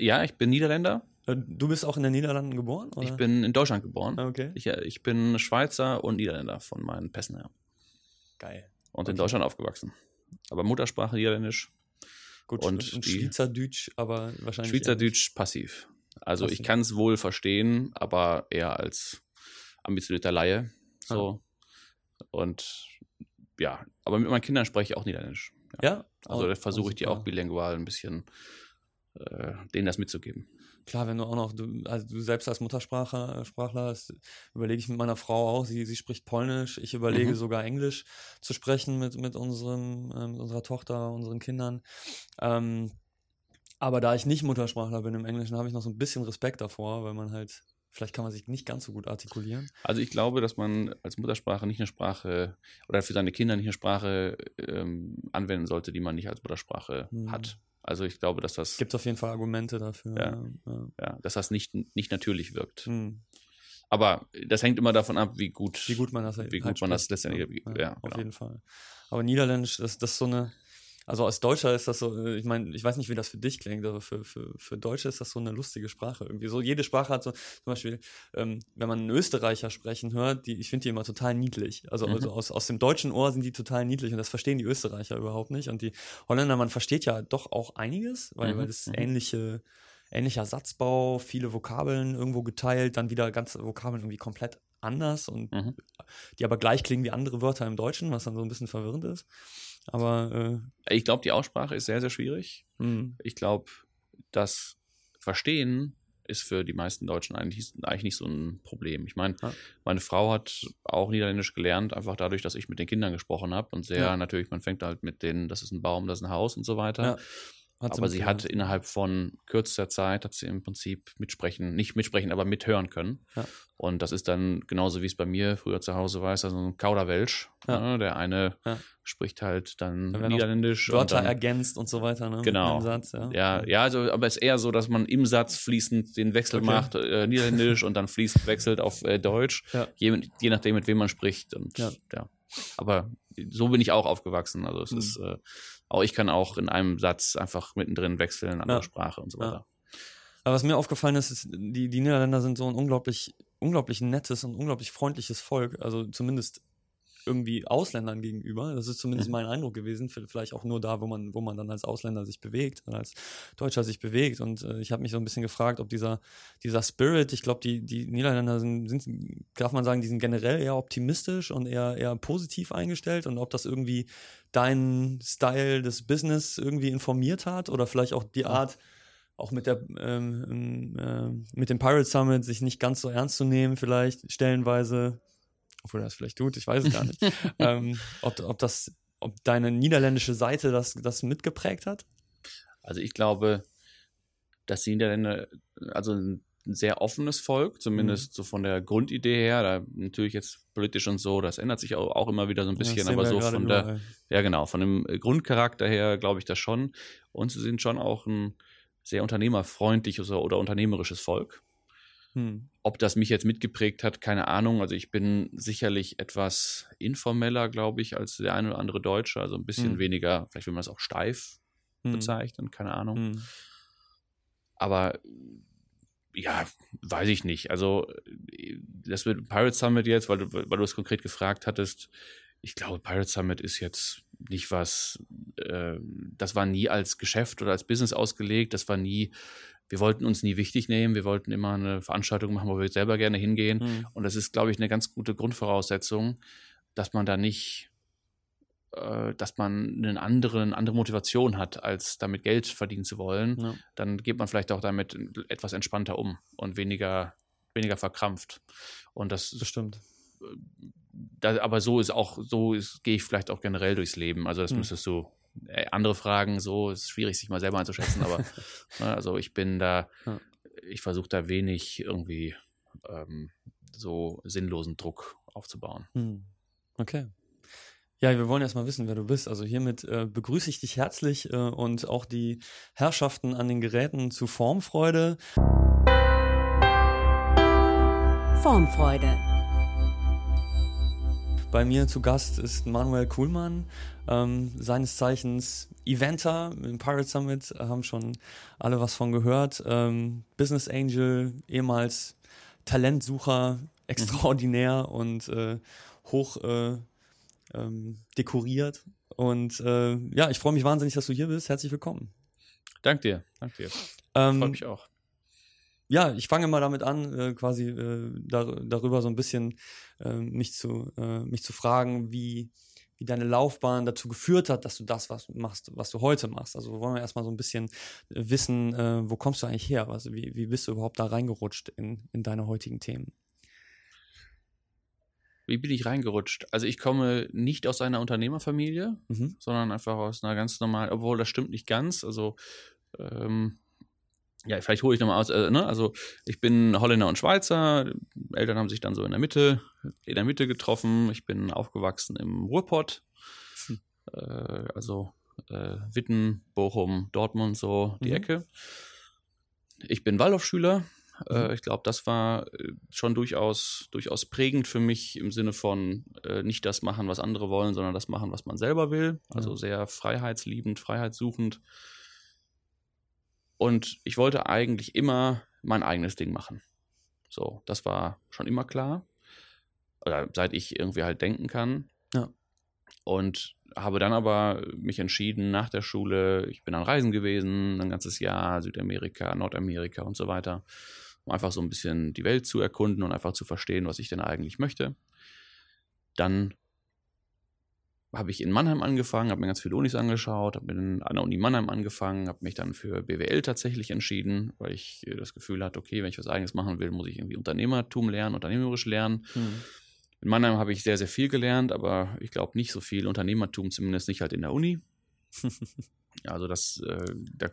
Ja, ich bin Niederländer. Äh, Du bist auch in den Niederlanden geboren? Oder? Ich bin in Deutschland geboren. Ah, Okay. Ich, äh, ich bin Schweizer und Niederländer von meinen Pässen her. Geil. Und in Okay. Deutschland aufgewachsen. Aber Muttersprache Niederländisch, Gut, Und und, Schweizerdeutsch, aber wahrscheinlich. Schweizerdeutsch passiv. Also ich Passiv. kann es wohl verstehen, aber eher als ambitionierter Laie. So. Und ja, aber mit meinen Kindern spreche ich auch Niederländisch. nicht. Ja. Also Oh, da versuche ich die auch bilingual ein bisschen äh, denen das mitzugeben. Klar, wenn du auch noch, du, also du selbst als Muttersprachler, Sprachler, das überlege ich mit meiner Frau auch, sie, sie spricht Polnisch, ich überlege Mhm. sogar Englisch zu sprechen mit, mit, unserem, äh, mit unserer Tochter, unseren Kindern. Ähm, aber da ich nicht Muttersprachler bin im Englischen, habe ich noch so ein bisschen Respekt davor, weil man halt, vielleicht kann man sich nicht ganz so gut artikulieren. Also ich glaube, dass man als Muttersprache nicht eine Sprache oder für seine Kinder nicht eine Sprache ähm, anwenden sollte, die man nicht als Muttersprache Mhm. hat. Also ich glaube, dass das, Gibt auf jeden Fall Argumente dafür. Ja. ja. ja, dass das nicht, nicht natürlich wirkt. Hm. Aber das hängt immer davon ab, wie gut, Wie gut man das halt wie gut man das spricht. letztendlich, ja, ja, auf genau. jeden Fall. Aber Niederländisch, das, das ist so eine, also als Deutscher ist das so, äh, ich meine, ich weiß nicht, wie das für dich klingt, aber für, für, für Deutsche ist das so eine lustige Sprache irgendwie. So jede Sprache hat so, zum Beispiel, ähm, wenn man einen Österreicher sprechen hört, die, ich finde die immer total niedlich. Also, Mhm. also aus, aus dem deutschen Ohr sind die total niedlich und das verstehen die Österreicher überhaupt nicht. Und die Holländer, man versteht ja doch auch einiges, weil, Mhm, weil das mhm. ähnliche, ähnlicher Satzbau, viele Vokabeln irgendwo geteilt, dann wieder ganze Vokabeln irgendwie komplett anders und Mhm. die aber gleich klingen wie andere Wörter im Deutschen, was dann so ein bisschen verwirrend ist. Aber Ich glaube, die Aussprache ist sehr, sehr schwierig. äh, mh, Ich glaube, das Verstehen ist für die meisten Deutschen eigentlich, eigentlich nicht so ein Problem. Ich meine, Ja. meine Frau hat auch Niederländisch gelernt, einfach dadurch, dass ich mit den Kindern gesprochen habe. Und sehr Ja. natürlich, man fängt halt mit denen, das ist ein Baum, das ist ein Haus und so weiter. Ja, hat aber sie hat innerhalb von kürzester Zeit, hat sie im Prinzip mitsprechen, nicht mitsprechen, aber mithören können. Ja. Und das ist dann genauso wie es bei mir früher zu Hause war, ist also ein Kauderwelsch. Ja. Ne? Der eine Ja. spricht halt dann Da werden auch Niederländisch. und Wörter dann, ergänzt und so weiter, ne? Genau. Satz, ja. ja, also, aber es ist eher so, dass man im Satz fließend den Wechsel Okay. macht, äh, Niederländisch und dann fließend wechselt auf äh, Deutsch, je, je nachdem, mit wem man spricht. Und Ja. ja. Aber so bin ich auch aufgewachsen. Also es Mhm. ist, äh, auch ich kann auch in einem Satz einfach mittendrin wechseln, andere Ja. Sprache und so Ja. weiter. Aber was mir aufgefallen ist, ist, die, die Niederländer sind so ein unglaublich, unglaublich nettes und unglaublich freundliches Volk. Also zumindest irgendwie Ausländern gegenüber. Das ist zumindest Mhm. mein Eindruck gewesen. Vielleicht auch nur da, wo man, wo man dann als Ausländer sich bewegt, als Deutscher sich bewegt. Und äh, ich habe mich so ein bisschen gefragt, ob dieser, dieser Spirit, ich glaube, die, die Niederländer sind, sind, darf man sagen, die sind generell eher optimistisch und eher, eher positiv eingestellt und ob das irgendwie deinen Style des Business irgendwie informiert hat oder vielleicht auch die Art, auch mit der ähm, ähm, mit dem Pirate Summit sich nicht ganz so ernst zu nehmen, vielleicht stellenweise, obwohl er das vielleicht tut, ich weiß es gar nicht. ähm, ob, ob das, ob deine niederländische Seite das, das mitgeprägt hat? Also ich glaube, dass die Niederländer, also ein sehr offenes Volk, zumindest so von der Grundidee her, da natürlich jetzt politisch und so, das ändert sich auch, auch immer wieder so ein bisschen, sehen aber so von der, überall. Ja, genau. Von dem Grundcharakter her glaube ich das schon. Und sie sind schon auch ein sehr unternehmerfreundliches oder unternehmerisches Volk. Hm. Ob das mich jetzt mitgeprägt hat, keine Ahnung. Also ich bin sicherlich etwas informeller, glaube ich, als der eine oder andere Deutsche. Also ein bisschen Hm. weniger, vielleicht will man das auch steif Hm. bezeichnen, keine Ahnung. Hm. Aber ja, weiß ich nicht. Also das mit Pirate Summit jetzt, weil du, weil du es konkret gefragt hattest, ich glaube, Pirate Summit ist jetzt nicht was, äh, das war nie als Geschäft oder als Business ausgelegt, das war nie, wir wollten uns nie wichtig nehmen, wir wollten immer eine Veranstaltung machen, wo wir selber gerne hingehen. Hm. Und das ist, glaube ich, eine ganz gute Grundvoraussetzung, dass man da nicht, äh, dass man einen anderen, eine andere Motivation hat, als damit Geld verdienen zu wollen Ja. dann geht man vielleicht auch damit etwas entspannter um und weniger, weniger verkrampft. Und das, Bestimmt. da, aber so ist auch, so gehe ich vielleicht auch generell durchs Leben. Also das Hm. müsstest du äh, andere Fragen, so ist schwierig, sich mal selber einzuschätzen, aber ne, also ich bin da, Ja. ich versuche da wenig irgendwie ähm, so sinnlosen Druck aufzubauen. Hm. Okay. Ja, wir wollen erstmal wissen, wer du bist. Also hiermit äh, begrüße ich dich herzlich äh, und auch die Herrschaften an den Geräten zu Formfreude. Formfreude. Bei mir zu Gast ist Manuel Kuhlmann, ähm, seines Zeichens Eventer im Pirate Summit, haben schon alle was von gehört. Ähm, Business Angel, ehemals Talentsucher, extraordinär mhm. und äh, hoch äh, ähm, dekoriert. Und äh, ja, ich freue mich wahnsinnig, dass du hier bist. Herzlich willkommen. Dank dir, dank dir. Ähm, Freut mich auch. Ja, ich fange mal damit an, äh, quasi äh, dar darüber so ein bisschen äh, mich, zu, äh, mich zu fragen, wie, wie deine Laufbahn dazu geführt hat, dass du das was machst, was du heute machst. Also wollen wir erstmal so ein bisschen äh, wissen, äh, wo kommst du eigentlich her? Also wie, wie bist du überhaupt da reingerutscht in, in deine heutigen Themen? Wie bin ich reingerutscht? Also ich komme nicht aus einer Unternehmerfamilie, mhm. sondern einfach aus einer ganz normalen, obwohl das stimmt nicht ganz. Also ähm, ja, vielleicht hole ich nochmal aus, äh, ne? also ich bin Holländer und Schweizer, Eltern haben sich dann so in der Mitte, in der Mitte getroffen, ich bin aufgewachsen im Ruhrpott, hm. äh, also äh, Witten, Bochum, Dortmund, so die mhm. Ecke. Ich bin Waldorfschüler, äh, mhm. ich glaube, das war äh, schon durchaus, durchaus prägend für mich im Sinne von äh, nicht das machen, was andere wollen, sondern das machen, was man selber will, also sehr freiheitsliebend, freiheitssuchend. Und ich wollte eigentlich immer mein eigenes Ding machen. So, das war schon immer klar. Oder seit ich irgendwie halt denken kann. Ja. Und habe dann aber mich entschieden nach der Schule, ich bin an Reisen gewesen, ein ganzes Jahr, Südamerika, Nordamerika und so weiter, um einfach so ein bisschen die Welt zu erkunden und einfach zu verstehen, was ich denn eigentlich möchte. Dann habe ich in Mannheim angefangen, habe mir ganz viele Unis angeschaut, habe an der Uni Mannheim angefangen, habe mich dann für BWL tatsächlich entschieden, weil ich äh, das Gefühl hatte, okay, wenn ich was eigenes machen will, muss ich irgendwie Unternehmertum lernen, unternehmerisch lernen. Mhm. In Mannheim habe ich sehr, sehr viel gelernt, aber ich glaube nicht so viel Unternehmertum, zumindest nicht halt in der Uni. also das äh, da,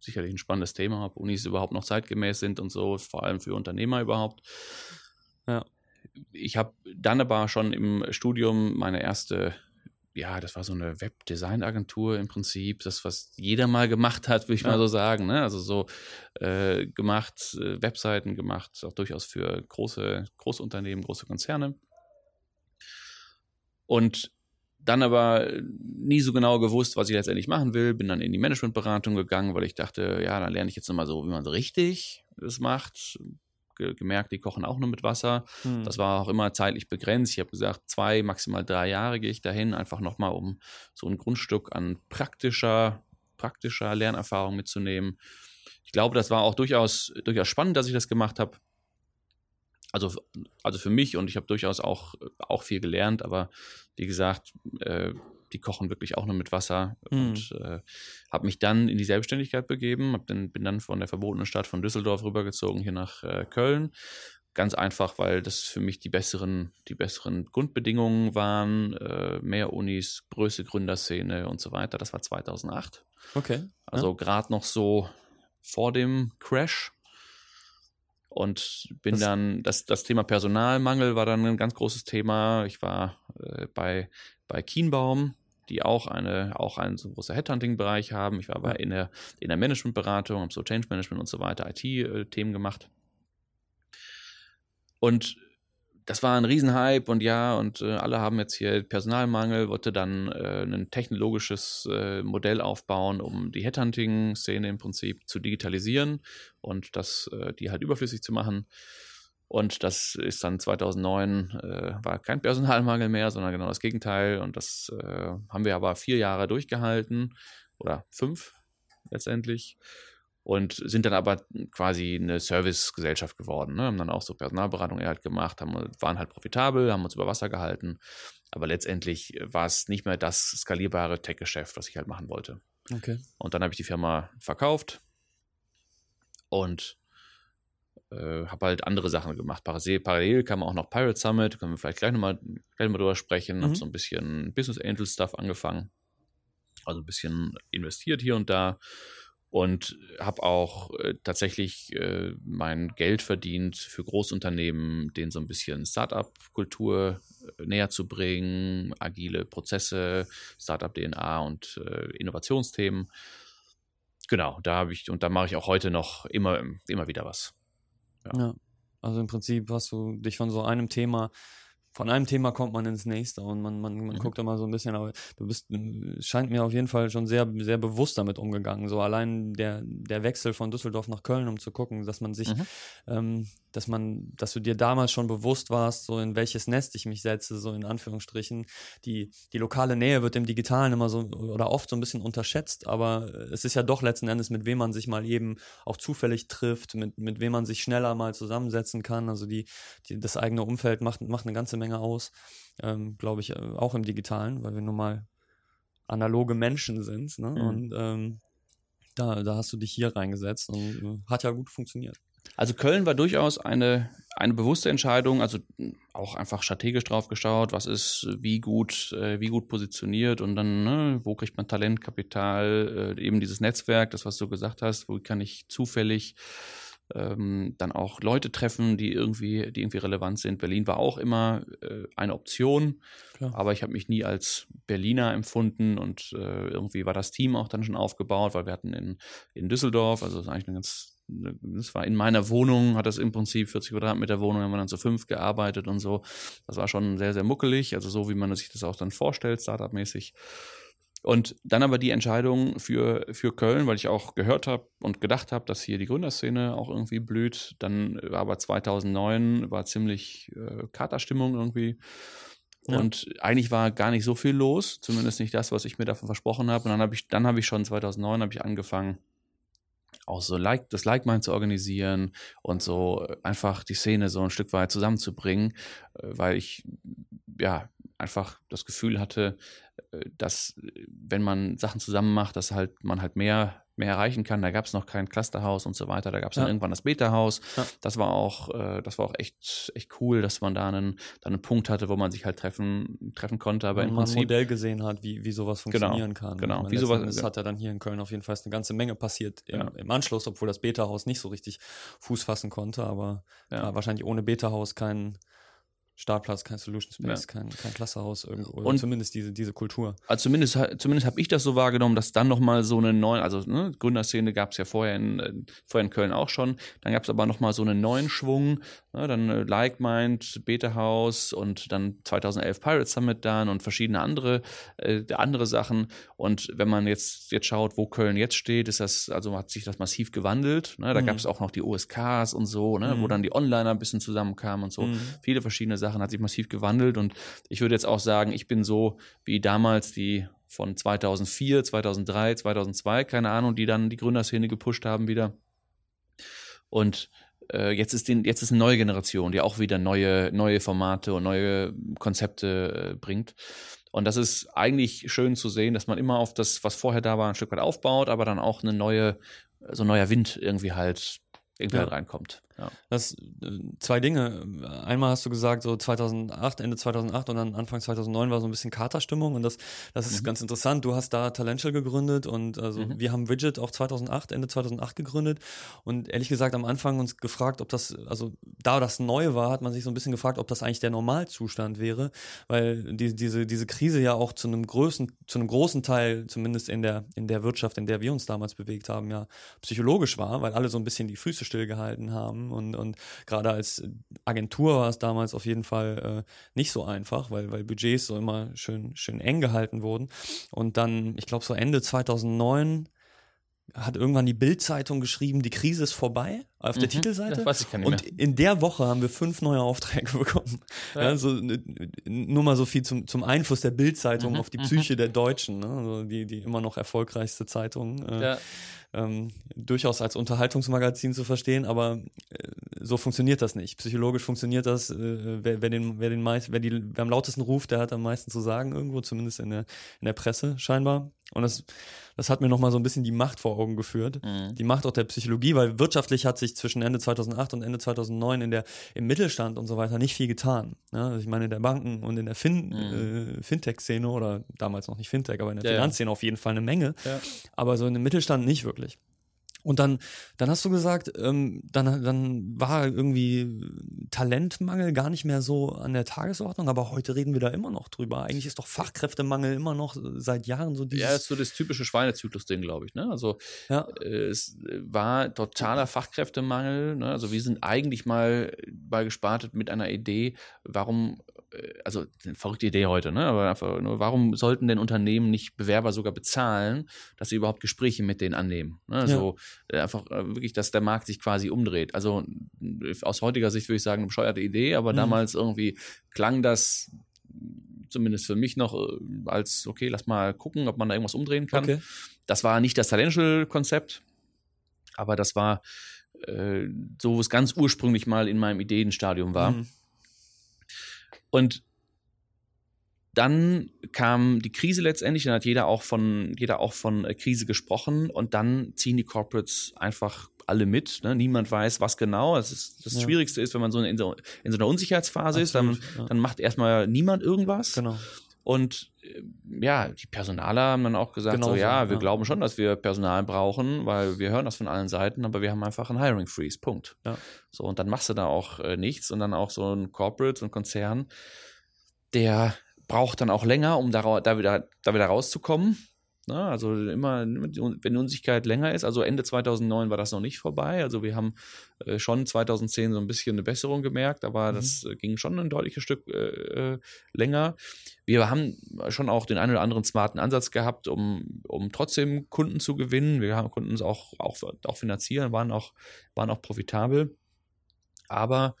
sicherlich ein spannendes Thema, ob Unis überhaupt noch zeitgemäß sind und so, vor allem für Unternehmer überhaupt. Ja. Ich habe dann aber schon im Studium meine erste ja, das war so eine Webdesign-Agentur im Prinzip, das, was jeder mal gemacht hat, würde ich ja. mal so sagen. Ne? Also so äh, gemacht, äh, Webseiten gemacht, auch durchaus für große, große Unternehmen, große Konzerne. Und dann aber nie so genau gewusst, was ich letztendlich machen will. Bin dann in die Managementberatung gegangen, weil ich dachte, ja, dann lerne ich jetzt nochmal so, wie man so richtig das macht ge gemerkt, die kochen auch nur mit Wasser. Hm. Das war auch immer zeitlich begrenzt. Ich habe gesagt, zwei, maximal drei Jahre gehe ich dahin, einfach nochmal, um so ein Grundstück an praktischer, praktischer Lernerfahrung mitzunehmen. Ich glaube, das war auch durchaus, durchaus spannend, dass ich das gemacht habe. Also, also für mich und ich habe durchaus auch, auch viel gelernt, aber wie gesagt, äh, die kochen wirklich auch nur mit Wasser. Mhm. Und äh, habe mich dann in die Selbstständigkeit begeben, dann, bin dann von der verbotenen Stadt von Düsseldorf rübergezogen hier nach äh, Köln. Ganz einfach, weil das für mich die besseren, die besseren Grundbedingungen waren. Äh, mehr Unis, größte Gründerszene und so weiter. Das war 2008. Okay. Also ja. gerade noch so vor dem Crash und bin das dann, das, das Thema Personalmangel war dann ein ganz großes Thema. Ich war äh, bei, bei Kienbaum, die auch eine, auch einen so großen Headhunting-Bereich haben. Ich war aber in der, in der Managementberatung, habe so Change Management und so weiter, IT-Themen gemacht. Und das war ein Riesenhype und ja, und äh, alle haben jetzt hier Personalmangel, wollte dann äh, ein technologisches äh, Modell aufbauen, um die Headhunting-Szene im Prinzip zu digitalisieren und das, äh, die halt überflüssig zu machen. Und das ist dann 2009, äh, war kein Personalmangel mehr, sondern genau das Gegenteil. Und das äh, haben wir aber vier Jahre durchgehalten oder fünf letztendlich. Und sind dann aber quasi eine Servicegesellschaft geworden. Ne? Haben dann auch so Personalberatung halt gemacht, haben, waren halt profitabel, haben uns über Wasser gehalten. Aber letztendlich war es nicht mehr das skalierbare Tech-Geschäft, was ich halt machen wollte. Okay. Und dann habe ich die Firma verkauft und äh, habe halt andere Sachen gemacht. Parallel, parallel kam auch noch Pirate Summit, können wir vielleicht gleich nochmal gleich mal drüber sprechen. Mhm. Habe so ein bisschen Business Angel Stuff angefangen. Also ein bisschen investiert hier und da und habe auch äh, tatsächlich äh, mein Geld verdient für Großunternehmen, denen so ein bisschen Startup-Kultur äh, näher zu bringen, agile Prozesse, Startup-DNA und äh, Innovationsthemen. Genau, da habe ich und da mache ich auch heute noch immer, immer wieder was. Ja. ja. Also im Prinzip hast du dich von so einem Thema von einem Thema kommt man ins nächste und man, man, man mhm. guckt immer so ein bisschen, aber du bist, scheint mir auf jeden Fall schon sehr, sehr bewusst damit umgegangen. So allein der, der Wechsel von Düsseldorf nach Köln, um zu gucken, dass man sich, mhm. ähm, dass man, dass du dir damals schon bewusst warst, so in welches Nest ich mich setze, so in Anführungsstrichen. Die, die lokale Nähe wird im Digitalen immer so oder oft so ein bisschen unterschätzt, aber es ist ja doch letzten Endes, mit wem man sich mal eben auch zufällig trifft, mit, mit wem man sich schneller mal zusammensetzen kann. Also die, die das eigene Umfeld macht, macht eine ganze Menge Menge aus, ähm, glaube ich, äh, auch im Digitalen, weil wir nun mal analoge Menschen sind. Ne? Mhm. Und ähm, da, da hast du dich hier reingesetzt und äh, hat ja gut funktioniert. Also Köln war durchaus eine, eine bewusste Entscheidung, also auch einfach strategisch drauf geschaut, was ist wie gut, äh, wie gut positioniert und dann, ne, wo kriegt man Talentkapital, äh, eben dieses Netzwerk, das, was du gesagt hast, wo kann ich zufällig ähm, dann auch Leute treffen, die irgendwie, die irgendwie relevant sind. Berlin war auch immer äh, eine Option, Klar. aber ich habe mich nie als Berliner empfunden und äh, irgendwie war das Team auch dann schon aufgebaut, weil wir hatten in, in Düsseldorf, also das ist eigentlich eine ganz das war in meiner Wohnung, hat das im Prinzip 40 Quadratmeter Wohnung, haben wir dann zu fünf gearbeitet und so. Das war schon sehr, sehr muckelig, also so wie man sich das auch dann vorstellt, Startup-mäßig. Und dann aber die Entscheidung für, für Köln, weil ich auch gehört habe und gedacht habe, dass hier die Gründerszene auch irgendwie blüht. Dann war aber 2009 war ziemlich äh, Katerstimmung irgendwie. Ja. Und eigentlich war gar nicht so viel los, zumindest nicht das, was ich mir davon versprochen habe. Und dann habe ich, dann habe ich schon 2009 habe ich angefangen, auch so like, das Like Mind zu organisieren und so einfach die Szene so ein Stück weit zusammenzubringen, äh, weil ich ja einfach das Gefühl hatte, äh, dass äh, wenn man Sachen zusammen macht, dass halt man halt mehr mehr erreichen kann. Da gab es noch kein Clusterhaus und so weiter. Da gab es ja. dann irgendwann das Beta-Haus. Ja. Das war auch, äh, das war auch echt, echt cool, dass man da einen, da einen Punkt hatte, wo man sich halt treffen, treffen konnte. Aber Wenn man ein Modell gesehen hat, wie, wie sowas genau, funktionieren genau, kann. Genau. Meine, wie sowas. Es hat ja dann hier in Köln auf jeden Fall eine ganze Menge passiert im, ja. im Anschluss, obwohl das Beta-Haus nicht so richtig Fuß fassen konnte. Aber wahrscheinlich ohne Beta-Haus kein Startplatz, kein Solution Space, ja. kein, kein Klassehaus irgendwo. Oder und zumindest diese, diese Kultur. Also zumindest, zumindest habe ich das so wahrgenommen, dass dann nochmal so eine neue, also ne, Gründerszene gab es ja vorher in, äh, vorher in Köln auch schon. Dann gab es aber nochmal so einen neuen Schwung. Ne, dann äh, Like Mind, Beta House und dann 2011 Pirate Summit dann und verschiedene andere, äh, andere Sachen. Und wenn man jetzt, jetzt schaut, wo Köln jetzt steht, ist das, also hat sich das massiv gewandelt. Ne? Da mhm. gab es auch noch die OSKs und so, ne? Mhm. wo dann die Onliner ein bisschen zusammenkamen und so. Mhm. Viele verschiedene Sachen. Sachen hat sich massiv gewandelt und ich würde jetzt auch sagen, ich bin so wie damals die von 2004, 2003, 2002, keine Ahnung, die dann die Gründerszene gepusht haben wieder. Und äh, jetzt ist den, jetzt ist eine neue Generation, die auch wieder neue, neue Formate und neue Konzepte äh, bringt. Und das ist eigentlich schön zu sehen, dass man immer auf das, was vorher da war, ein Stück weit aufbaut, aber dann auch eine neue, so ein neuer Wind irgendwie halt irgendwie ja. halt reinkommt. Ja. Das äh, zwei Dinge. Einmal hast du gesagt, so 2008, Ende 2008 und dann Anfang 2009 war so ein bisschen Katerstimmung und das, das ist mhm. ganz interessant. Du hast da Talential gegründet und also mhm. wir haben Widget auch 2008, Ende 2008 gegründet und ehrlich gesagt am Anfang uns gefragt, ob das, also da das neu war, hat man sich so ein bisschen gefragt, ob das eigentlich der Normalzustand wäre, weil die, diese, diese Krise ja auch zu einem größten, zu einem großen Teil, zumindest in der, in der Wirtschaft, in der wir uns damals bewegt haben, ja psychologisch war, weil alle so ein bisschen die Füße stillgehalten haben und, und gerade als Agentur war es damals auf jeden Fall äh, nicht so einfach, weil, weil Budgets so immer schön, schön eng gehalten wurden. Und dann, ich glaube, so Ende 2009 hat irgendwann die Bild-Zeitung geschrieben, die Krise ist vorbei auf der mhm, Titelseite. Das weiß ich gar nicht Und in der Woche haben wir fünf neue Aufträge bekommen. Ja. ja so, nur mal so viel zum, zum Einfluss der Bild-Zeitung mhm, auf die mhm. Psyche der Deutschen, ne? also die, die immer noch erfolgreichste Zeitung. Äh, ja ähm, durchaus als Unterhaltungsmagazin zu verstehen, aber äh, so funktioniert das nicht. Psychologisch funktioniert das, äh, wer, wer, den, wer, den meist, wer, die, wer am lautesten ruft, der hat am meisten zu sagen irgendwo, zumindest in der, in der Presse scheinbar. Und das, das hat mir nochmal so ein bisschen die Macht vor Augen geführt. Mhm. Die Macht auch der Psychologie, weil wirtschaftlich hat sich zwischen Ende 2008 und Ende 2009 in der, im Mittelstand und so weiter nicht viel getan. Ja, also ich meine, in der Banken- und in der fin, mhm. äh, Fintech-Szene oder damals noch nicht Fintech, aber in der ja, Finanzszene ja. auf jeden Fall eine Menge. Aber so in dem Mittelstand nicht wirklich. Und dann, dann hast du gesagt, ähm, dann, dann war irgendwie Talentmangel gar nicht mehr so an der Tagesordnung, aber heute reden wir da immer noch drüber. Eigentlich ist doch Fachkräftemangel immer noch seit Jahren so dieses. Ja, ist so das typische Schweinezyklus-Ding, glaube ich. Ne? Also ja. äh, es war totaler Fachkräftemangel. Ne? Also wir sind eigentlich mal bei gestartet mit einer Idee, warum äh, also eine verrückte Idee heute, ne? Aber einfach nur, warum sollten denn Unternehmen nicht Bewerber sogar bezahlen, dass sie überhaupt Gespräche mit denen annehmen? Ne? Ja. So äh, einfach äh, wirklich, dass der Markt sich quasi umdreht. Also aus heutiger Sicht würde ich sagen, eine bescheuerte Idee, aber mhm. damals irgendwie klang das zumindest für mich noch als, okay, lass mal gucken, ob man da irgendwas umdrehen kann. Okay. Das war nicht das Talential-Konzept, aber das war äh, so, wo es ganz ursprünglich mal in meinem Ideenstadium war. Mhm. Und dann kam die Krise letztendlich, dann hat jeder auch von, jeder auch von äh, Krise gesprochen und dann ziehen die Corporates einfach alle mit. Ne? Niemand weiß, was genau. Das, ist, das ja. Schwierigste ist, wenn man so in, so in so einer Unsicherheitsphase Absolut, ist, dann, ja. dann macht erstmal niemand irgendwas. Genau. Und äh, ja, die Personaler haben dann auch gesagt, genau so, ja, wir ja. glauben schon, dass wir Personal brauchen, weil wir hören das von allen Seiten, aber wir haben einfach einen Hiring Freeze, Punkt. Ja. So, und dann machst du da auch äh, nichts und dann auch so ein Corporate, so ein Konzern, der braucht dann auch länger, um da, da, wieder, da wieder rauszukommen. Ne? Also immer, wenn die Unsicherheit länger ist, also Ende 2009 war das noch nicht vorbei. Also wir haben äh, schon 2010 so ein bisschen eine Besserung gemerkt, aber mhm. das äh, ging schon ein deutliches Stück äh, äh, länger. Wir haben schon auch den einen oder anderen smarten Ansatz gehabt, um, um trotzdem Kunden zu gewinnen. Wir haben Kunden auch, auch, auch finanzieren, waren auch, waren auch profitabel. Aber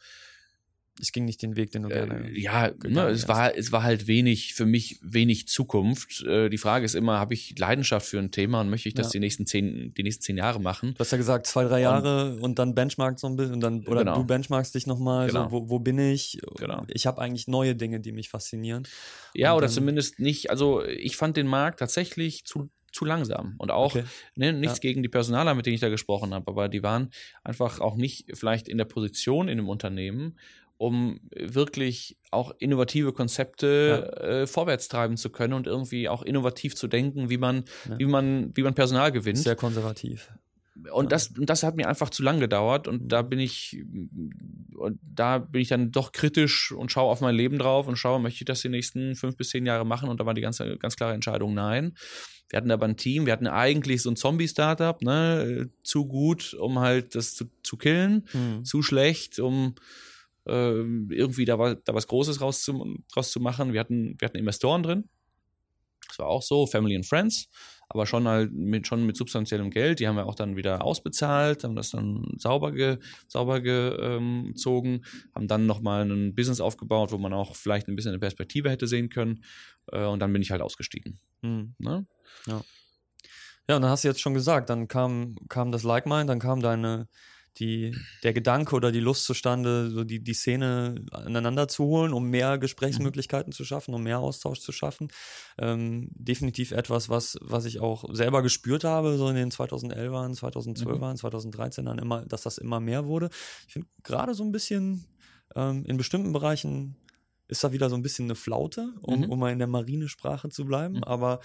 es ging nicht den Weg, den du äh, gerne. ja, ne, es war es war halt wenig für mich wenig Zukunft. Äh, die Frage ist immer, habe ich Leidenschaft für ein Thema und möchte ich das ja. die nächsten zehn die nächsten zehn Jahre machen? Du hast ja gesagt zwei drei Jahre und, und dann benchmark so ein bisschen und dann oder genau. du benchmarkst dich nochmal. Genau. So, wo, wo bin ich? Genau. Ich habe eigentlich neue Dinge, die mich faszinieren. Ja, und oder zumindest nicht. Also ich fand den Markt tatsächlich zu zu langsam. Und auch okay. ne, nichts ja. gegen die Personaler, mit denen ich da gesprochen habe, aber die waren einfach auch nicht vielleicht in der Position in einem Unternehmen, um wirklich auch innovative Konzepte ja. äh, vorwärts treiben zu können und irgendwie auch innovativ zu denken, wie man, ja. wie man, wie man Personal gewinnt. Sehr konservativ. Und das, und das hat mir einfach zu lang gedauert und da bin ich, und da bin ich dann doch kritisch und schaue auf mein Leben drauf und schaue, möchte ich das die nächsten fünf bis zehn Jahre machen? Und da war die ganz, ganz klare Entscheidung, nein. Wir hatten aber ein Team, wir hatten eigentlich so ein Zombie-Startup, ne, zu gut, um halt das zu, zu killen, mhm. zu schlecht, um äh, irgendwie da, war, da was Großes raus zu, raus zu machen. Wir hatten, wir hatten Investoren drin. Das war auch so, Family and Friends, aber schon halt mit, schon mit substanziellem Geld. Die haben wir auch dann wieder ausbezahlt, haben das dann sauber, ge, sauber gezogen, haben dann nochmal ein Business aufgebaut, wo man auch vielleicht ein bisschen eine Perspektive hätte sehen können. Äh, und dann bin ich halt ausgestiegen. Mhm. Ne? Ja. Ja, und dann hast du jetzt schon gesagt, dann kam, kam das Like Mind, dann kam deine, die, der Gedanke oder die Lust zustande, so die, die Szene aneinander zu holen, um mehr Gesprächsmöglichkeiten mhm. zu schaffen, um mehr Austausch zu schaffen. Ähm, definitiv etwas, was, was ich auch selber gespürt habe, so in den 2011ern, 2012ern, mhm. 2013ern immer, dass das immer mehr wurde. Ich finde gerade so ein bisschen ähm, in bestimmten Bereichen ist da wieder so ein bisschen eine Flaute, um, mhm. um mal in der Marinesprache zu bleiben. Mhm. Aber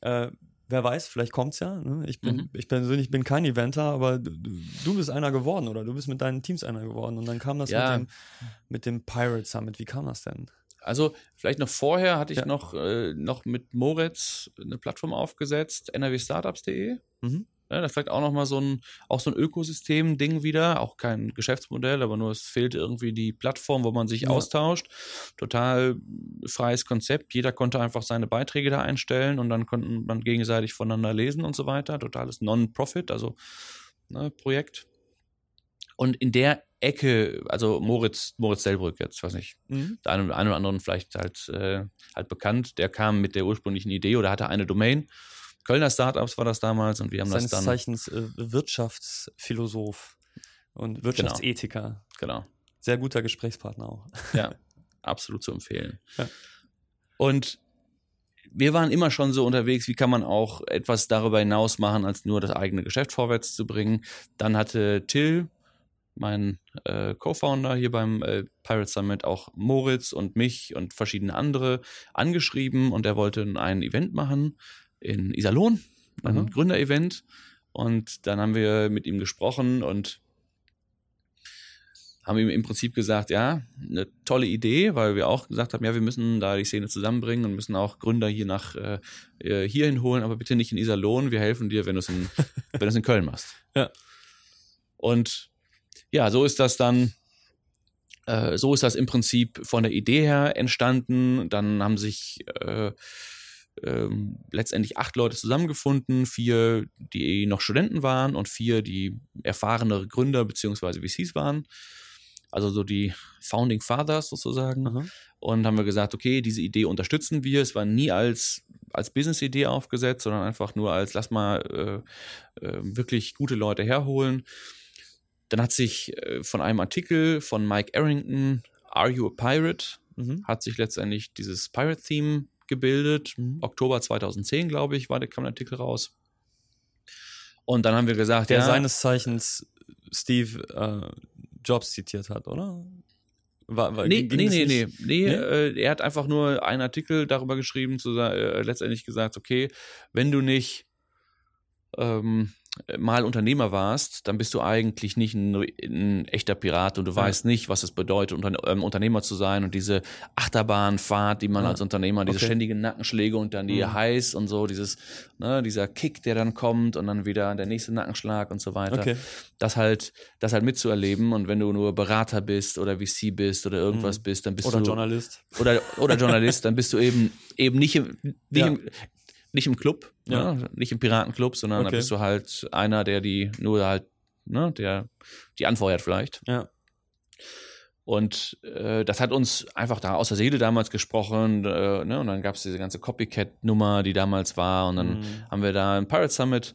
äh, wer weiß, vielleicht kommt's ja. Ne? Ich bin, mhm. ich persönlich bin kein Eventer, aber du, du, bist einer geworden oder du bist mit deinen Teams einer geworden. Und dann kam das ja. mit, dem, mit dem Pirate Summit. Wie kam das denn? Also vielleicht noch vorher hatte ich ja. noch, äh, noch mit Moritz eine Plattform aufgesetzt, nrwstartups.de. Mhm. Ja, das ist vielleicht auch nochmal so ein, auch so ein Ökosystem-Ding wieder, auch kein Geschäftsmodell, aber nur es fehlt irgendwie die Plattform, wo man sich ja. austauscht. Total freies Konzept. Jeder konnte einfach seine Beiträge da einstellen und dann konnten man gegenseitig voneinander lesen und so weiter. Totales Non-Profit, also ne, Projekt. Und in der Ecke, also Moritz, Moritz Delbrück jetzt, weiß nicht, mhm. der eine, eine oder anderen vielleicht halt, äh, halt bekannt, der kam mit der ursprünglichen Idee oder hatte eine Domain Kölner Startups war das damals und wir haben Seines das dann. Zeichens äh, Wirtschaftsphilosoph und genau. Wirtschaftsethiker. Genau. genau. Sehr guter Gesprächspartner auch. Ja, absolut zu empfehlen. Ja. Und wir waren immer schon so unterwegs, wie kann man auch etwas darüber hinaus machen, als nur das eigene Geschäft vorwärts zu bringen. Dann hatte Till, mein äh, Co-Founder hier beim äh, Pirate Summit, auch Moritz und mich und verschiedene andere angeschrieben und er wollte ein Event machen in Iserlohn, ein mhm. Gründerevent. Und dann haben wir mit ihm gesprochen und haben ihm im Prinzip gesagt, ja, eine tolle Idee, weil wir auch gesagt haben, ja, wir müssen da die Szene zusammenbringen und müssen auch Gründer hier nach äh, äh hierhin holen, aber bitte nicht in Iserlohn, wir helfen dir, wenn du es in, wenn in Köln machst. Ja. Und ja, so ist das dann Äh, so ist das im Prinzip von der Idee her entstanden. Dann haben sich äh, ähm, letztendlich acht Leute zusammengefunden, vier, die noch Studenten waren und vier, die erfahrenere Gründer bzw. VCs waren. Also so die Founding Fathers sozusagen. Mhm. Und haben wir gesagt, okay, diese Idee unterstützen wir. Es war nie als, als Business-Idee aufgesetzt, sondern einfach nur als, lass mal äh, äh, wirklich gute Leute herholen. Dann hat sich äh, von einem Artikel von Mike Arrington, Are You a Pirate? Mhm. hat sich letztendlich dieses Pirate-Theme gebildet. Mhm. Oktober 2010, glaube ich, war der, kam der Artikel raus. Und dann haben wir gesagt, der ja, seines Zeichens Steve äh, Jobs zitiert hat, oder? War, war, nee, nee, nee, nee, nee, äh, er hat einfach nur einen Artikel darüber geschrieben, zu, äh, letztendlich gesagt, okay, wenn du nicht ähm, mal Unternehmer warst, dann bist du eigentlich nicht ein, ein echter Pirat und du ja. weißt nicht, was es bedeutet, unter, ähm, Unternehmer zu sein und diese Achterbahnfahrt, die man ja. als Unternehmer, diese okay. ständigen Nackenschläge und dann die mhm. heiß und so, dieses, ne, dieser Kick, der dann kommt und dann wieder der nächste Nackenschlag und so weiter. Okay. Das halt, das halt mitzuerleben und wenn du nur Berater bist oder VC bist oder irgendwas mhm. bist, dann bist oder du. Oder Journalist. Oder, oder Journalist, dann bist du eben, eben nicht im, nicht ja. im, nicht im Club, ja. ne? nicht im Piratenclub, sondern okay. da bist du halt einer, der die nur halt, ne, der die anfeuert vielleicht. Ja. Und äh, das hat uns einfach da aus der Seele damals gesprochen. Äh, ne? Und dann gab es diese ganze Copycat-Nummer, die damals war. Und dann mhm. haben wir da im Pirate Summit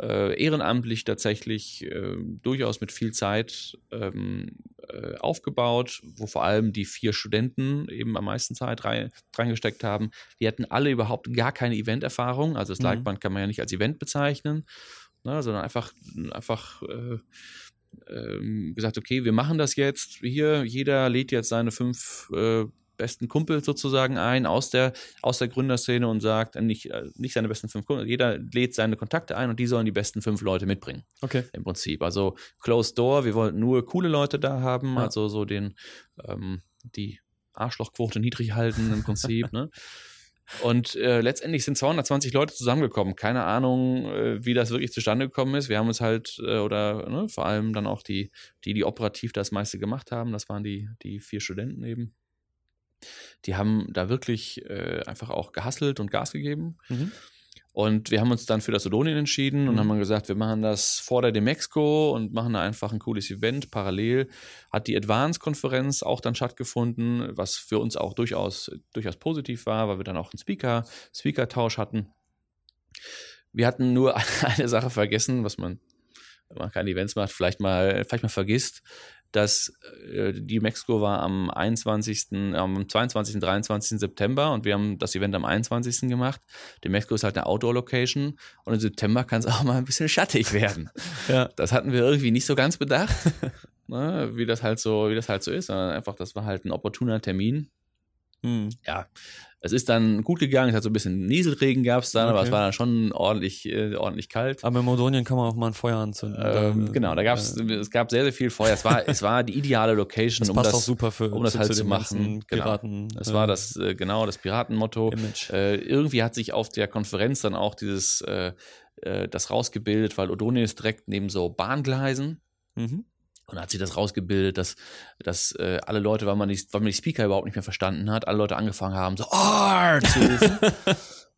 äh, ehrenamtlich tatsächlich äh, durchaus mit viel Zeit ähm, äh, aufgebaut, wo vor allem die vier Studenten eben am meisten Zeit rein, reingesteckt haben. Die hatten alle überhaupt gar keine Event-Erfahrung. Also das mhm. Lightband kann man ja nicht als Event bezeichnen, ne, sondern einfach, einfach äh, ähm, gesagt, okay, wir machen das jetzt hier, jeder lädt jetzt seine fünf äh, besten Kumpel sozusagen ein aus der, aus der Gründerszene und sagt, äh, nicht, äh, nicht seine besten fünf Kumpel, jeder lädt seine Kontakte ein und die sollen die besten fünf Leute mitbringen. Okay. Im Prinzip. Also Closed Door, wir wollten nur coole Leute da haben, ja. also so den, ähm, die Arschlochquote niedrig halten im Prinzip, ne? Und äh, letztendlich sind 220 Leute zusammengekommen. Keine Ahnung, äh, wie das wirklich zustande gekommen ist. Wir haben uns halt, äh, oder ne, vor allem dann auch die, die, die operativ das meiste gemacht haben, das waren die, die vier Studenten eben die haben da wirklich äh, einfach auch gehasselt und Gas gegeben. Mhm. Und wir haben uns dann für das Odonien entschieden mhm. und haben gesagt, wir machen das vor der Demexco und machen da einfach ein cooles Event. Parallel hat die Advance-Konferenz auch dann stattgefunden, was für uns auch durchaus, durchaus positiv war, weil wir dann auch einen Speaker, Speaker-Tausch hatten. Wir hatten nur eine Sache vergessen, was man, wenn man keine Events macht, vielleicht mal, vielleicht mal vergisst dass äh, die Mexiko war am 21., am 22., 23. September und wir haben das Event am 21. gemacht. Die Mexiko ist halt eine Outdoor-Location und im September kann es auch mal ein bisschen schattig werden. ja. Das hatten wir irgendwie nicht so ganz bedacht, ne, wie das halt so, wie das halt so ist, sondern einfach, das war halt ein opportuner Termin. Hm. Ja, es ist dann gut gegangen, es hat so ein bisschen Nieselregen gab es dann, okay. aber es war dann schon ordentlich, äh, ordentlich kalt. Aber in Modonien kann man auch mal ein Feuer anzünden. Ähm, genau, da gab es, äh, es gab sehr, sehr viel Feuer. Es war, es war die ideale Location, das um, das, super für, um das halt zu machen. Genau. Piraten. Genau. Es war das, äh, genau, das Piratenmotto. Äh, irgendwie hat sich auf der Konferenz dann auch dieses, äh, äh das rausgebildet, weil Odonien ist direkt neben so Bahngleisen. Mhm. Und hat sich das rausgebildet, dass, dass äh, alle Leute, weil man, die, weil man die Speaker überhaupt nicht mehr verstanden hat, alle Leute angefangen haben, so Art zu rufen.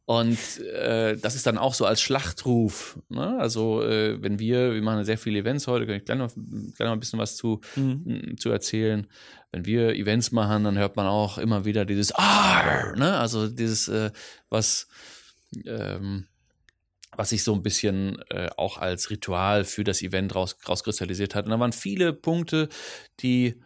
Und äh, das ist dann auch so als Schlachtruf. Ne? Also äh, wenn wir, wir machen sehr viele Events heute, kann ich gleich noch, gleich noch ein bisschen was zu, mhm. zu erzählen. Wenn wir Events machen, dann hört man auch immer wieder dieses Arr, ne? Also dieses, äh, was ähm, was sich so ein bisschen äh, auch als Ritual für das Event raus, rauskristallisiert hat. Und da waren viele Punkte, die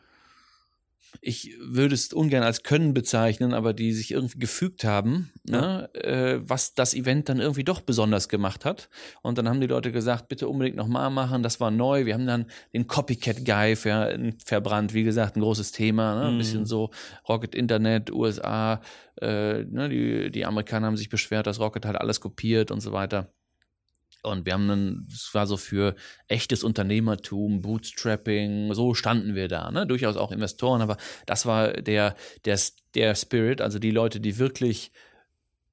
ich würde es ungern als Können bezeichnen, aber die sich irgendwie gefügt haben, ja. ne, äh, was das Event dann irgendwie doch besonders gemacht hat. Und dann haben die Leute gesagt, bitte unbedingt nochmal machen, das war neu. Wir haben dann den Copycat-Guy ver verbrannt, wie gesagt, ein großes Thema, ne? ein mhm. bisschen so Rocket Internet, USA, äh, ne, die, die Amerikaner haben sich beschwert, dass Rocket halt alles kopiert und so weiter. Und wir haben dann, es war so für echtes Unternehmertum, Bootstrapping, so standen wir da, ne? Durchaus auch Investoren, aber das war der, der, der Spirit, also die Leute, die wirklich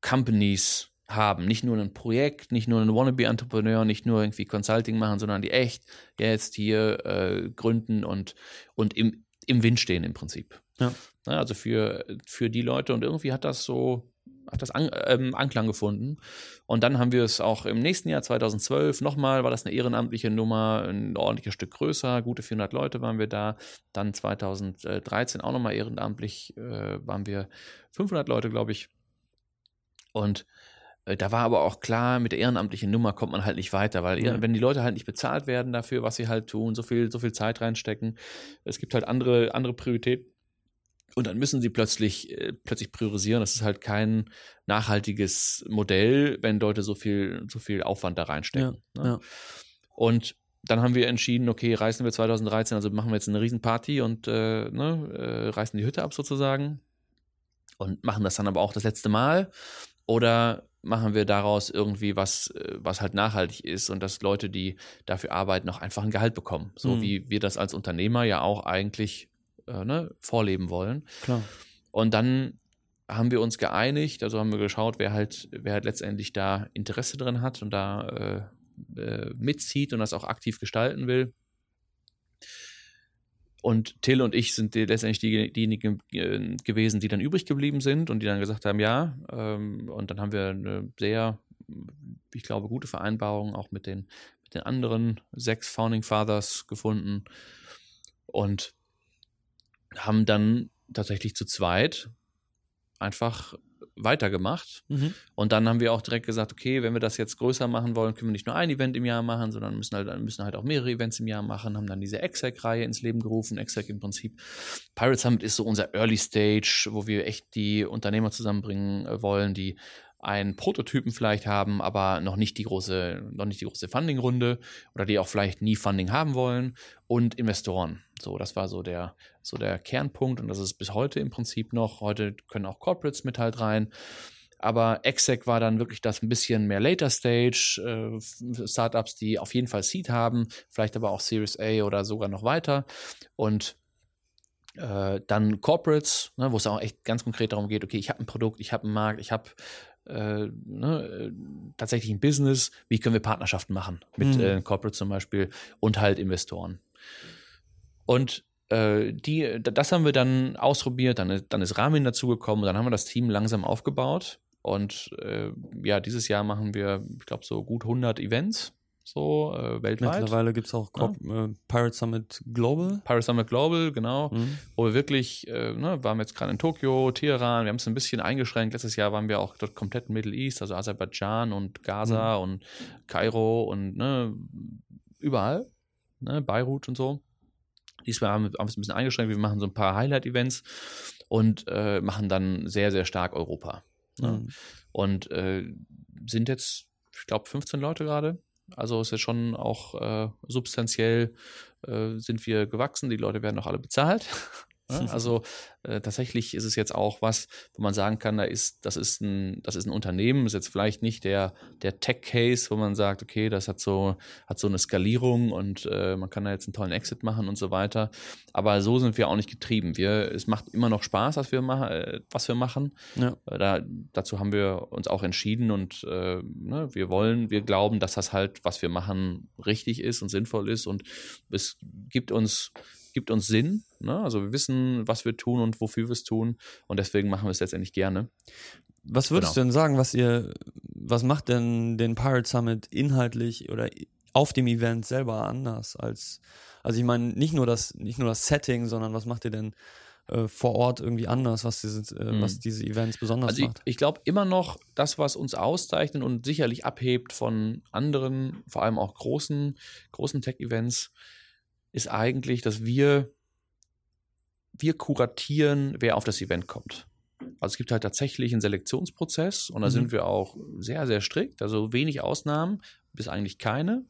Companies haben, nicht nur ein Projekt, nicht nur ein Wannabe-Entrepreneur, nicht nur irgendwie Consulting machen, sondern die echt jetzt hier äh, gründen und, und im, im Wind stehen im Prinzip. Ja. Also für, für die Leute und irgendwie hat das so hat das An ähm, Anklang gefunden. Und dann haben wir es auch im nächsten Jahr, 2012, nochmal, war das eine ehrenamtliche Nummer, ein ordentliches Stück größer, gute 400 Leute waren wir da. Dann 2013 auch nochmal ehrenamtlich, äh, waren wir 500 Leute, glaube ich. Und äh, da war aber auch klar, mit der ehrenamtlichen Nummer kommt man halt nicht weiter, weil ja. wenn die Leute halt nicht bezahlt werden dafür, was sie halt tun, so viel, so viel Zeit reinstecken, es gibt halt andere, andere Prioritäten und dann müssen sie plötzlich, äh, plötzlich priorisieren. Das ist halt kein nachhaltiges Modell, wenn Leute so viel, so viel Aufwand da reinstecken. Ja, ne? ja. Und dann haben wir entschieden, okay, reißen wir 2013, also machen wir jetzt eine Riesenparty und äh, ne, äh, reißen die Hütte ab sozusagen und machen das dann aber auch das letzte Mal. Oder machen wir daraus irgendwie was, äh, was halt nachhaltig ist und dass Leute, die dafür arbeiten, auch einfach ein Gehalt bekommen. So mhm. wie wir das als Unternehmer ja auch eigentlich äh, ne, vorleben wollen. Klar. Und dann haben wir uns geeinigt, also haben wir geschaut, wer halt, wer halt letztendlich da Interesse drin hat und da äh, äh, mitzieht und das auch aktiv gestalten will. Und Till und ich sind die, letztendlich die, diejenigen gewesen, die dann übrig geblieben sind und die dann gesagt haben, ja. Ähm, und dann haben wir eine sehr, ich glaube, gute Vereinbarung auch mit den, mit den anderen sechs Founding Fathers gefunden. Und haben dann tatsächlich zu zweit einfach weitergemacht. Mhm. Und dann haben wir auch direkt gesagt, okay, wenn wir das jetzt größer machen wollen, können wir nicht nur ein Event im Jahr machen, sondern müssen halt, müssen halt auch mehrere Events im Jahr machen, haben dann diese Exec-Reihe ins Leben gerufen. Exec im Prinzip. Pirate Summit ist so unser Early Stage, wo wir echt die Unternehmer zusammenbringen äh, wollen, die einen Prototypen vielleicht haben, aber noch nicht die große, noch nicht die große Funding-Runde oder die auch vielleicht nie Funding haben wollen und Investoren. So, das war so der, so der Kernpunkt und das ist bis heute im Prinzip noch. Heute können auch Corporates mit halt rein. Aber Exec war dann wirklich das ein bisschen mehr Later Stage, äh, Startups, die auf jeden Fall Seed haben, vielleicht aber auch Series A oder sogar noch weiter. Und äh, dann Corporates, ne, wo es auch echt ganz konkret darum geht, okay, ich habe ein Produkt, ich habe einen Markt, ich habe äh, ne, äh, tatsächlich ein Business, wie können wir Partnerschaften machen mit mhm. äh, Corporate zum Beispiel und halt Investoren. Und äh, die, das haben wir dann ausprobiert, dann, dann ist Ramin dazugekommen, dann haben wir das Team langsam aufgebaut und äh, ja, dieses Jahr machen wir, ich glaube, so gut 100 Events so äh, weltweit. Mittlerweile gibt es auch ja. äh, Pirate Summit Global. Pirate Summit Global, genau. Mhm. Wo wir wirklich, äh, ne, waren wir jetzt gerade in Tokio, Teheran, wir haben es ein bisschen eingeschränkt. Letztes Jahr waren wir auch dort komplett im Middle East, also Aserbaidschan und Gaza mhm. und Kairo und ne, überall, ne, Beirut und so. Diesmal haben wir es ein bisschen eingeschränkt. Wir machen so ein paar Highlight-Events und äh, machen dann sehr, sehr stark Europa. Ne? Mhm. Und äh, sind jetzt, ich glaube, 15 Leute gerade also ist ja schon auch äh, substanziell äh, sind wir gewachsen. Die Leute werden auch alle bezahlt. Ja, also äh, tatsächlich ist es jetzt auch was, wo man sagen kann, da ist, das ist ein, das ist ein Unternehmen, ist jetzt vielleicht nicht der, der Tech-Case, wo man sagt, okay, das hat so, hat so eine Skalierung und äh, man kann da jetzt einen tollen Exit machen und so weiter. Aber so sind wir auch nicht getrieben. Wir, es macht immer noch Spaß, was wir, machen, äh, was wir machen. Ja. Äh, da, dazu haben wir uns auch entschieden und äh, ne, wir wollen, wir glauben, dass das halt, was wir machen, richtig ist und sinnvoll ist und es gibt uns gibt uns Sinn. Ne? Also wir wissen, was wir tun und wofür wir es tun. Und deswegen machen wir es letztendlich gerne. Was würdest genau. du denn sagen, was ihr, was macht denn den Pirate Summit inhaltlich oder auf dem Event selber anders als, also ich meine, nicht nur das, nicht nur das Setting, sondern was macht ihr denn äh, vor Ort irgendwie anders, was diese, äh, mhm. was diese Events besonders also macht? Ich, ich glaube immer noch, das, was uns auszeichnet und sicherlich abhebt von anderen, vor allem auch großen, großen Tech-Events, ist eigentlich, dass wir, wir kuratieren, wer auf das Event kommt. Also es gibt halt tatsächlich einen Selektionsprozess und da mhm. sind wir auch sehr, sehr strikt. Also wenig Ausnahmen, bis eigentlich keine.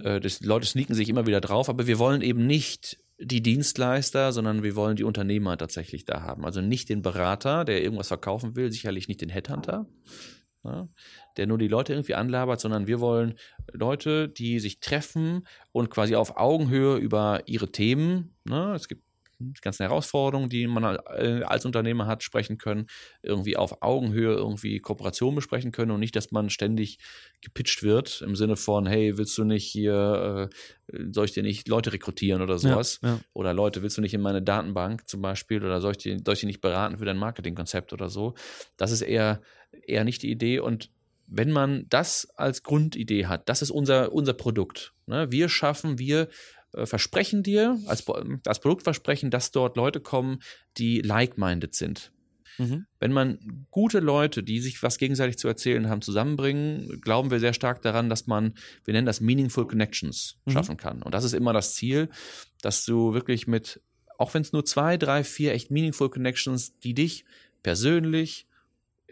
Äh, das, Leute sneaken sich immer wieder drauf, aber wir wollen eben nicht die Dienstleister, sondern wir wollen die Unternehmer tatsächlich da haben. Also nicht den Berater, der irgendwas verkaufen will, sicherlich nicht den Headhunter, ja, der nur die Leute irgendwie anlabert, sondern wir wollen Leute, die sich treffen und quasi auf Augenhöhe über ihre Themen, ne, es gibt die ganzen Herausforderungen, die man äh, als Unternehmer hat, sprechen können, irgendwie auf Augenhöhe irgendwie Kooperation besprechen können und nicht, dass man ständig gepitcht wird im Sinne von, hey, willst du nicht hier, äh, soll ich dir nicht Leute rekrutieren oder sowas? Ja, ja. Oder Leute, willst du nicht in meine Datenbank zum Beispiel oder soll ich, dir, soll ich dir nicht beraten für dein Marketingkonzept oder so? Das ist eher, eher nicht die Idee und wenn man das als Grundidee hat, das ist unser, unser Produkt. Ne? Wir schaffen, wir versprechen dir als, als Produktversprechen, dass dort Leute kommen, die like-minded sind. Mhm. Wenn man gute Leute, die sich was gegenseitig zu erzählen haben, zusammenbringen, glauben wir sehr stark daran, dass man, wir nennen das Meaningful Connections mhm. schaffen kann. Und das ist immer das Ziel, dass du wirklich mit, auch wenn es nur zwei, drei, vier echt Meaningful Connections, die dich persönlich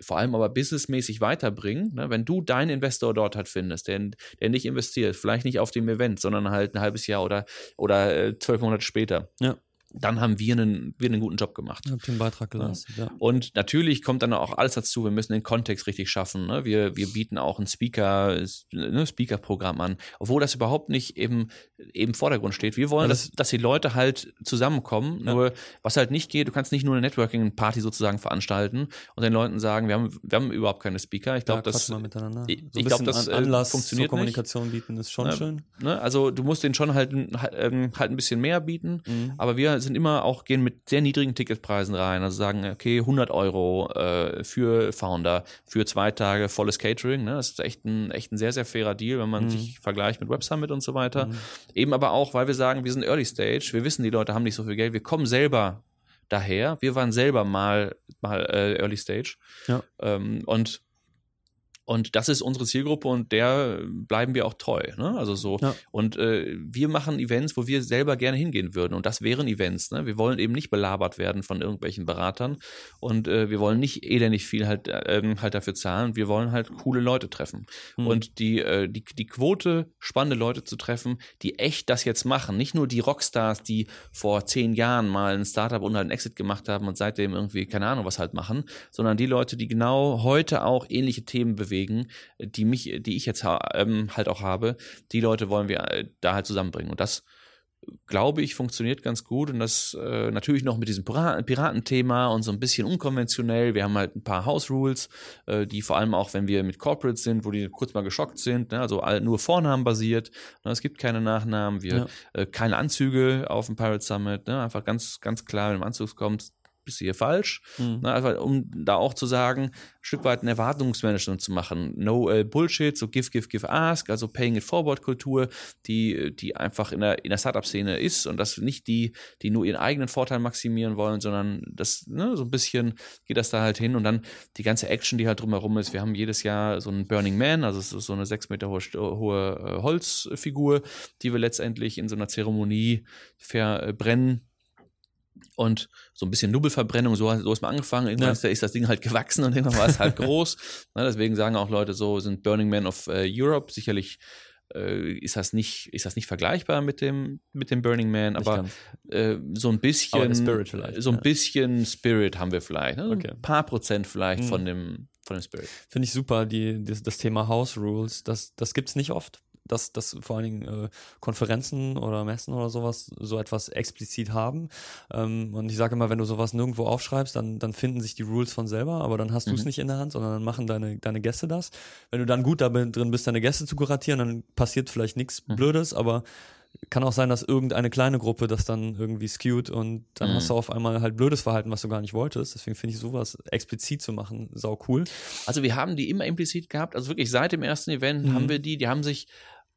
vor allem aber businessmäßig weiterbringen, ne? wenn du deinen Investor dort halt findest, der, der nicht investiert, vielleicht nicht auf dem Event, sondern halt ein halbes Jahr oder, oder äh, zwölf Monate später. Ja dann haben wir einen, wir einen guten Job gemacht. Habt den Beitrag geleistet, ja. Und natürlich kommt dann auch alles dazu, wir müssen den Kontext richtig schaffen. Ne? Wir, wir bieten auch ein Speaker, ne, Speaker-Programm an, obwohl das überhaupt nicht eben, im Vordergrund steht. Wir wollen, das, dass, dass die Leute halt zusammenkommen. Ja. Nur, was halt nicht geht, du kannst nicht nur eine Networking-Party sozusagen veranstalten und den Leuten sagen, wir haben, wir haben überhaupt keine Speaker. Ich glaube, ja, das, miteinander. ich, so ich glaube, das an, Anlass funktioniert zur Kommunikation nicht. bieten ist schon schön. Ne? Also, du musst den schon halt, halt, halt ein bisschen mehr bieten, mhm. aber wir sind immer auch, gehen mit sehr niedrigen Ticketpreisen rein. Also sagen, okay, 100 Euro äh, für Founder, für zwei Tage volles Catering. Ne? Das ist echt ein, echt ein sehr, sehr fairer Deal, wenn man mhm. sich vergleicht mit Web Summit und so weiter. Mhm. Eben aber auch, weil wir sagen, wir sind Early Stage, wir wissen, die Leute haben nicht so viel Geld, wir kommen selber daher. Wir waren selber mal, mal äh, Early Stage. Ja. Ähm, und und das ist unsere Zielgruppe und der bleiben wir auch treu. Ne? Also so. Ja. Und äh, wir machen Events, wo wir selber gerne hingehen würden. Und das wären Events. Ne? Wir wollen eben nicht belabert werden von irgendwelchen Beratern. Und äh, wir wollen nicht elendig viel halt, äh, halt dafür zahlen. Wir wollen halt coole Leute treffen. Mhm. Und die, äh, die, die Quote, spannende Leute zu treffen, die echt das jetzt machen. Nicht nur die Rockstars, die vor zehn Jahren mal ein Startup und halt einen Exit gemacht haben und seitdem irgendwie, keine Ahnung, was halt machen, sondern die Leute, die genau heute auch ähnliche Themen bewegen bewegen, die mich, die ich jetzt ähm, halt auch habe, die Leute wollen wir äh, da halt zusammenbringen. Und das glaube ich, funktioniert ganz gut und das äh, natürlich noch mit diesem Piratenthema und so ein bisschen unkonventionell. Wir haben halt ein paar House Rules, äh, die vor allem auch, wenn wir mit Corporates sind, wo die kurz mal geschockt sind, ne? also nur Vornamen basiert. Ne? Es gibt keine Nachnamen, wir ja. äh, keine Anzüge auf dem Pirate Summit, ne? einfach ganz, ganz klar, wenn du im Anzug kommst, bist du hier falsch. Mhm. Ne, einfach, um da auch zu sagen, ein Stück weit ein Erwartungsmanagement zu machen. No äh, Bullshit, so give, give, give, ask, also Paying It Forward Kultur, die, die einfach in der, in der Startup-Szene ist und das nicht die, die nur ihren eigenen Vorteil maximieren wollen, sondern das, ne, so ein bisschen geht das da halt hin und dann die ganze Action, die halt drumherum ist. Wir haben jedes Jahr so einen Burning Man, also es ist so eine sechs Meter hohe, hohe äh, Holzfigur, die wir letztendlich in so einer Zeremonie verbrennen und so ein bisschen Nubbelverbrennung, so, so ist man angefangen. Irgendwann ja. ist das Ding halt gewachsen und irgendwann war es halt groß. Na, deswegen sagen auch Leute so, sind Burning Man of äh, Europe. Sicherlich äh, ist das nicht, ist das nicht vergleichbar mit dem, mit dem Burning Man, aber äh, so ein bisschen, so ein bisschen Spirit haben wir vielleicht. Ne? Okay. Ein paar Prozent vielleicht mhm. von dem, von dem Spirit. Finde ich super, die, das, das Thema House Rules. Das, das gibt es nicht oft dass, dass vor allen Dingen äh, Konferenzen oder Messen oder sowas so etwas explizit haben. Ähm, und ich sage immer, wenn du sowas nirgendwo aufschreibst, dann, dann finden sich die Rules von selber, aber dann hast mhm. du es nicht in der Hand, sondern dann machen deine, deine Gäste das. Wenn du dann gut da drin bist, deine Gäste zu kuratieren, dann passiert vielleicht nichts mhm. Blödes, aber kann auch sein, dass irgendeine kleine Gruppe das dann irgendwie skewt und dann mhm. hast du auf einmal halt blödes Verhalten, was du gar nicht wolltest. Deswegen finde ich sowas explizit zu machen sau cool. Also wir haben die immer implizit gehabt. Also wirklich seit dem ersten Event mhm. haben wir die, die haben sich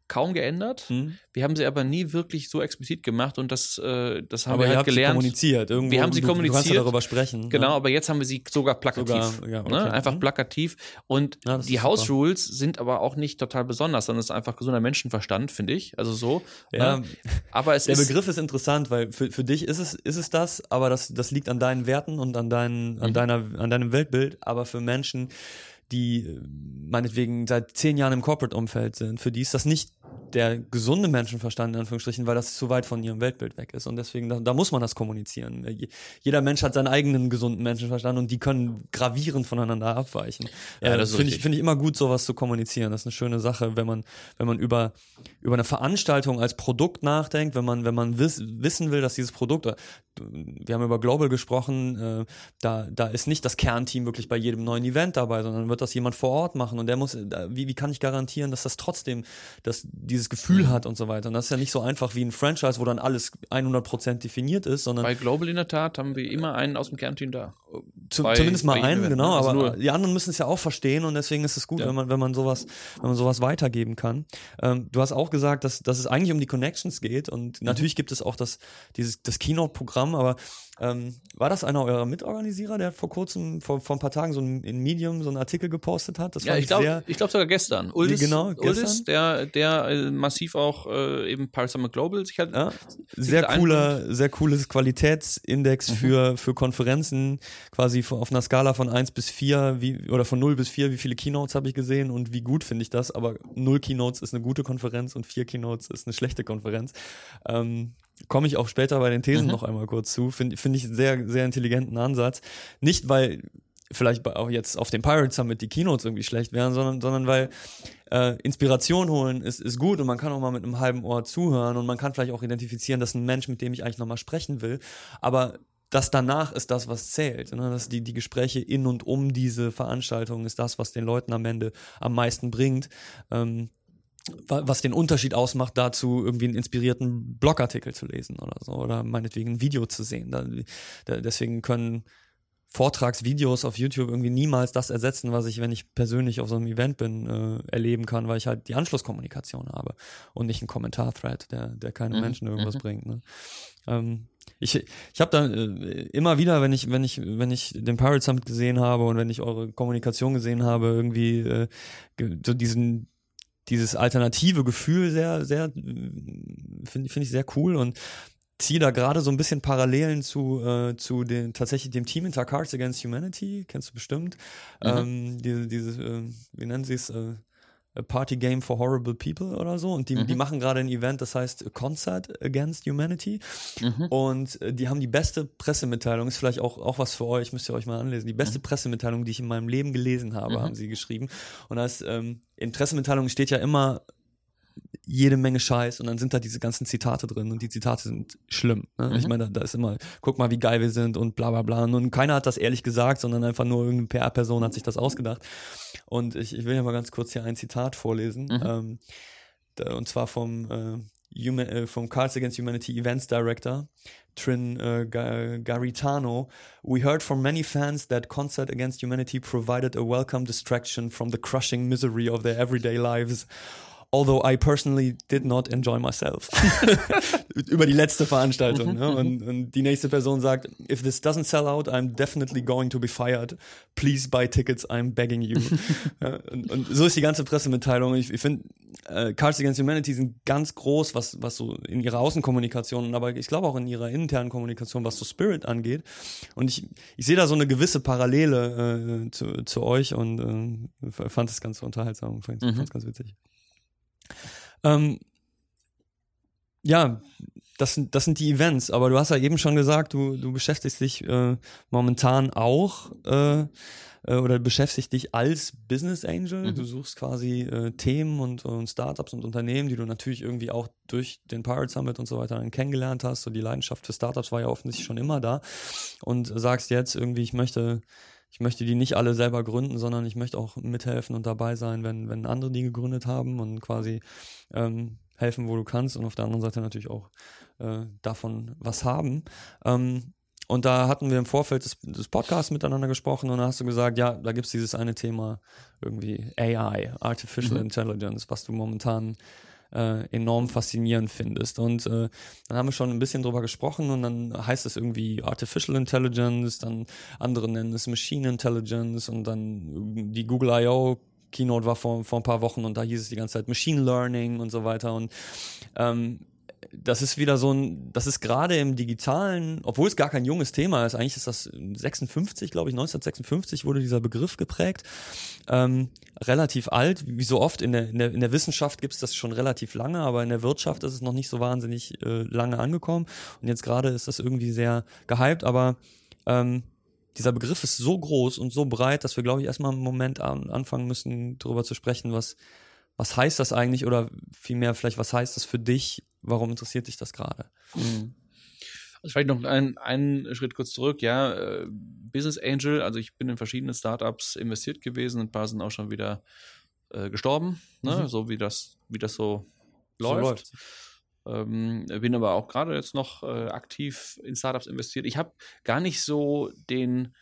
kaum geändert. Mhm. Wir haben sie aber nie wirklich so explizit gemacht und das, äh, das haben aber wir halt gelernt. Sie kommuniziert. Irgendwo, wir haben sie du, kommuniziert. Du kannst ja darüber sprechen. Ne? Genau, ja. aber jetzt haben wir sie sogar plakativ. Sogar, ja, okay. ne? Einfach mhm. plakativ. Und ja, die House. Rules sind aber auch nicht total besonders, sondern es ist einfach gesunder Menschenverstand, finde ich. Also so. Ja. Ne? Aber es Der ist Begriff ist interessant, weil für, für dich ist es, ist es das, aber das, das liegt an deinen Werten und an, deinen, an, mhm. deiner, an deinem Weltbild. Aber für Menschen, die äh, meinetwegen seit zehn Jahren im Corporate-Umfeld sind, für die ist das nicht der gesunde Menschenverstand in Anführungsstrichen, weil das zu weit von ihrem Weltbild weg ist. Und deswegen, da, da muss man das kommunizieren. Jeder Mensch hat seinen eigenen gesunden Menschenverstand und die können gravierend voneinander abweichen. Ja, äh, das finde ich, finde ich immer gut, sowas zu kommunizieren. Das ist eine schöne Sache, wenn man, wenn man über, über eine Veranstaltung als Produkt nachdenkt, wenn man, wenn man wiss, wissen will, dass dieses Produkt, äh, wir haben über Global gesprochen, äh, da, da ist nicht das Kernteam wirklich bei jedem neuen Event dabei, sondern wird das jemand vor Ort machen und der muss, wie, wie kann ich garantieren, dass das trotzdem, dass dieses Gefühl mhm. hat und so weiter. Und das ist ja nicht so einfach wie ein Franchise, wo dann alles 100% definiert ist, sondern. Bei Global in der Tat haben wir immer einen aus dem Kernteam da. Bei, zumindest mal einen, Event, genau, also aber die anderen müssen es ja auch verstehen und deswegen ist es gut, ja. wenn man, wenn man sowas, wenn man sowas weitergeben kann. Ähm, du hast auch gesagt, dass, dass es eigentlich um die Connections geht und mhm. natürlich gibt es auch das, dieses, das Keynote-Programm, aber ähm, war das einer eurer Mitorganisierer, der vor kurzem, vor, vor ein paar Tagen so ein, in Medium so einen Artikel gepostet hat? Das ja, ich glaube glaub sogar gestern. Uldis, genau, Uldis, der, der äh, massiv auch äh, eben Paris Summer Global sich hat. Ja, sehr cooler, sehr cooles Qualitätsindex mhm. für, für Konferenzen, quasi auf einer Skala von 1 bis 4, wie, oder von 0 bis 4, wie viele Keynotes habe ich gesehen und wie gut finde ich das, aber 0 Keynotes ist eine gute Konferenz und 4 Keynotes ist eine schlechte Konferenz. Ähm, komme ich auch später bei den Thesen mhm. noch einmal kurz zu. Finde find ich einen sehr, sehr intelligenten Ansatz. Nicht, weil vielleicht auch jetzt auf dem Pirate Summit die Keynotes irgendwie schlecht wären, sondern, sondern weil äh, Inspiration holen ist, ist gut und man kann auch mal mit einem halben Ohr zuhören und man kann vielleicht auch identifizieren, dass ein Mensch, mit dem ich eigentlich nochmal sprechen will, aber das danach ist das, was zählt. Ne? Das die, die Gespräche in und um diese Veranstaltung ist das, was den Leuten am Ende am meisten bringt. Ähm, was den Unterschied ausmacht, dazu irgendwie einen inspirierten Blogartikel zu lesen oder so oder meinetwegen ein Video zu sehen. Da, da, deswegen können Vortragsvideos auf YouTube irgendwie niemals das ersetzen, was ich, wenn ich persönlich auf so einem Event bin, äh, erleben kann, weil ich halt die Anschlusskommunikation habe und nicht einen Kommentar-Thread, der, der keine mhm. Menschen irgendwas mhm. bringt. Ne? Ähm, ich ich habe da äh, immer wieder, wenn ich wenn ich wenn ich den Pirate Summit gesehen habe und wenn ich eure Kommunikation gesehen habe, irgendwie äh, so diesen dieses alternative Gefühl sehr, sehr, finde find ich sehr cool und ziehe da gerade so ein bisschen Parallelen zu, äh, zu den, tatsächlich dem Team hinter Cards Against Humanity, kennst du bestimmt. Mhm. Ähm, diese, diese, äh, wie nennen sie es, äh, Party Game for Horrible People oder so. Und die, mhm. die machen gerade ein Event, das heißt Concert Against Humanity. Mhm. Und äh, die haben die beste Pressemitteilung, ist vielleicht auch, auch was für euch, müsst ihr euch mal anlesen. Die beste mhm. Pressemitteilung, die ich in meinem Leben gelesen habe, mhm. haben sie geschrieben. Und ist, ähm, in Pressemitteilungen steht ja immer jede Menge Scheiß und dann sind da diese ganzen Zitate drin und die Zitate sind schlimm. Ne? Mhm. Ich meine, da, da, ist immer, guck mal, wie geil wir sind und bla bla bla. Und keiner hat das ehrlich gesagt, sondern einfach nur irgendeine PR-Person hat sich das ausgedacht. Und ich, ich will ja mal ganz kurz hier ein Zitat vorlesen. Mhm. Ähm, da, und zwar vom, äh, Human, äh, vom Cards Against Humanity Events Director. Trin uh, Garitano, we heard from many fans that Concert Against Humanity provided a welcome distraction from the crushing misery of their everyday lives. Although I personally did not enjoy myself. Über die letzte Veranstaltung. ne? und, und, die nächste Person sagt, if this doesn't sell out, I'm definitely going to be fired. Please buy tickets, I'm begging you. ja, und, und, so ist die ganze Pressemitteilung. Ich, ich finde, äh, Cards Against Humanity sind ganz groß, was, was so in ihrer Außenkommunikation, aber ich glaube auch in ihrer internen Kommunikation, was so Spirit angeht. Und ich, ich sehe da so eine gewisse Parallele äh, zu, zu euch und äh, fand es ganz unterhaltsam, fand es mhm. ganz witzig. Ähm, ja, das sind, das sind die Events, aber du hast ja eben schon gesagt, du, du beschäftigst dich äh, momentan auch äh, äh oder beschäftigst dich als Business Angel. Mhm. Du suchst quasi äh, Themen und, und Startups und Unternehmen, die du natürlich irgendwie auch durch den Pirate Summit und so weiter dann kennengelernt hast. So die Leidenschaft für Startups war ja offensichtlich schon immer da und sagst jetzt irgendwie, ich möchte ich möchte die nicht alle selber gründen, sondern ich möchte auch mithelfen und dabei sein, wenn, wenn andere die gegründet haben und quasi ähm, helfen, wo du kannst und auf der anderen Seite natürlich auch äh, davon was haben. Ähm, und da hatten wir im Vorfeld des, des Podcasts miteinander gesprochen und da hast du gesagt, ja, da gibt es dieses eine Thema irgendwie AI, Artificial mhm. Intelligence, was du momentan äh, enorm faszinierend findest. Und äh, dann haben wir schon ein bisschen drüber gesprochen und dann heißt es irgendwie Artificial Intelligence, dann andere nennen es Machine Intelligence und dann die Google I.O. Keynote war vor, vor ein paar Wochen und da hieß es die ganze Zeit Machine Learning und so weiter. Und ähm, das ist wieder so ein, das ist gerade im digitalen, obwohl es gar kein junges Thema ist, eigentlich ist das 56, glaube ich, 1956 wurde dieser Begriff geprägt, ähm, relativ alt, wie so oft in der, in der, in der Wissenschaft gibt es das schon relativ lange, aber in der Wirtschaft ist es noch nicht so wahnsinnig äh, lange angekommen. Und jetzt gerade ist das irgendwie sehr gehypt, aber ähm, dieser Begriff ist so groß und so breit, dass wir, glaube ich, erstmal einen Moment an, anfangen müssen, darüber zu sprechen, was, was heißt das eigentlich oder vielmehr vielleicht, was heißt das für dich? Warum interessiert dich das gerade? Mhm. Also vielleicht noch einen, einen Schritt kurz zurück. Ja, äh, Business Angel, also ich bin in verschiedene Startups investiert gewesen, ein paar sind auch schon wieder äh, gestorben, ne? Mhm. so wie das, wie das so, so läuft. Ähm, bin aber auch gerade jetzt noch äh, aktiv in Startups investiert. Ich habe gar nicht so den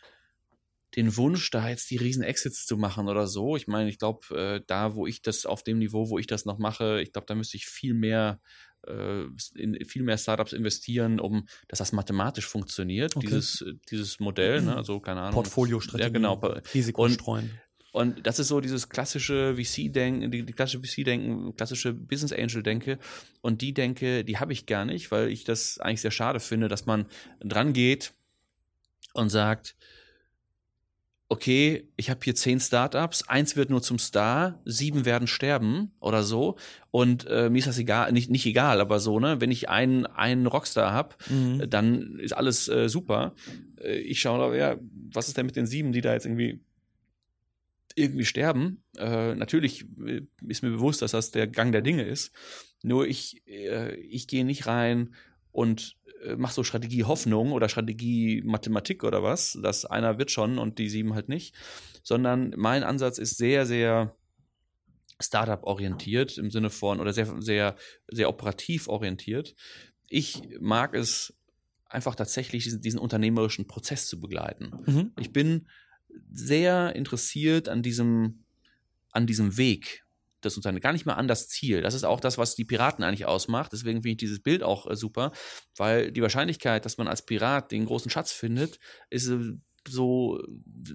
den Wunsch, da jetzt die riesen Exits zu machen oder so. Ich meine, ich glaube, äh, da, wo ich das auf dem Niveau, wo ich das noch mache, ich glaube, da müsste ich viel mehr äh, in viel mehr Startups investieren, um dass das mathematisch funktioniert, okay. dieses, dieses Modell, ne? also keine Ahnung. Portfoliostrategie. Ja, genau. Risiko und, streuen. Und das ist so dieses klassische VC-Denken, die, die, klassische VC-Denken, klassische Business Angel-Denke. Und die Denke, die habe ich gar nicht, weil ich das eigentlich sehr schade finde, dass man dran geht und sagt, okay, ich habe hier zehn Startups, eins wird nur zum Star, sieben werden sterben oder so. Und äh, mir ist das egal, nicht, nicht egal, aber so, ne? Wenn ich einen, einen Rockstar habe, mhm. dann ist alles äh, super. Äh, ich schaue da, ja, was ist denn mit den sieben, die da jetzt irgendwie irgendwie sterben. Äh, natürlich äh, ist mir bewusst, dass das der Gang der Dinge ist. Nur ich, äh, ich gehe nicht rein und äh, mach so Strategie Hoffnung oder Strategie Mathematik oder was, dass einer wird schon und die sieben halt nicht, sondern mein Ansatz ist sehr, sehr Startup orientiert im Sinne von oder sehr, sehr, sehr operativ orientiert. Ich mag es einfach tatsächlich diesen, diesen unternehmerischen Prozess zu begleiten. Mhm. Ich bin sehr interessiert an diesem, an diesem Weg, das Unternehmen, gar nicht mehr an das Ziel. Das ist auch das, was die Piraten eigentlich ausmacht. Deswegen finde ich dieses Bild auch äh, super, weil die Wahrscheinlichkeit, dass man als Pirat den großen Schatz findet, ist äh, so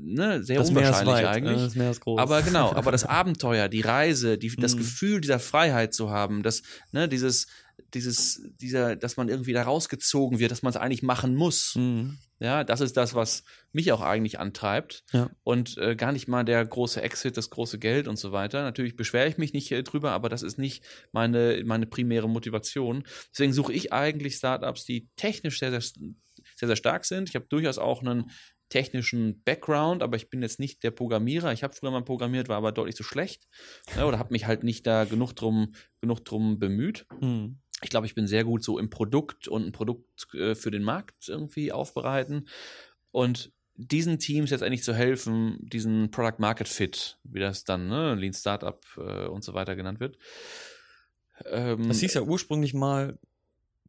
ne, sehr das unwahrscheinlich weit, eigentlich. Äh. Aber genau, aber das Abenteuer, die Reise, die, das mhm. Gefühl dieser Freiheit zu haben, das, ne, dieses, dieses, dieser, dass man irgendwie da rausgezogen wird, dass man es eigentlich machen muss. Mhm. Ja, das ist das, was mich auch eigentlich antreibt. Ja. Und äh, gar nicht mal der große Exit, das große Geld und so weiter. Natürlich beschwere ich mich nicht äh, drüber, aber das ist nicht meine, meine primäre Motivation. Deswegen suche ich eigentlich Startups, die technisch sehr, sehr, sehr, sehr stark sind. Ich habe durchaus auch einen technischen Background, aber ich bin jetzt nicht der Programmierer. Ich habe früher mal programmiert, war aber deutlich zu schlecht. Ja, oder habe mich halt nicht da genug drum, genug drum bemüht. Mhm ich glaube, ich bin sehr gut so im Produkt und ein Produkt äh, für den Markt irgendwie aufbereiten. Und diesen Teams jetzt eigentlich zu helfen, diesen Product Market Fit, wie das dann, ne, Lean Startup äh, und so weiter genannt wird. Ähm, das hieß ja ursprünglich mal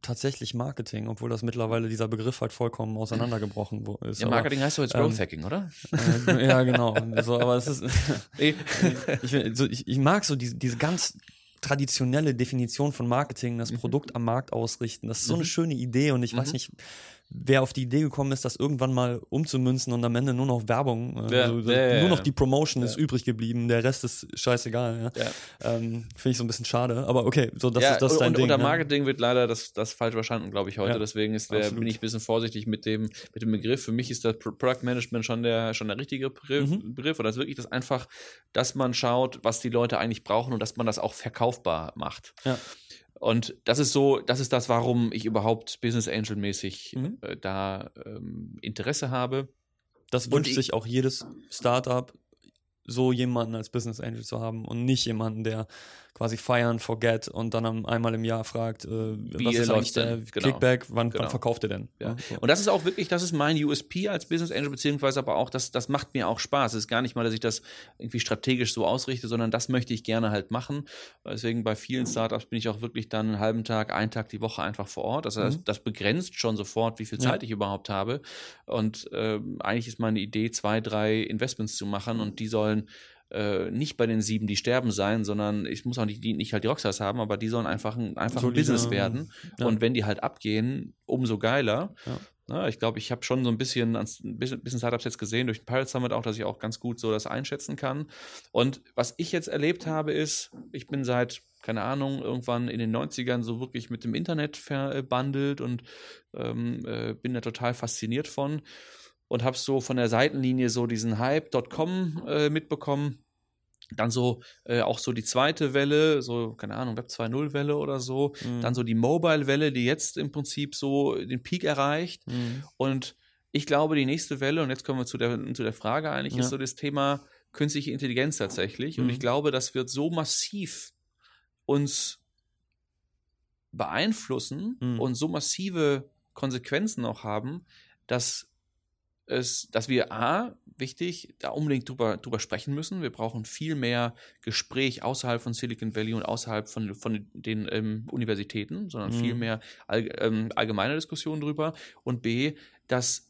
tatsächlich Marketing, obwohl das mittlerweile dieser Begriff halt vollkommen auseinandergebrochen ist. Ja, Marketing aber, heißt doch jetzt Growth ähm, Hacking, oder? Äh, ja, genau. so, aber es ist, ich, ich, ich, mag so diese, diese ganz traditionelle Definition von Marketing, das mhm. Produkt am Markt ausrichten. Das ist so eine mhm. schöne Idee und ich mhm. weiß nicht, wer auf die Idee gekommen ist, das irgendwann mal umzumünzen und am Ende nur noch Werbung, äh, ja, also, ja, nur noch die Promotion ist übrig geblieben, der Rest ist scheißegal. Ähm, Finde ich so ein bisschen schade, aber okay, so das ist das dein und, Ding. Unter Marketing wird leider das, das falsch verstanden, glaube ich, heute. Deswegen ist der, bin ich ein bisschen vorsichtig mit dem, mit dem Begriff. Für mich ist das Product Management schon der, schon der richtige Begriff, mhm. Begriff oder ist wirklich das einfach, dass man schaut, was die Leute eigentlich brauchen und dass man das auch verkaufbar macht. Ja. Und das ist so, das ist das, warum ich überhaupt Business Angel mäßig mhm. äh, da ähm, Interesse habe. Das wünscht sich auch jedes Startup, so jemanden als Business Angel zu haben und nicht jemanden, der quasi feiern, forget und dann einmal im Jahr fragt, äh, Wie was ist eigentlich der genau. Kickback, wann, genau. wann, verkauft ihr denn? Ja. Und das ist auch wirklich, das ist mein USP als Business Angel, beziehungsweise aber auch, das, das macht mir auch Spaß. Es ist gar nicht mal, dass ich das irgendwie strategisch so ausrichte, sondern das möchte ich gerne halt machen. Deswegen bei vielen Startups bin ich auch wirklich dann einen halben Tag, einen Tag die Woche einfach vor Ort. Das heißt, mhm. das begrenzt schon sofort, wie viel Zeit ja. ich überhaupt habe. Und äh, eigentlich ist meine Idee, zwei, drei Investments zu machen und die sollen äh, nicht bei den sieben, die sterben sein, sondern ich muss auch nicht, die, nicht halt die Rockstars haben, aber die sollen einfach ein, einfach so ein Business werden. Ja. Und wenn die halt abgehen, umso geiler. Ja. Ja, ich glaube, ich habe schon so ein bisschen, ein bisschen Startups jetzt gesehen durch den Pirate Summit auch, dass ich auch ganz gut so das einschätzen kann. Und was ich jetzt erlebt habe, ist, ich bin seit keine Ahnung, irgendwann in den 90ern so wirklich mit dem Internet verbandelt und ähm, äh, bin da total fasziniert von und habe so von der Seitenlinie so diesen Hype.com äh, mitbekommen. Dann so äh, auch so die zweite Welle, so, keine Ahnung, Web 2.0 Welle oder so. Mhm. Dann so die Mobile-Welle, die jetzt im Prinzip so den Peak erreicht. Mhm. Und ich glaube, die nächste Welle, und jetzt kommen wir zu der, zu der Frage eigentlich, ja. ist so das Thema künstliche Intelligenz tatsächlich. Mhm. Und ich mhm. glaube, das wird so massiv uns beeinflussen mhm. und so massive Konsequenzen auch haben, dass es, dass wir A, wichtig, da unbedingt drüber, drüber sprechen müssen. Wir brauchen viel mehr Gespräch außerhalb von Silicon Valley und außerhalb von, von den ähm, Universitäten, sondern mhm. viel mehr all, ähm, allgemeine Diskussionen drüber. Und B, dass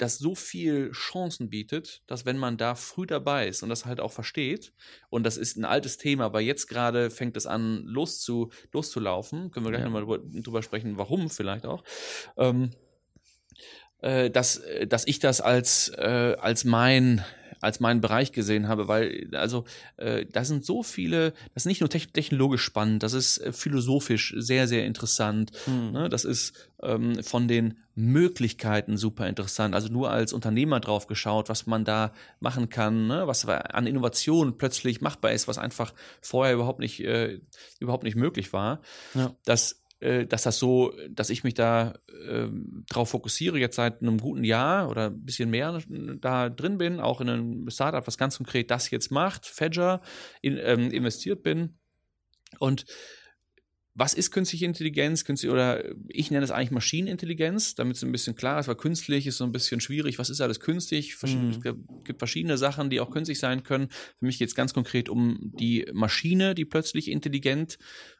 das so viel Chancen bietet, dass wenn man da früh dabei ist und das halt auch versteht, und das ist ein altes Thema, aber jetzt gerade fängt es an loszu, loszulaufen, können wir gleich ja. nochmal drüber, drüber sprechen, warum vielleicht auch, ähm, äh, dass, äh, dass ich das als, äh, als mein als meinen Bereich gesehen habe, weil also äh, da sind so viele, das ist nicht nur technologisch spannend, das ist äh, philosophisch sehr, sehr interessant. Hm. Ne? Das ist ähm, von den Möglichkeiten super interessant. Also nur als Unternehmer drauf geschaut, was man da machen kann, ne? was an Innovation plötzlich machbar ist, was einfach vorher überhaupt nicht, äh, überhaupt nicht möglich war. Ja. Das äh, dass das so, dass ich mich da äh, drauf fokussiere, jetzt seit einem guten Jahr oder ein bisschen mehr da drin bin, auch in einem Startup, was ganz konkret das jetzt macht, Fedger, in, ähm, investiert bin. Und was ist künstliche Intelligenz? Künstliche, oder ich nenne es eigentlich Maschinenintelligenz, damit es ein bisschen klar ist, weil künstlich ist so ein bisschen schwierig. Was ist alles künstlich? Mhm. Es gibt verschiedene Sachen, die auch künstlich sein können. Für mich geht es ganz konkret um die Maschine, die plötzlich intelligent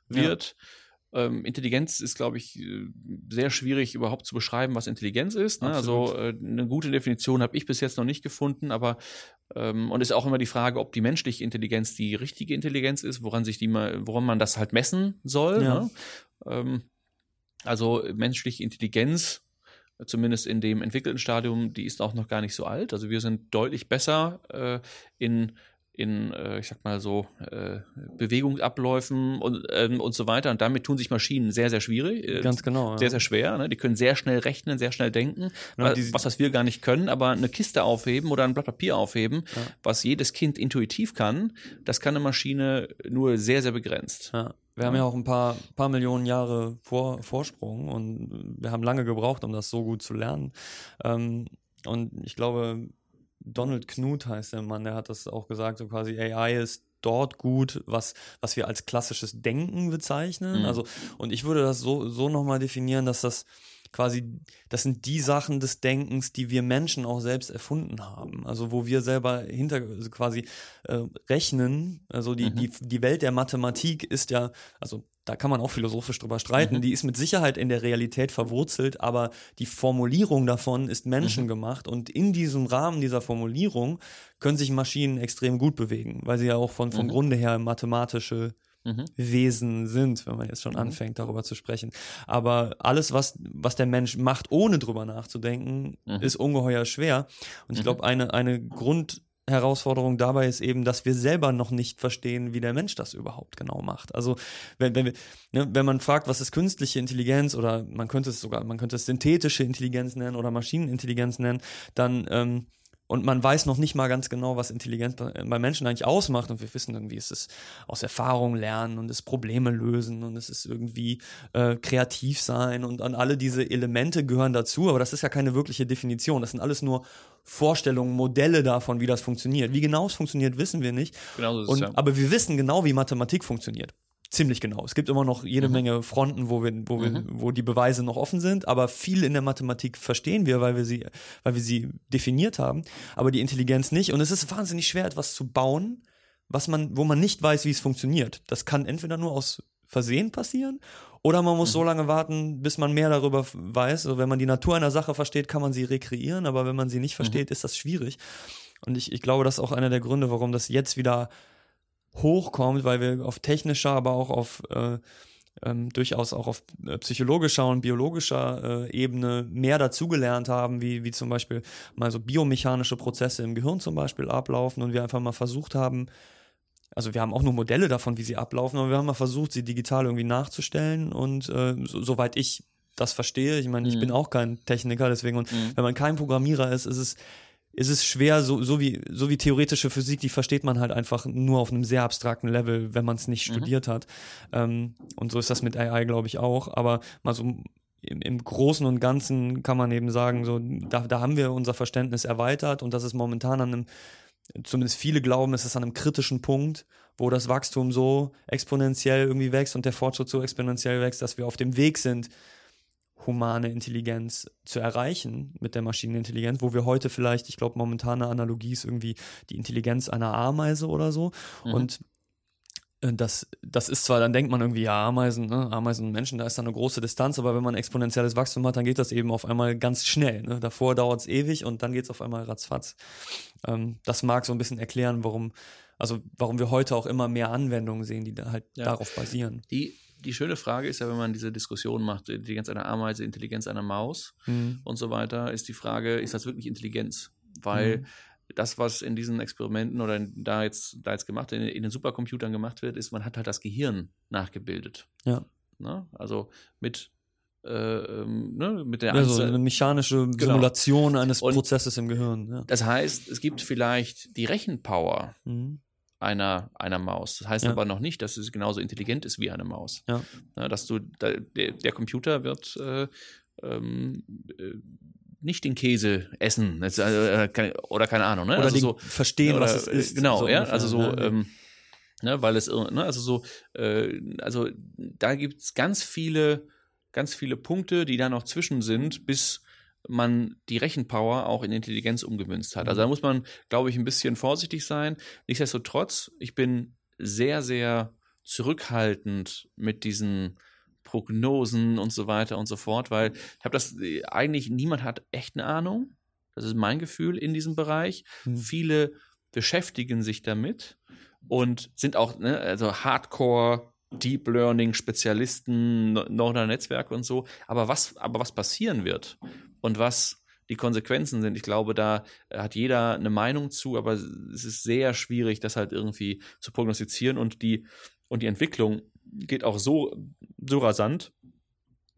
wird. Ja ähm, Intelligenz ist, glaube ich, äh, sehr schwierig überhaupt zu beschreiben, was Intelligenz ist. Ne? Also äh, eine gute Definition habe ich bis jetzt noch nicht gefunden, aber ähm, und ist auch immer die Frage, ob die menschliche Intelligenz die richtige Intelligenz ist, woran sich die mal, woran man das halt messen soll. Ja. Ne? Ähm, also menschliche Intelligenz zumindest in dem entwickelten Stadium, die ist auch noch gar nicht so alt. Also wir sind deutlich besser äh, in in, äh, ich sag mal so, äh, Bewegungsabläufen und, ähm, und so weiter. Und damit tun sich Maschinen sehr, sehr schwierig. Äh, Ganz genau. Sehr, ja. sehr schwer. Ne? Die können sehr schnell rechnen, sehr schnell denken, ja, was, was, was wir gar nicht können. Aber eine Kiste aufheben oder ein Blatt Papier aufheben, ja. was jedes Kind intuitiv kann, das kann eine Maschine nur sehr, sehr begrenzt. Ja. Wir haben ja auch ein paar, paar Millionen Jahre vor, Vorsprung und wir haben lange gebraucht, um das so gut zu lernen. Ähm, und ich glaube, Donald Knuth heißt der Mann, der hat das auch gesagt, so quasi AI ist dort gut, was, was wir als klassisches Denken bezeichnen. Mhm. Also, und ich würde das so, so nochmal definieren, dass das quasi, das sind die Sachen des Denkens, die wir Menschen auch selbst erfunden haben. Also wo wir selber hinter also quasi äh, rechnen. Also die, mhm. die, die Welt der Mathematik ist ja, also da kann man auch philosophisch drüber streiten, mhm. die ist mit Sicherheit in der Realität verwurzelt, aber die Formulierung davon ist menschengemacht mhm. und in diesem Rahmen dieser Formulierung können sich Maschinen extrem gut bewegen, weil sie ja auch von, vom mhm. Grunde her mathematische mhm. Wesen sind, wenn man jetzt schon mhm. anfängt, darüber zu sprechen. Aber alles, was, was der Mensch macht, ohne drüber nachzudenken, mhm. ist ungeheuer schwer. Und ich mhm. glaube, eine, eine Grund Herausforderung dabei ist eben, dass wir selber noch nicht verstehen, wie der Mensch das überhaupt genau macht. Also wenn, wenn, wir, ne, wenn man fragt, was ist künstliche Intelligenz oder man könnte es sogar, man könnte es synthetische Intelligenz nennen oder Maschinenintelligenz nennen, dann ähm, und man weiß noch nicht mal ganz genau, was Intelligenz bei Menschen eigentlich ausmacht. Und wir wissen irgendwie, es ist aus Erfahrung lernen und es Probleme lösen und es ist irgendwie äh, kreativ sein und an alle diese Elemente gehören dazu. Aber das ist ja keine wirkliche Definition. Das sind alles nur Vorstellungen, Modelle davon, wie das funktioniert. Wie genau es funktioniert, wissen wir nicht. Genau so ist und, es, ja. Aber wir wissen genau, wie Mathematik funktioniert ziemlich genau. Es gibt immer noch jede mhm. Menge Fronten, wo wir, wo wir, mhm. wo die Beweise noch offen sind, aber viel in der Mathematik verstehen wir, weil wir sie, weil wir sie definiert haben, aber die Intelligenz nicht. Und es ist wahnsinnig schwer, etwas zu bauen, was man, wo man nicht weiß, wie es funktioniert. Das kann entweder nur aus Versehen passieren oder man muss mhm. so lange warten, bis man mehr darüber weiß. Also wenn man die Natur einer Sache versteht, kann man sie rekreieren, aber wenn man sie nicht versteht, mhm. ist das schwierig. Und ich, ich glaube, das ist auch einer der Gründe, warum das jetzt wieder hochkommt, weil wir auf technischer, aber auch auf äh, ähm, durchaus auch auf äh, psychologischer und biologischer äh, Ebene mehr dazugelernt haben, wie, wie zum Beispiel mal so biomechanische Prozesse im Gehirn zum Beispiel ablaufen und wir einfach mal versucht haben, also wir haben auch nur Modelle davon, wie sie ablaufen, aber wir haben mal versucht, sie digital irgendwie nachzustellen und äh, so, soweit ich das verstehe, ich meine, ich Mhm. bin auch kein Techniker, deswegen und Mhm. wenn man kein Programmierer ist, ist es ist es schwer, so, so, wie, so wie theoretische Physik, die versteht man halt einfach nur auf einem sehr abstrakten Level, wenn man es nicht Mhm. studiert hat. Ähm, und so ist das mit AI, glaube ich, auch. Aber mal so im, im Großen und Ganzen kann man eben sagen, so, da, da haben wir unser Verständnis erweitert und das ist momentan an einem, zumindest viele glauben, es ist an einem kritischen Punkt, wo das Wachstum so exponentiell irgendwie wächst und der Fortschritt so exponentiell wächst, dass wir auf dem Weg sind, humane Intelligenz zu erreichen mit der Maschinenintelligenz, wo wir heute vielleicht, ich glaube, momentane Analogie ist irgendwie die Intelligenz einer Ameise oder so. Mhm. Und äh, das, das ist zwar, dann denkt man irgendwie, ja, Ameisen, ne? Ameisen und Menschen, da ist da eine große Distanz, aber wenn man exponentielles Wachstum hat, dann geht das eben auf einmal ganz schnell. Ne? Davor dauert es ewig und dann geht es auf einmal ratzfatz. Ähm, das mag so ein bisschen erklären, warum, also warum wir heute auch immer mehr Anwendungen sehen, die da halt Ja. darauf basieren. Die, die schöne Frage ist ja, wenn man diese Diskussion macht, Intelligenz einer Ameise, Intelligenz einer Maus Mhm. und so weiter, ist die Frage, ist das wirklich Intelligenz? Weil Mhm. das, was in diesen Experimenten oder in, da jetzt, da jetzt gemacht, in, in den Supercomputern gemacht wird, ist, man hat halt das Gehirn nachgebildet. Ja. Ne? Also mit, äh, ähm, ne? mit der Ja, so eine mechanische Simulation eines Und- Prozesses im Gehirn. Ja. Das heißt, es gibt vielleicht die Rechenpower Mhm. Einer, einer Maus. Das heißt Ja. aber noch nicht, dass es genauso intelligent ist wie eine Maus. Ja. Ja, dass du, da, der, der Computer wird äh, ähm, äh, nicht den Käse essen Jetzt, äh, äh, keine, oder keine Ahnung. Ne? Oder also so, verstehen, oder, was es ist. Genau, so ja, ungefähr, also so, ja. ähm, ne, weil es, ne, also so, äh, also da gibt es ganz viele, ganz viele Punkte, die da noch zwischen sind, bis man die Rechenpower auch in Intelligenz umgemünzt hat. Also da muss man, glaube ich, ein bisschen vorsichtig sein. Nichtsdestotrotz, ich bin sehr, sehr zurückhaltend mit diesen Prognosen und so weiter und so fort, weil ich habe das eigentlich niemand hat echt eine Ahnung. Das ist mein Gefühl in diesem Bereich. Hm. Viele beschäftigen sich damit und sind auch ne, also Hardcore Deep Learning Spezialisten, ne- neuronale Netzwerke und so. Aber was, aber was passieren wird und was die Konsequenzen sind, ich glaube, da hat jeder eine Meinung zu, aber es ist sehr schwierig, das halt irgendwie zu prognostizieren und die, und die Entwicklung geht auch so, so rasant,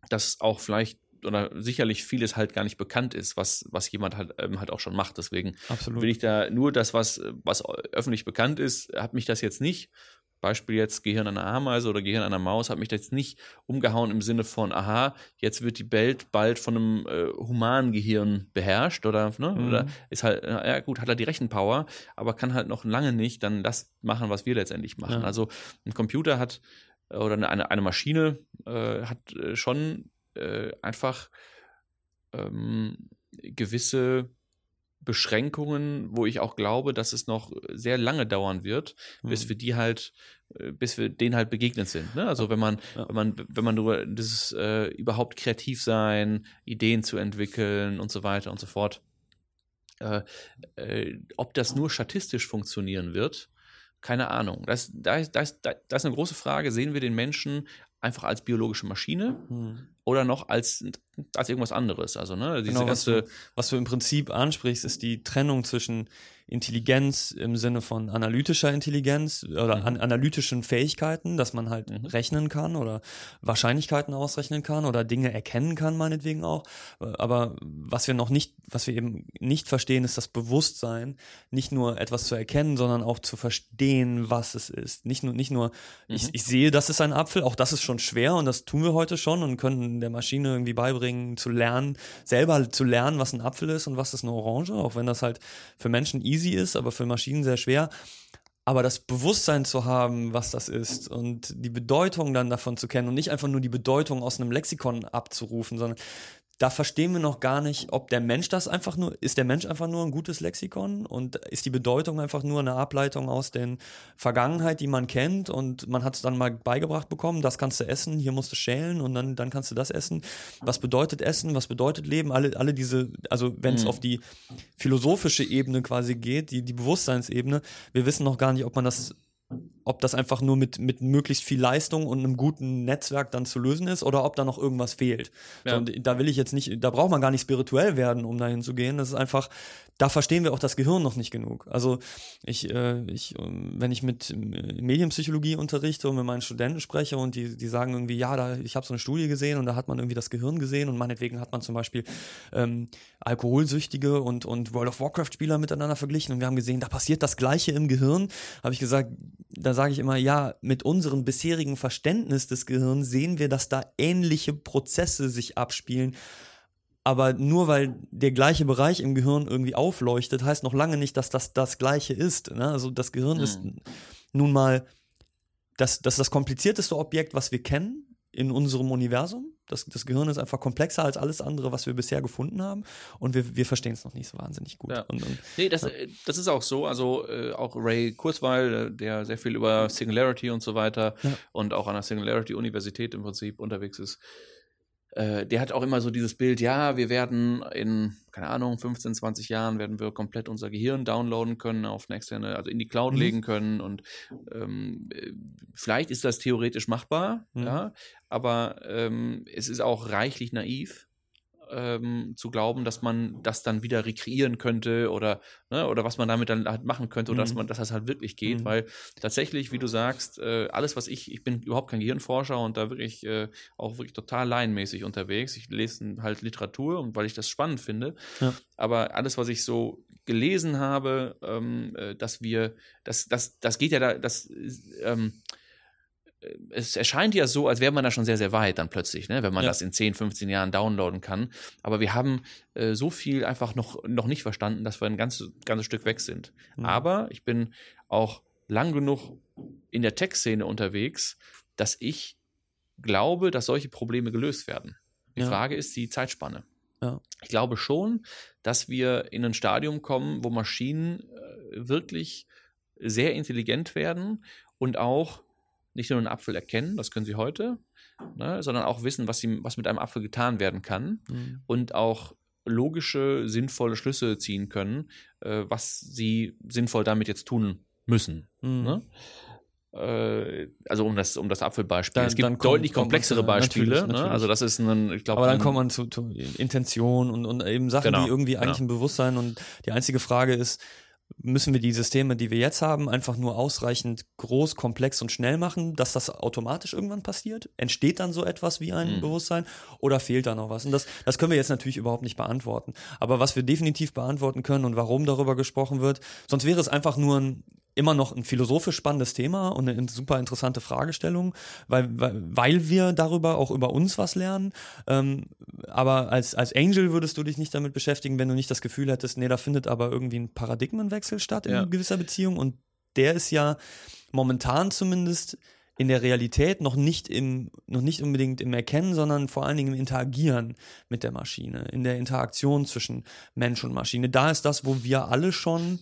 dass auch vielleicht oder sicherlich vieles halt gar nicht bekannt ist, was, was jemand halt, ähm, halt auch schon macht. Deswegen Absolut. will ich da nur das, was, was öffentlich bekannt ist, hat mich das jetzt nicht, Beispiel jetzt Gehirn einer Ameise oder Gehirn einer Maus, hat mich jetzt nicht umgehauen im Sinne von, aha, jetzt wird die Welt bald von einem äh, humanen Gehirn beherrscht oder, ne, Mhm. oder ist halt, na ja gut, hat er die Rechenpower, aber kann halt noch lange nicht dann das machen, was wir letztendlich machen. Ja. Also ein Computer hat äh, oder eine, eine, eine Maschine äh, hat äh, schon äh, einfach ähm, gewisse Beschränkungen, wo ich auch glaube, dass es noch sehr lange dauern wird, bis Mhm. wir die halt, äh, bis wir denen halt begegnet sind. Ne? Also wenn man, Ja. wenn man, wenn man nur dieses äh, überhaupt kreativ sein, Ideen zu entwickeln und so weiter und so fort, äh, äh, ob das nur statistisch funktionieren wird, keine Ahnung. Das, da, ist, da, ist, da ist eine große Frage. Sehen wir den Menschen einfach als biologische Maschine Hm. oder noch als, als irgendwas anderes? Also, ne, diese Genau, was ganze. du, was du im Prinzip ansprichst, ist die Trennung zwischen Intelligenz im Sinne von analytischer Intelligenz oder Mhm. an analytischen Fähigkeiten, dass man halt Mhm. rechnen kann oder Wahrscheinlichkeiten ausrechnen kann oder Dinge erkennen kann, meinetwegen auch. Aber was wir noch nicht, was wir eben nicht verstehen, ist das Bewusstsein, nicht nur etwas zu erkennen, sondern auch zu verstehen, was es ist. Nicht nur, nicht nur, ich, Mhm. ich sehe, das ist ein Apfel, auch das ist schon schwer und das tun wir heute schon und können der Maschine irgendwie beibringen, zu lernen, selber zu lernen, was ein Apfel ist und was ist eine Orange, auch wenn das halt für Menschen easy ist, aber für Maschinen sehr schwer. Aber das Bewusstsein zu haben, was das ist und die Bedeutung dann davon zu kennen und nicht einfach nur die Bedeutung aus einem Lexikon abzurufen, sondern da verstehen wir noch gar nicht, ob der Mensch das einfach nur, ist der Mensch einfach nur ein gutes Lexikon und ist die Bedeutung einfach nur eine Ableitung aus den Vergangenheit, die man kennt und man hat es dann mal beigebracht bekommen, das kannst du essen, hier musst du schälen und dann, dann kannst du das essen. Was bedeutet Essen, was bedeutet Leben? Alle, alle diese, also wenn es Mhm. auf die philosophische Ebene quasi geht, die, die Bewusstseinsebene, wir wissen noch gar nicht, ob man das ob das einfach nur mit, mit möglichst viel Leistung und einem guten Netzwerk dann zu lösen ist oder ob da noch irgendwas fehlt. Ja. So, und da will ich jetzt nicht, da braucht man gar nicht spirituell werden, um dahin zu gehen. Das ist einfach, da verstehen wir auch das Gehirn noch nicht genug. Also ich, äh, ich ähm, wenn ich mit Medienpsychologie unterrichte und mit meinen Studenten spreche und die, die sagen irgendwie, ja, da, ich habe so eine Studie gesehen und da hat man irgendwie das Gehirn gesehen und meinetwegen hat man zum Beispiel ähm, Alkoholsüchtige und, und World of Warcraft-Spieler miteinander verglichen und wir haben gesehen, da passiert das Gleiche im Gehirn. Habe ich gesagt, da sage ich immer, ja, mit unserem bisherigen Verständnis des Gehirns sehen wir, dass da ähnliche Prozesse sich abspielen. Aber nur weil der gleiche Bereich im Gehirn irgendwie aufleuchtet, heißt noch lange nicht, dass das das gleiche ist. Ne? Also das Gehirn mhm. ist nun mal das, das, das komplizierteste Objekt, was wir kennen in unserem Universum. Das, das Gehirn ist einfach komplexer als alles andere, was wir bisher gefunden haben. Und wir, wir verstehen es noch nicht so wahnsinnig gut. Ja. Und, und, nee, das, ja. Äh, das ist auch so. Also äh, auch Ray Kurzweil, äh, der sehr viel über Singularity und so weiter ja. und auch an der Singularity-Universität im Prinzip unterwegs ist, äh, der hat auch immer so dieses Bild, ja, wir werden in, keine Ahnung, 15, 20 Jahren werden wir komplett unser Gehirn downloaden können, auf eine externe, also in die Cloud mhm. legen können und ähm, äh, vielleicht ist das theoretisch machbar, mhm. ja, aber ähm, es ist auch reichlich naiv, ähm, zu glauben, dass man das dann wieder rekreieren könnte oder, ne, oder was man damit dann halt machen könnte oder mhm. dass man, dass das halt wirklich geht, mhm. weil tatsächlich, wie du sagst, äh, alles, was ich, ich bin überhaupt kein Gehirnforscher und da wirklich äh, auch wirklich total laienmäßig unterwegs. Ich lese halt Literatur und weil ich das spannend finde. Ja. Aber alles, was ich so gelesen habe, ähm, äh, dass wir, das, das, das geht ja da, das ähm, es erscheint ja so, als wäre man da schon sehr, sehr weit dann plötzlich, ne? wenn man ja. das in 10, 15 Jahren downloaden kann. Aber wir haben äh, so viel einfach noch, noch nicht verstanden, dass wir ein ganzes, ganzes Stück weg sind. Mhm. Aber ich bin auch lang genug in der Tech-Szene unterwegs, dass ich glaube, dass solche Probleme gelöst werden. Die ja. Frage ist die Zeitspanne. Ja. Ich glaube schon, dass wir in ein Stadium kommen, wo Maschinen äh, wirklich sehr intelligent werden und auch nicht nur einen Apfel erkennen, das können sie heute, ne, sondern auch wissen, was, sie, was mit einem Apfel getan werden kann mhm. und auch logische, sinnvolle Schlüsse ziehen können, äh, was sie sinnvoll damit jetzt tun müssen. Mhm. Ne? Äh, also um das, um das Apfelbeispiel. Dann, es gibt kommt, deutlich komplexere kommt, Beispiele. Natürlich, ne? natürlich. Also das ist ein, ich glaube. Aber dann kommt man zu, zu Intention und, und eben Sachen, genau, die irgendwie eigentlich genau. ein Bewusstsein und die einzige Frage ist, müssen wir die Systeme, die wir jetzt haben, einfach nur ausreichend groß, komplex und schnell machen, dass das automatisch irgendwann passiert? Entsteht dann so etwas wie ein mhm. Bewusstsein oder fehlt da noch was? Und das, das können wir jetzt natürlich überhaupt nicht beantworten. Aber was wir definitiv beantworten können und warum darüber gesprochen wird, sonst wäre es einfach nur ein immer noch ein philosophisch spannendes Thema und eine super interessante Fragestellung, weil, weil, weil wir darüber auch über uns was lernen. Ähm, aber als, als Angel würdest du dich nicht damit beschäftigen, wenn du nicht das Gefühl hättest, nee, da findet aber irgendwie ein Paradigmenwechsel statt in ja. gewisser Beziehung. Und der ist ja momentan zumindest in der Realität noch nicht im, noch nicht unbedingt im Erkennen, sondern vor allen Dingen im Interagieren mit der Maschine, in der Interaktion zwischen Mensch und Maschine. Da ist das, wo wir alle schon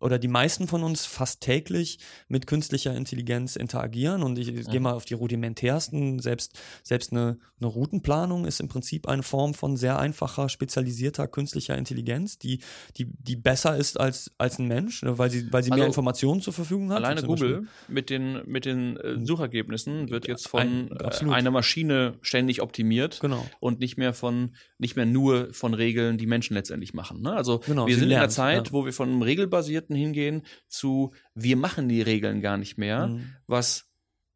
oder die meisten von uns fast täglich mit künstlicher Intelligenz interagieren und ich, ich ja. gehe mal auf die rudimentärsten, selbst, selbst eine, eine Routenplanung ist im Prinzip eine Form von sehr einfacher, spezialisierter künstlicher Intelligenz, die, die, die besser ist als, als ein Mensch, ne, weil sie, weil sie also mehr Informationen zur Verfügung hat. Alleine Google mit den, mit den äh. Suchergebnissen wird jetzt von ein, äh, einer Maschine ständig optimiert genau. und nicht mehr von, nicht mehr nur von Regeln, die Menschen letztendlich machen. Ne? Also genau, wir sind lernen, in einer Zeit, ja. wo wir von einem regelbasierten Konzepten hingehen zu, wir machen die Regeln gar nicht mehr, mhm. was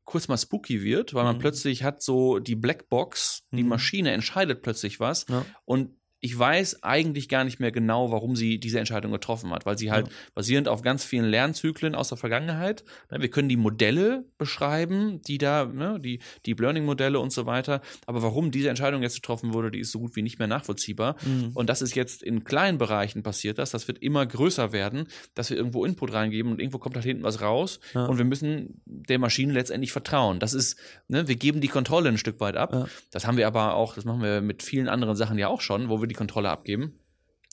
kurz mal spooky wird, weil man mhm. plötzlich hat so die Blackbox, die mhm. Maschine entscheidet plötzlich was ja. und ich weiß eigentlich gar nicht mehr genau, warum sie diese Entscheidung getroffen hat, weil sie halt ja. basierend auf ganz vielen Lernzyklen aus der Vergangenheit, ne, wir können die Modelle beschreiben, die da, ne, die Deep Learning Modelle und so weiter, aber warum diese Entscheidung jetzt getroffen wurde, die ist so gut wie nicht mehr nachvollziehbar. Mhm. Und das ist jetzt in kleinen Bereichen passiert, das, das wird immer größer werden, dass wir irgendwo Input reingeben und irgendwo kommt halt hinten was raus ja. und wir müssen der Maschine letztendlich vertrauen. Das ist, ne, wir geben die Kontrolle ein Stück weit ab. Ja. Das haben wir aber auch, das machen wir mit vielen anderen Sachen ja auch schon, wo wir die die Kontrolle abgeben.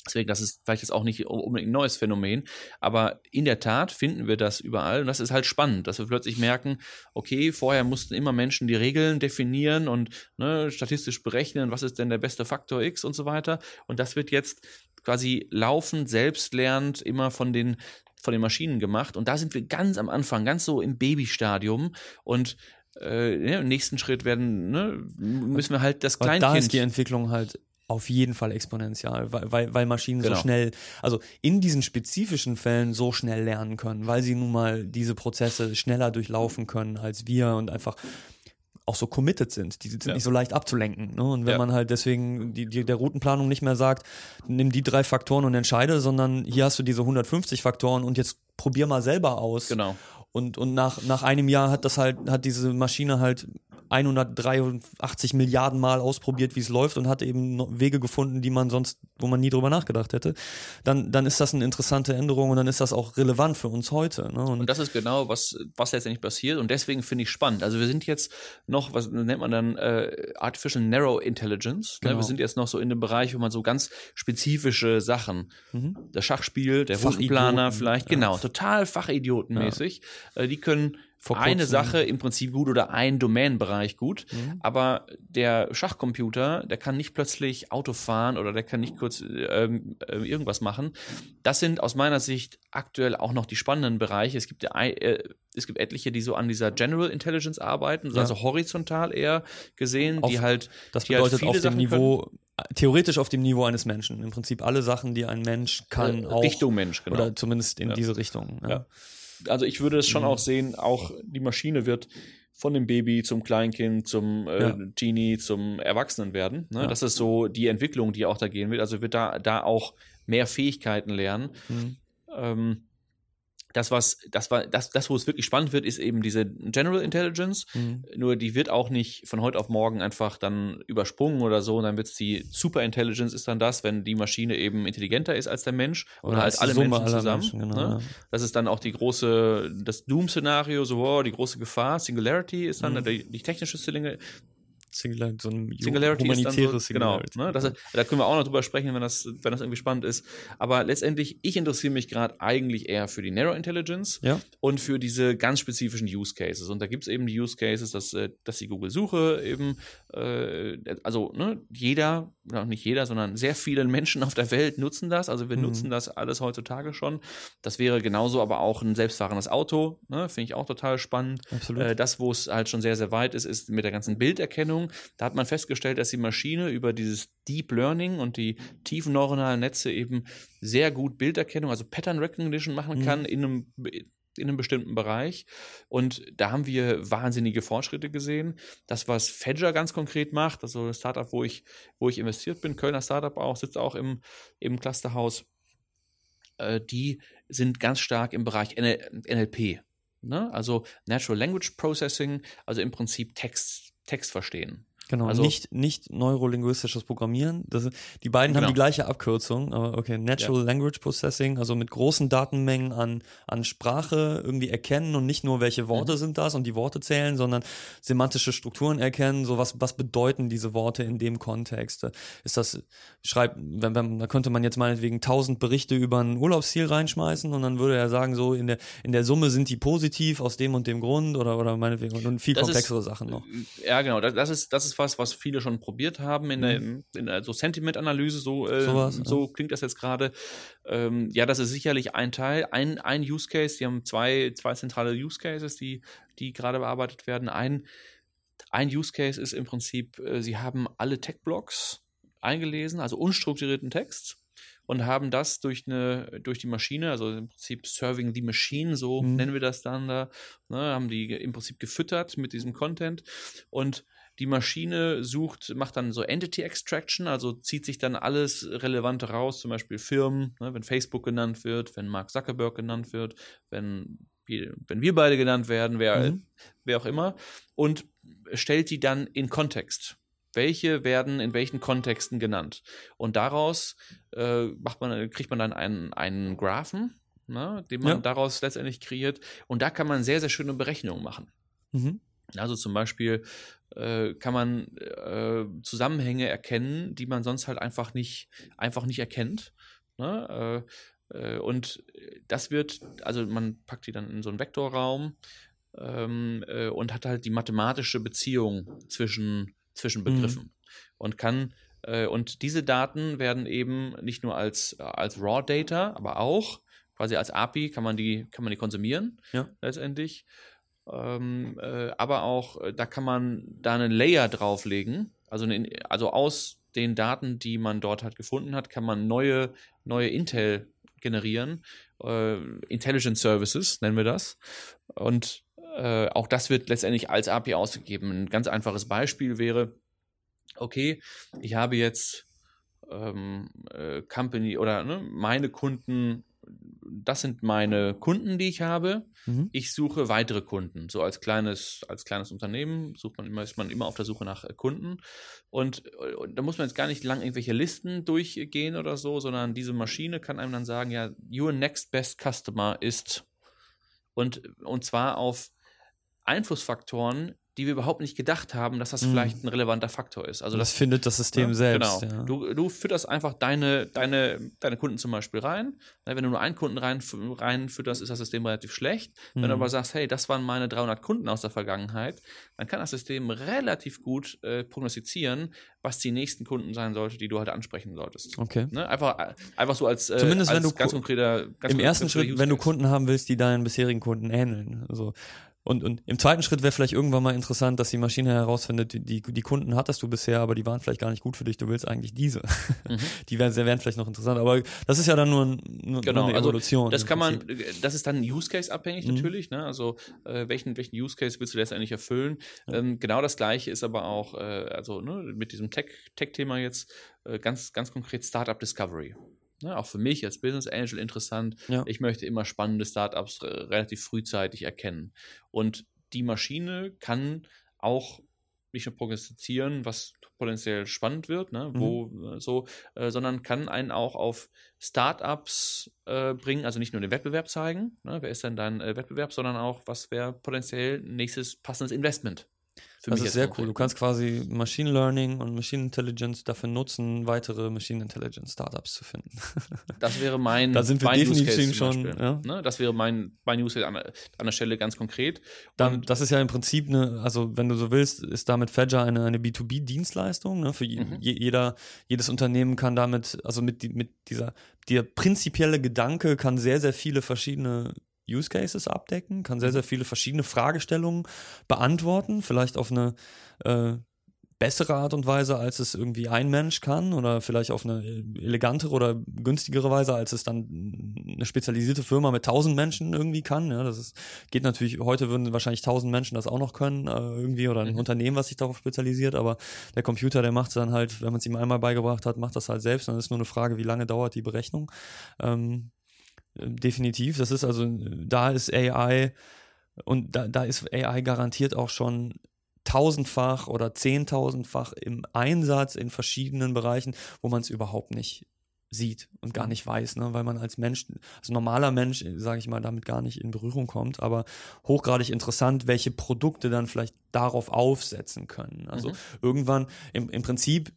Deswegen, das ist vielleicht jetzt auch nicht unbedingt ein neues Phänomen, aber in der Tat finden wir das überall und das ist halt spannend, dass wir plötzlich merken, okay, vorher mussten immer Menschen die Regeln definieren und ne, statistisch berechnen, was ist denn der beste Faktor X und so weiter und das wird jetzt quasi laufend, selbstlernend immer von den von den Maschinen gemacht. Und da sind wir ganz am Anfang, ganz so im Babystadium. Und äh, ja, im nächsten Schritt werden, ne, müssen wir halt das Kleinkind. Da ist die Entwicklung halt auf jeden Fall exponentiell, weil, weil, weil Maschinen genau. so schnell, also in diesen spezifischen Fällen so schnell lernen können, weil sie nun mal diese Prozesse schneller durchlaufen können als wir und einfach auch so committed sind. Die sind ja. nicht so leicht abzulenken. Ne? Und wenn ja. man halt deswegen die, die, der Routenplanung nicht mehr sagt, nimm die drei Faktoren und entscheide, sondern hier hast du diese 150 Faktoren und jetzt probier mal selber aus. Genau. Und, und nach, nach einem Jahr hat das halt, hat diese Maschine halt 183 Milliarden Mal ausprobiert, wie es läuft und hat eben Wege gefunden, die man sonst, wo man nie drüber nachgedacht hätte, dann, dann ist das eine interessante Änderung und dann ist das auch relevant für uns heute. Ne? Und, und, das ist genau, was, was letztendlich passiert und deswegen finde ich spannend. Also wir sind jetzt noch, was nennt man dann äh, Artificial Narrow Intelligence. Ne? Genau. Wir sind jetzt noch so in dem Bereich, wo man so ganz spezifische Sachen, mhm. das Schachspiel, der Routenplaner vielleicht, ja. genau, total fachidiotenmäßig, ja. äh, die können eine Sache im Prinzip gut oder ein Domänenbereich gut, mhm. aber der Schachcomputer, der kann nicht plötzlich Auto fahren oder der kann nicht kurz ähm, äh, irgendwas machen. Das sind aus meiner Sicht aktuell auch noch die spannenden Bereiche. Es gibt, äh, es gibt etliche, die so an dieser General Intelligence arbeiten, ja. also horizontal eher gesehen, auf, die halt. Das die bedeutet halt auf dem Sachen Niveau. Können theoretisch auf dem Niveau eines Menschen. Im Prinzip alle Sachen, die ein Mensch kann, äh, auch. Richtung Mensch, genau. Oder zumindest in ja. diese Richtung. Ja. ja also ich würde es schon mhm. auch sehen, auch die Maschine wird von dem Baby zum Kleinkind, zum äh, ja. Genie, zum Erwachsenen werden. Ne? Ja. Das ist so die Entwicklung, die auch da gehen wird. Also wird da, da auch mehr Fähigkeiten lernen. Mhm. Ähm, das, was, das war, das, das, wo es wirklich spannend wird, ist eben diese General Intelligence. Mhm. Nur die wird auch nicht von heute auf morgen einfach dann übersprungen oder so. Und dann wird es die Super Intelligence ist dann das, wenn die Maschine eben intelligenter ist als der Mensch oder, oder als alle Summe Menschen zusammen. Menschen, genau, ne? ja. Das ist dann auch die große, das Doom-Szenario, so wow, die große Gefahr. Singularity ist dann mhm. die, die technische Singular, so ein Singularity humanitäres so, Genau, ne, das, da können wir auch noch drüber sprechen, wenn das, wenn das irgendwie spannend ist. Aber letztendlich, ich interessiere mich gerade eigentlich eher für die Narrow Intelligence ja. und für diese ganz spezifischen Use Cases. Und da gibt es eben die Use Cases, dass, äh, dass die Google-Suche eben, äh, also ne, jeder, nicht jeder, sondern sehr viele Menschen auf der Welt nutzen das. Also wir mhm. nutzen das alles heutzutage schon. Das wäre genauso aber auch ein selbstfahrendes Auto, ne, finde ich auch total spannend. Absolut. Äh, das, wo es halt schon sehr, sehr weit ist, ist mit der ganzen Bilderkennung Anwendung. Da hat man festgestellt, dass die Maschine über dieses Deep Learning und die tiefen neuronalen Netze eben sehr gut Bilderkennung, also Pattern Recognition machen mhm. kann mhm. in einem in einem bestimmten Bereich. Und da haben wir wahnsinnige Fortschritte gesehen. Das, was Fedger ganz konkret macht, also das Startup, wo ich, wo ich investiert bin, Kölner Startup auch, sitzt auch im, im Clusterhaus, äh, die sind ganz stark im Bereich NLP. Ne? Also Natural Language Processing, also im Prinzip Text, Text verstehen. Genau, also, nicht, nicht neurolinguistisches Programmieren. Das, die beiden genau. haben die gleiche Abkürzung, aber okay, Natural ja. Language Processing, also mit großen Datenmengen an, an Sprache irgendwie erkennen und nicht nur welche Worte mhm. sind das und die Worte zählen, sondern semantische Strukturen erkennen, so was, was bedeuten diese Worte in dem Kontext. Ist das, schreibt, wenn, wenn, da könnte man jetzt meinetwegen tausend Berichte über ein Urlaubsziel reinschmeißen und dann würde er sagen, so in der, in der Summe sind die positiv aus dem und dem Grund oder, oder meinetwegen und viel das komplexere ist, Sachen noch. Ja, genau, das, das ist, das ist was, was viele schon probiert haben in der, mhm. in der so Sentiment-Analyse, so, äh, so, so klingt das jetzt gerade. Ähm, ja, das ist sicherlich ein Teil, ein, ein Use Case. Die haben zwei, zwei zentrale Use Cases, die, die gerade bearbeitet werden. Ein, ein Use Case ist im Prinzip, äh, sie haben alle Tech-Blocks eingelesen, also unstrukturierten Text und haben das durch eine durch die Maschine, also im Prinzip Serving the Machine, so mhm. nennen wir das dann da, ne, haben die im Prinzip gefüttert mit diesem Content und die Maschine sucht, macht dann so Entity Extraction, also zieht sich dann alles Relevante raus, zum Beispiel Firmen, ne, wenn Facebook genannt wird, wenn Mark Zuckerberg genannt wird, wenn, wenn wir beide genannt werden, wer, mhm. wer auch immer, und stellt die dann in Kontext. Welche werden in welchen Kontexten genannt? Und daraus äh, macht man, kriegt man dann einen, einen Graphen, ne, den man ja. daraus letztendlich kreiert. Und da kann man sehr, sehr schöne Berechnungen machen. Mhm. Also zum Beispiel äh, kann man äh, Zusammenhänge erkennen, die man sonst halt einfach nicht, einfach nicht erkennt. Ne? Äh, äh und das wird, also man packt die dann in so einen Vektorraum ähm, äh, und hat halt die mathematische Beziehung zwischen, zwischen mhm. Begriffen mhm. und kann äh, und diese Daten werden eben nicht nur als, als Raw Data, aber auch quasi als API kann man die, kann man die konsumieren, Ja. letztendlich. Ähm, äh, aber auch, äh, da kann man da einen Layer drauflegen. Also, eine, also aus den Daten, die man dort halt gefunden hat, kann man neue, neue Intel generieren. Äh, Intelligent Services nennen wir das. Und äh, auch das wird letztendlich als API ausgegeben. Ein ganz einfaches Beispiel wäre, okay, ich habe jetzt ähm, äh, Company oder ne, meine Kunden, das sind meine Kunden, die ich habe. Mhm. Ich suche weitere Kunden. So als kleines, als kleines Unternehmen sucht man immer, ist man immer auf der Suche nach äh, Kunden. Und, und da muss man jetzt gar nicht lang irgendwelche Listen durchgehen oder so, sondern diese Maschine kann einem dann sagen, ja, your next best customer ist und, und zwar auf Einflussfaktoren, die wir überhaupt nicht gedacht haben, dass das Mhm. vielleicht ein relevanter Faktor ist. Also das das findet das System ja, selbst. Genau. Ja. Du, du fütterst einfach deine, deine, deine Kunden zum Beispiel rein. Na, Wenn du nur einen Kunden rein, reinfütterst, ist das System relativ schlecht. Wenn du Mhm. aber sagst, hey, das waren meine 300 Kunden aus der Vergangenheit, dann kann das System relativ gut äh, prognostizieren, was die nächsten Kunden sein sollte, die du halt ansprechen solltest. Okay. Ne? Einfach, einfach so als, äh, Zumindest als wenn du ganz konkreter ganz Im ersten konkreter Schritt, Use wenn du. Kunden haben willst, die deinen bisherigen Kunden ähneln. Also, und, und im zweiten Schritt wäre vielleicht irgendwann mal interessant, dass die Maschine herausfindet, die, die, Kunden hattest du bisher, aber die waren vielleicht gar nicht gut für dich, du willst eigentlich diese. Mhm. Die wären, wären vielleicht noch interessant, aber das ist ja dann nur, ein, nur, Genau, eine also Evolution. Das im kann man, Prinzip. das ist dann Use Case abhängig Mhm. natürlich. Ne? Also äh, welchen, welchen Use Case willst du letztendlich erfüllen? Ähm, genau das gleiche ist aber auch, äh, also ne, mit diesem Tech- Tech-Thema jetzt äh, ganz, ganz konkret Startup Discovery. Ne? Auch für mich als Business Angel interessant. Ja. Ich möchte immer spannende Startups relativ frühzeitig erkennen. Und die Maschine kann auch nicht nur prognostizieren, was potenziell spannend wird, ne, wo Mhm. äh, so, äh, sondern kann einen auch auf Startups äh, bringen, also nicht nur den Wettbewerb zeigen, ne, wer ist denn dein äh, Wettbewerb, sondern auch, was wäre potenziell nächstes passendes Investment. Für Das ist sehr cool. Du ne? kannst quasi Machine Learning und Machine Intelligence dafür nutzen, weitere Machine Intelligence Startups zu finden. Das wäre mein, Da sind wir mein Use definitiv Case zum schon, ja. Ne? Das wäre mein, mein Use Case an, der- an der Stelle ganz konkret. Dann, das ist ja im Prinzip eine, also wenn du so willst, ist damit Fedger eine, eine B2B-Dienstleistung. Ne? Für Mhm. je- jeder, jedes Unternehmen kann damit, also mit, mit dieser, der prinzipielle Gedanke kann sehr, sehr viele verschiedene Use Cases abdecken, kann Mhm. sehr, sehr viele verschiedene Fragestellungen beantworten, vielleicht auf eine äh, bessere Art und Weise, als es irgendwie ein Mensch kann oder vielleicht auf eine elegantere oder günstigere Weise, als es dann eine spezialisierte Firma mit tausend Menschen irgendwie kann. Ja, das ist, geht natürlich, heute würden wahrscheinlich tausend Menschen das auch noch können, äh, irgendwie, oder ein Mhm. Unternehmen, was sich darauf spezialisiert, aber der Computer, der macht es dann halt, wenn man es ihm einmal beigebracht hat, macht das halt selbst. Dann ist nur eine Frage, wie lange dauert die Berechnung. Ähm, äh, definitiv. Das ist also, da ist AI und da, da ist AI garantiert auch schon tausendfach oder zehntausendfach im Einsatz in verschiedenen Bereichen, wo man es überhaupt nicht sieht und gar nicht weiß, ne? weil man als Mensch, als normaler Mensch, sage ich mal, damit gar nicht in Berührung kommt, aber hochgradig interessant, welche Produkte dann vielleicht darauf aufsetzen können. Also Mhm. irgendwann im, im Prinzip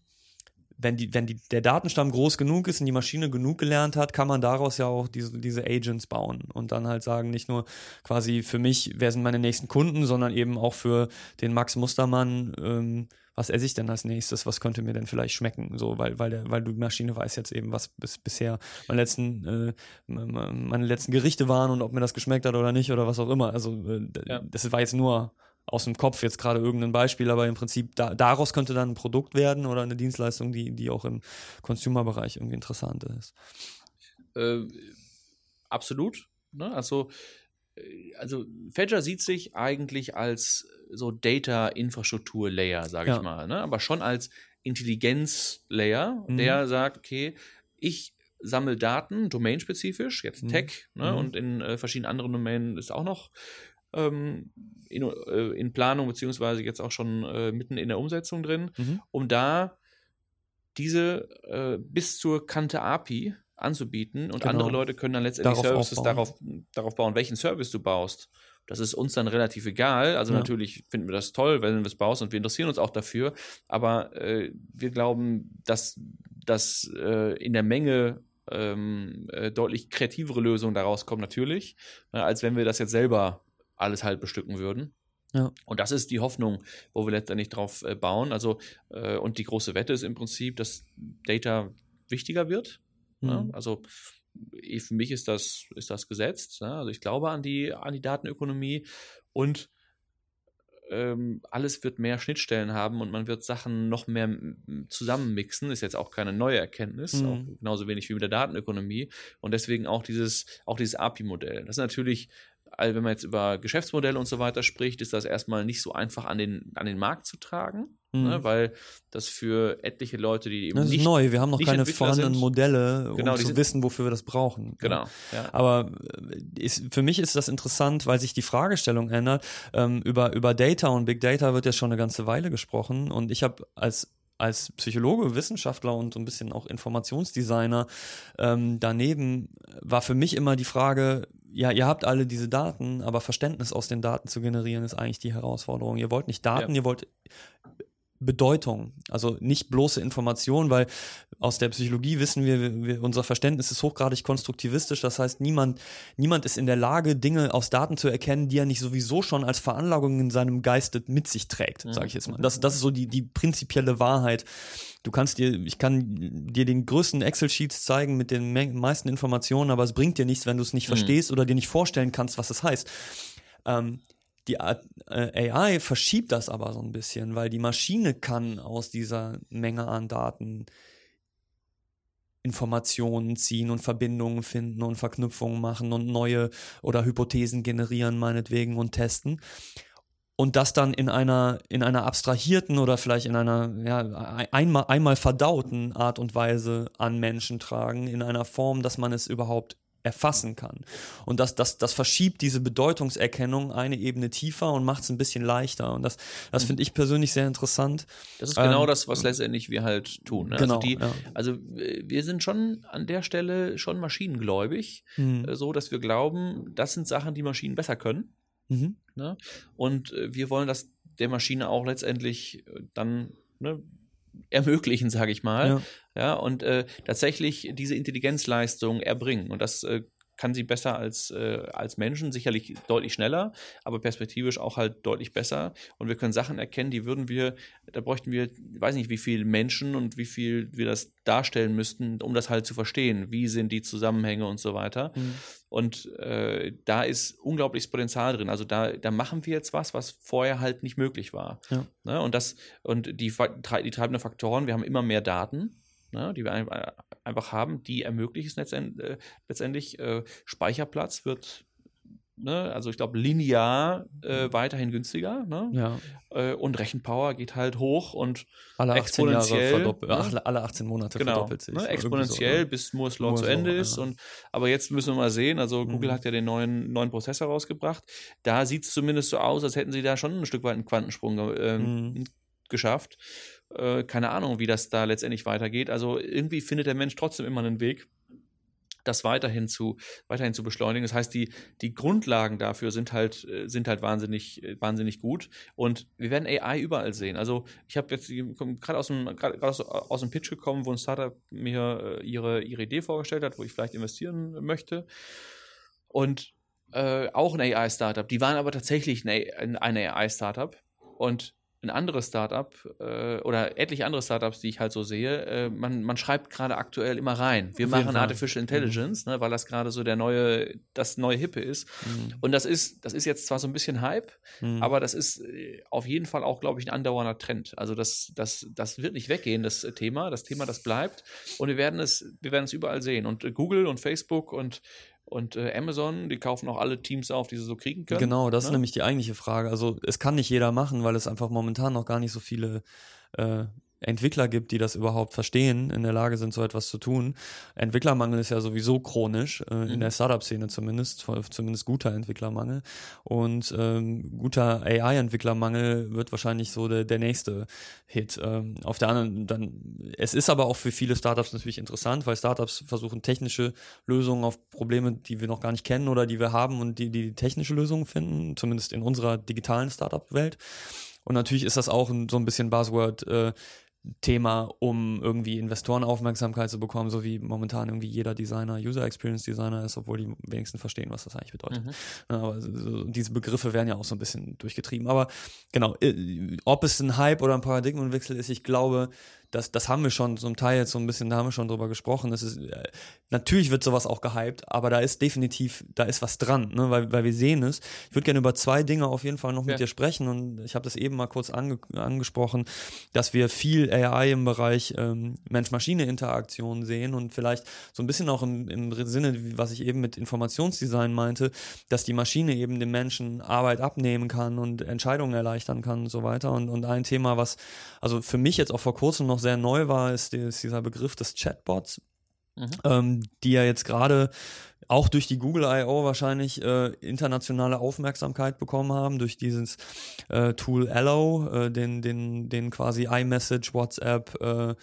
wenn, die, wenn die, der Datenstamm groß genug ist und die Maschine genug gelernt hat, kann man daraus ja auch diese, diese Agents bauen und dann halt sagen, nicht nur quasi für mich, wer sind meine nächsten Kunden, sondern eben auch für den Max Mustermann, ähm, was esse ich denn als nächstes, was könnte mir denn vielleicht schmecken, so, weil, weil, der, weil die Maschine weiß jetzt eben, was bis, bisher meine letzten, äh, meine letzten Gerichte waren und ob mir das geschmeckt hat oder nicht oder was auch immer. Also äh, Ja. das war jetzt nur aus dem Kopf jetzt gerade irgendein Beispiel, aber im Prinzip da, daraus könnte dann ein Produkt werden oder eine Dienstleistung, die, die auch im Consumer-Bereich irgendwie interessant ist. Äh, absolut. Ne? Also, äh, also Fedger sieht sich eigentlich als so Data-Infrastruktur-Layer, sage Ja. ich mal, ne? aber schon als Intelligenz-Layer, Mhm. der sagt, okay, ich sammle Daten, domainspezifisch, jetzt Mhm. Tech ne? Mhm. und in äh, verschiedenen anderen Domänen ist auch noch ähm, in, äh, in Planung, beziehungsweise jetzt auch schon äh, mitten in der Umsetzung drin, Mhm. um da diese äh, bis zur Kante API anzubieten und Genau. andere Leute können dann letztendlich Darauf Services aufbauen. darauf, darauf bauen, welchen Service du baust. Das ist uns dann relativ egal. Also Ja. natürlich finden wir das toll, wenn du es baust und wir interessieren uns auch dafür. Aber äh, wir glauben, dass, dass äh, in der Menge ähm, äh, deutlich kreativere Lösungen daraus kommen, natürlich, äh, als wenn wir das jetzt selber alles halt bestücken würden. Ja. Und das ist die Hoffnung, wo wir letztendlich drauf äh, bauen. Also, äh, und die große Wette ist im Prinzip, dass Data wichtiger wird. Mhm. Also, für mich ist das, ist das gesetzt. Ne? Also ich glaube an die, an die Datenökonomie und ähm, alles wird mehr Schnittstellen haben und man wird Sachen noch mehr zusammenmixen. Ist jetzt auch keine neue Erkenntnis, mhm. auch genauso wenig wie mit der Datenökonomie. Und deswegen auch dieses, auch dieses API-Modell. Das ist natürlich wenn man jetzt über Geschäftsmodelle und so weiter spricht, ist das erstmal nicht so einfach an den, an den Markt zu tragen, ne, mhm. ne, weil das für etliche Leute, die eben das ist neu. Wir haben noch keine vorhandenen Modelle, um genau, zu wissen, wofür wir das brauchen. Genau. Ja. Aber äh, ist, für mich ist das interessant, weil sich die Fragestellung ändert. Ähm, über, über Data und Big Data wird ja schon eine ganze Weile gesprochen und ich habe als als Psychologe, Wissenschaftler und so ein bisschen auch Informationsdesigner ähm, daneben war für mich immer die Frage, ja, ihr habt alle diese Daten, aber Verständnis aus den Daten zu generieren ist eigentlich die Herausforderung. Ihr wollt nicht Daten, ja. ihr wollt Bedeutung, also nicht bloße Information, weil aus der Psychologie wissen wir, wir, unser Verständnis ist hochgradig konstruktivistisch. Das heißt, niemand, niemand ist in der Lage, Dinge aus Daten zu erkennen, die er nicht sowieso schon als Veranlagung in seinem Geiste mit sich trägt, mhm. sage ich jetzt mal. Das, das ist so die, die prinzipielle Wahrheit. Du kannst dir, ich kann dir den größten Excel-Sheets zeigen mit den meisten Informationen, aber es bringt dir nichts, wenn du es nicht mhm. verstehst oder dir nicht vorstellen kannst, was es heißt. Ähm, die äh, AI verschiebt das aber so ein bisschen, weil die Maschine kann aus dieser Menge an Daten Informationen ziehen und Verbindungen finden und Verknüpfungen machen und neue oder Hypothesen generieren, meinetwegen, und testen. Und das dann in einer, in einer abstrahierten oder vielleicht in einer ja, einmal, einmal verdauten Art und Weise an Menschen tragen, in einer Form, dass man es überhaupt erfassen kann. Und das, das, das verschiebt diese Bedeutungserkennung eine Ebene tiefer und macht es ein bisschen leichter. Und das, das mhm. finde ich persönlich sehr interessant. Das ist genau ähm, das, was letztendlich wir halt tun. Ne? Genau, also, die, ja. also wir sind schon an der Stelle schon maschinengläubig, mhm. Äh, so dass wir glauben, das sind Sachen, die Maschinen besser können. Mhm. Ne? Und äh, wir wollen das der Maschine auch letztendlich äh, dann ne, ermöglichen, sage ich mal. Ja, ja und äh, tatsächlich diese Intelligenzleistung erbringen. Und das äh, kann sie besser als, äh, als Menschen, sicherlich deutlich schneller, aber perspektivisch auch halt deutlich besser. Und wir können Sachen erkennen, die würden wir, da bräuchten wir, weiß nicht, wie viele Menschen und wie viel wir das darstellen müssten, um das halt zu verstehen. Wie sind die Zusammenhänge und so weiter. Mhm. Und äh, da ist unglaubliches Potenzial drin. Also da, da machen wir jetzt was, was vorher halt nicht möglich war. Ja. Ne? Und das, und die, die treibenden Faktoren, wir haben immer mehr Daten ne, die wir einfach haben, die ermöglichen es letztendlich, äh, letztendlich äh, Speicherplatz wird Ne, also ich glaube, linear äh, mhm. weiterhin günstiger. Ne? Ja. Äh, und Rechenpower geht halt hoch und alle 18 exponentiell. Jahre ne? alle 18 Monate genau, verdoppelt sich. Ne? Exponentiell, so, ne? bis Moore's Law zu Ende ist. Ja. Und, aber jetzt müssen wir mal sehen, also Google mhm. hat ja den neuen, neuen Prozessor rausgebracht. Da sieht es zumindest so aus, als hätten sie da schon ein Stück weit einen Quantensprung äh, mhm. geschafft. Äh, keine Ahnung, wie das da letztendlich weitergeht. Also irgendwie findet der Mensch trotzdem immer einen Weg, das weiterhin zu, weiterhin zu beschleunigen. Das heißt, die, die Grundlagen dafür sind halt, äh, sind halt wahnsinnig, äh, wahnsinnig gut. Und wir werden AI überall sehen. Also ich habe jetzt gerade aus dem, aus, aus dem Pitch gekommen, wo ein Startup mir ihre, ihre Idee vorgestellt hat, wo ich vielleicht investieren möchte. Und äh, auch ein AI-Startup. Die waren aber tatsächlich ein, ein AI-Startup. Und ein anderes Startup äh, oder etliche andere Startups, die ich halt so sehe, äh, man, man schreibt gerade aktuell immer rein. Wir machen Artificial mhm. Intelligence, mhm. ne, weil das gerade so der neue, das neue Hippe ist. Mhm. Und das ist, das ist jetzt zwar so ein bisschen Hype, mhm. aber das ist äh, auf jeden Fall auch, glaube ich, ein andauernder Trend. Also das, das, das wird nicht weggehen, das Thema. Das Thema, das bleibt. Und wir werden es, wir werden es überall sehen. Und Google und Facebook und und äh, Amazon, die kaufen auch alle Teams auf, die sie so kriegen können. Genau, das ne? ist nämlich die eigentliche Frage. Also es kann nicht jeder machen, weil es einfach momentan noch gar nicht so viele äh, Entwickler gibt, die das überhaupt verstehen, in der Lage sind, so etwas zu tun. Entwicklermangel ist ja sowieso chronisch, äh, mhm. in der Startup-Szene zumindest, zumindest guter Entwicklermangel. Und ähm, guter AI-Entwicklermangel wird wahrscheinlich so der, der nächste Hit. Ähm, auf der anderen, dann, es ist aber auch für viele Startups natürlich interessant, weil Startups versuchen technische Lösungen auf Probleme, die wir noch gar nicht kennen oder die wir haben und die, die technische Lösungen finden, zumindest in unserer digitalen Startup-Welt. Und natürlich ist das auch so ein bisschen Buzzword, äh, Thema, um irgendwie Investorenaufmerksamkeit zu bekommen, so wie momentan irgendwie jeder Designer User Experience Designer ist, obwohl die wenigsten verstehen, was das eigentlich bedeutet. Mhm. aber so, diese Begriffe werden ja auch so ein bisschen durchgetrieben. Aber genau, äh, ob es ein Hype oder ein Paradigmenwechsel ist, ich glaube, das, das haben wir schon zum Teil jetzt so ein bisschen, da haben wir schon drüber gesprochen. Das ist, äh, natürlich wird sowas auch gehypt, aber da ist definitiv, da ist was dran, ne? weil, weil wir sehen es. Ich würde gerne über zwei Dinge auf jeden Fall noch mit ja. dir sprechen und ich habe das eben mal kurz ange angesprochen, dass wir viel AI im Bereich ähm, Mensch-Maschine-Interaktion sehen und vielleicht so ein bisschen auch im, im Sinne, was ich eben mit Informationsdesign meinte, dass die Maschine eben dem Menschen Arbeit abnehmen kann und Entscheidungen erleichtern kann und so weiter. Und, und ein Thema, was also für mich jetzt auch vor kurzem noch sehr neu war, ist, ist dieser Begriff des Chatbots, mhm. ähm, die ja jetzt gerade auch durch die Google I.O. wahrscheinlich äh, internationale Aufmerksamkeit bekommen haben, durch dieses äh, Tool Allo, äh, den, den, den quasi iMessage, WhatsApp, äh,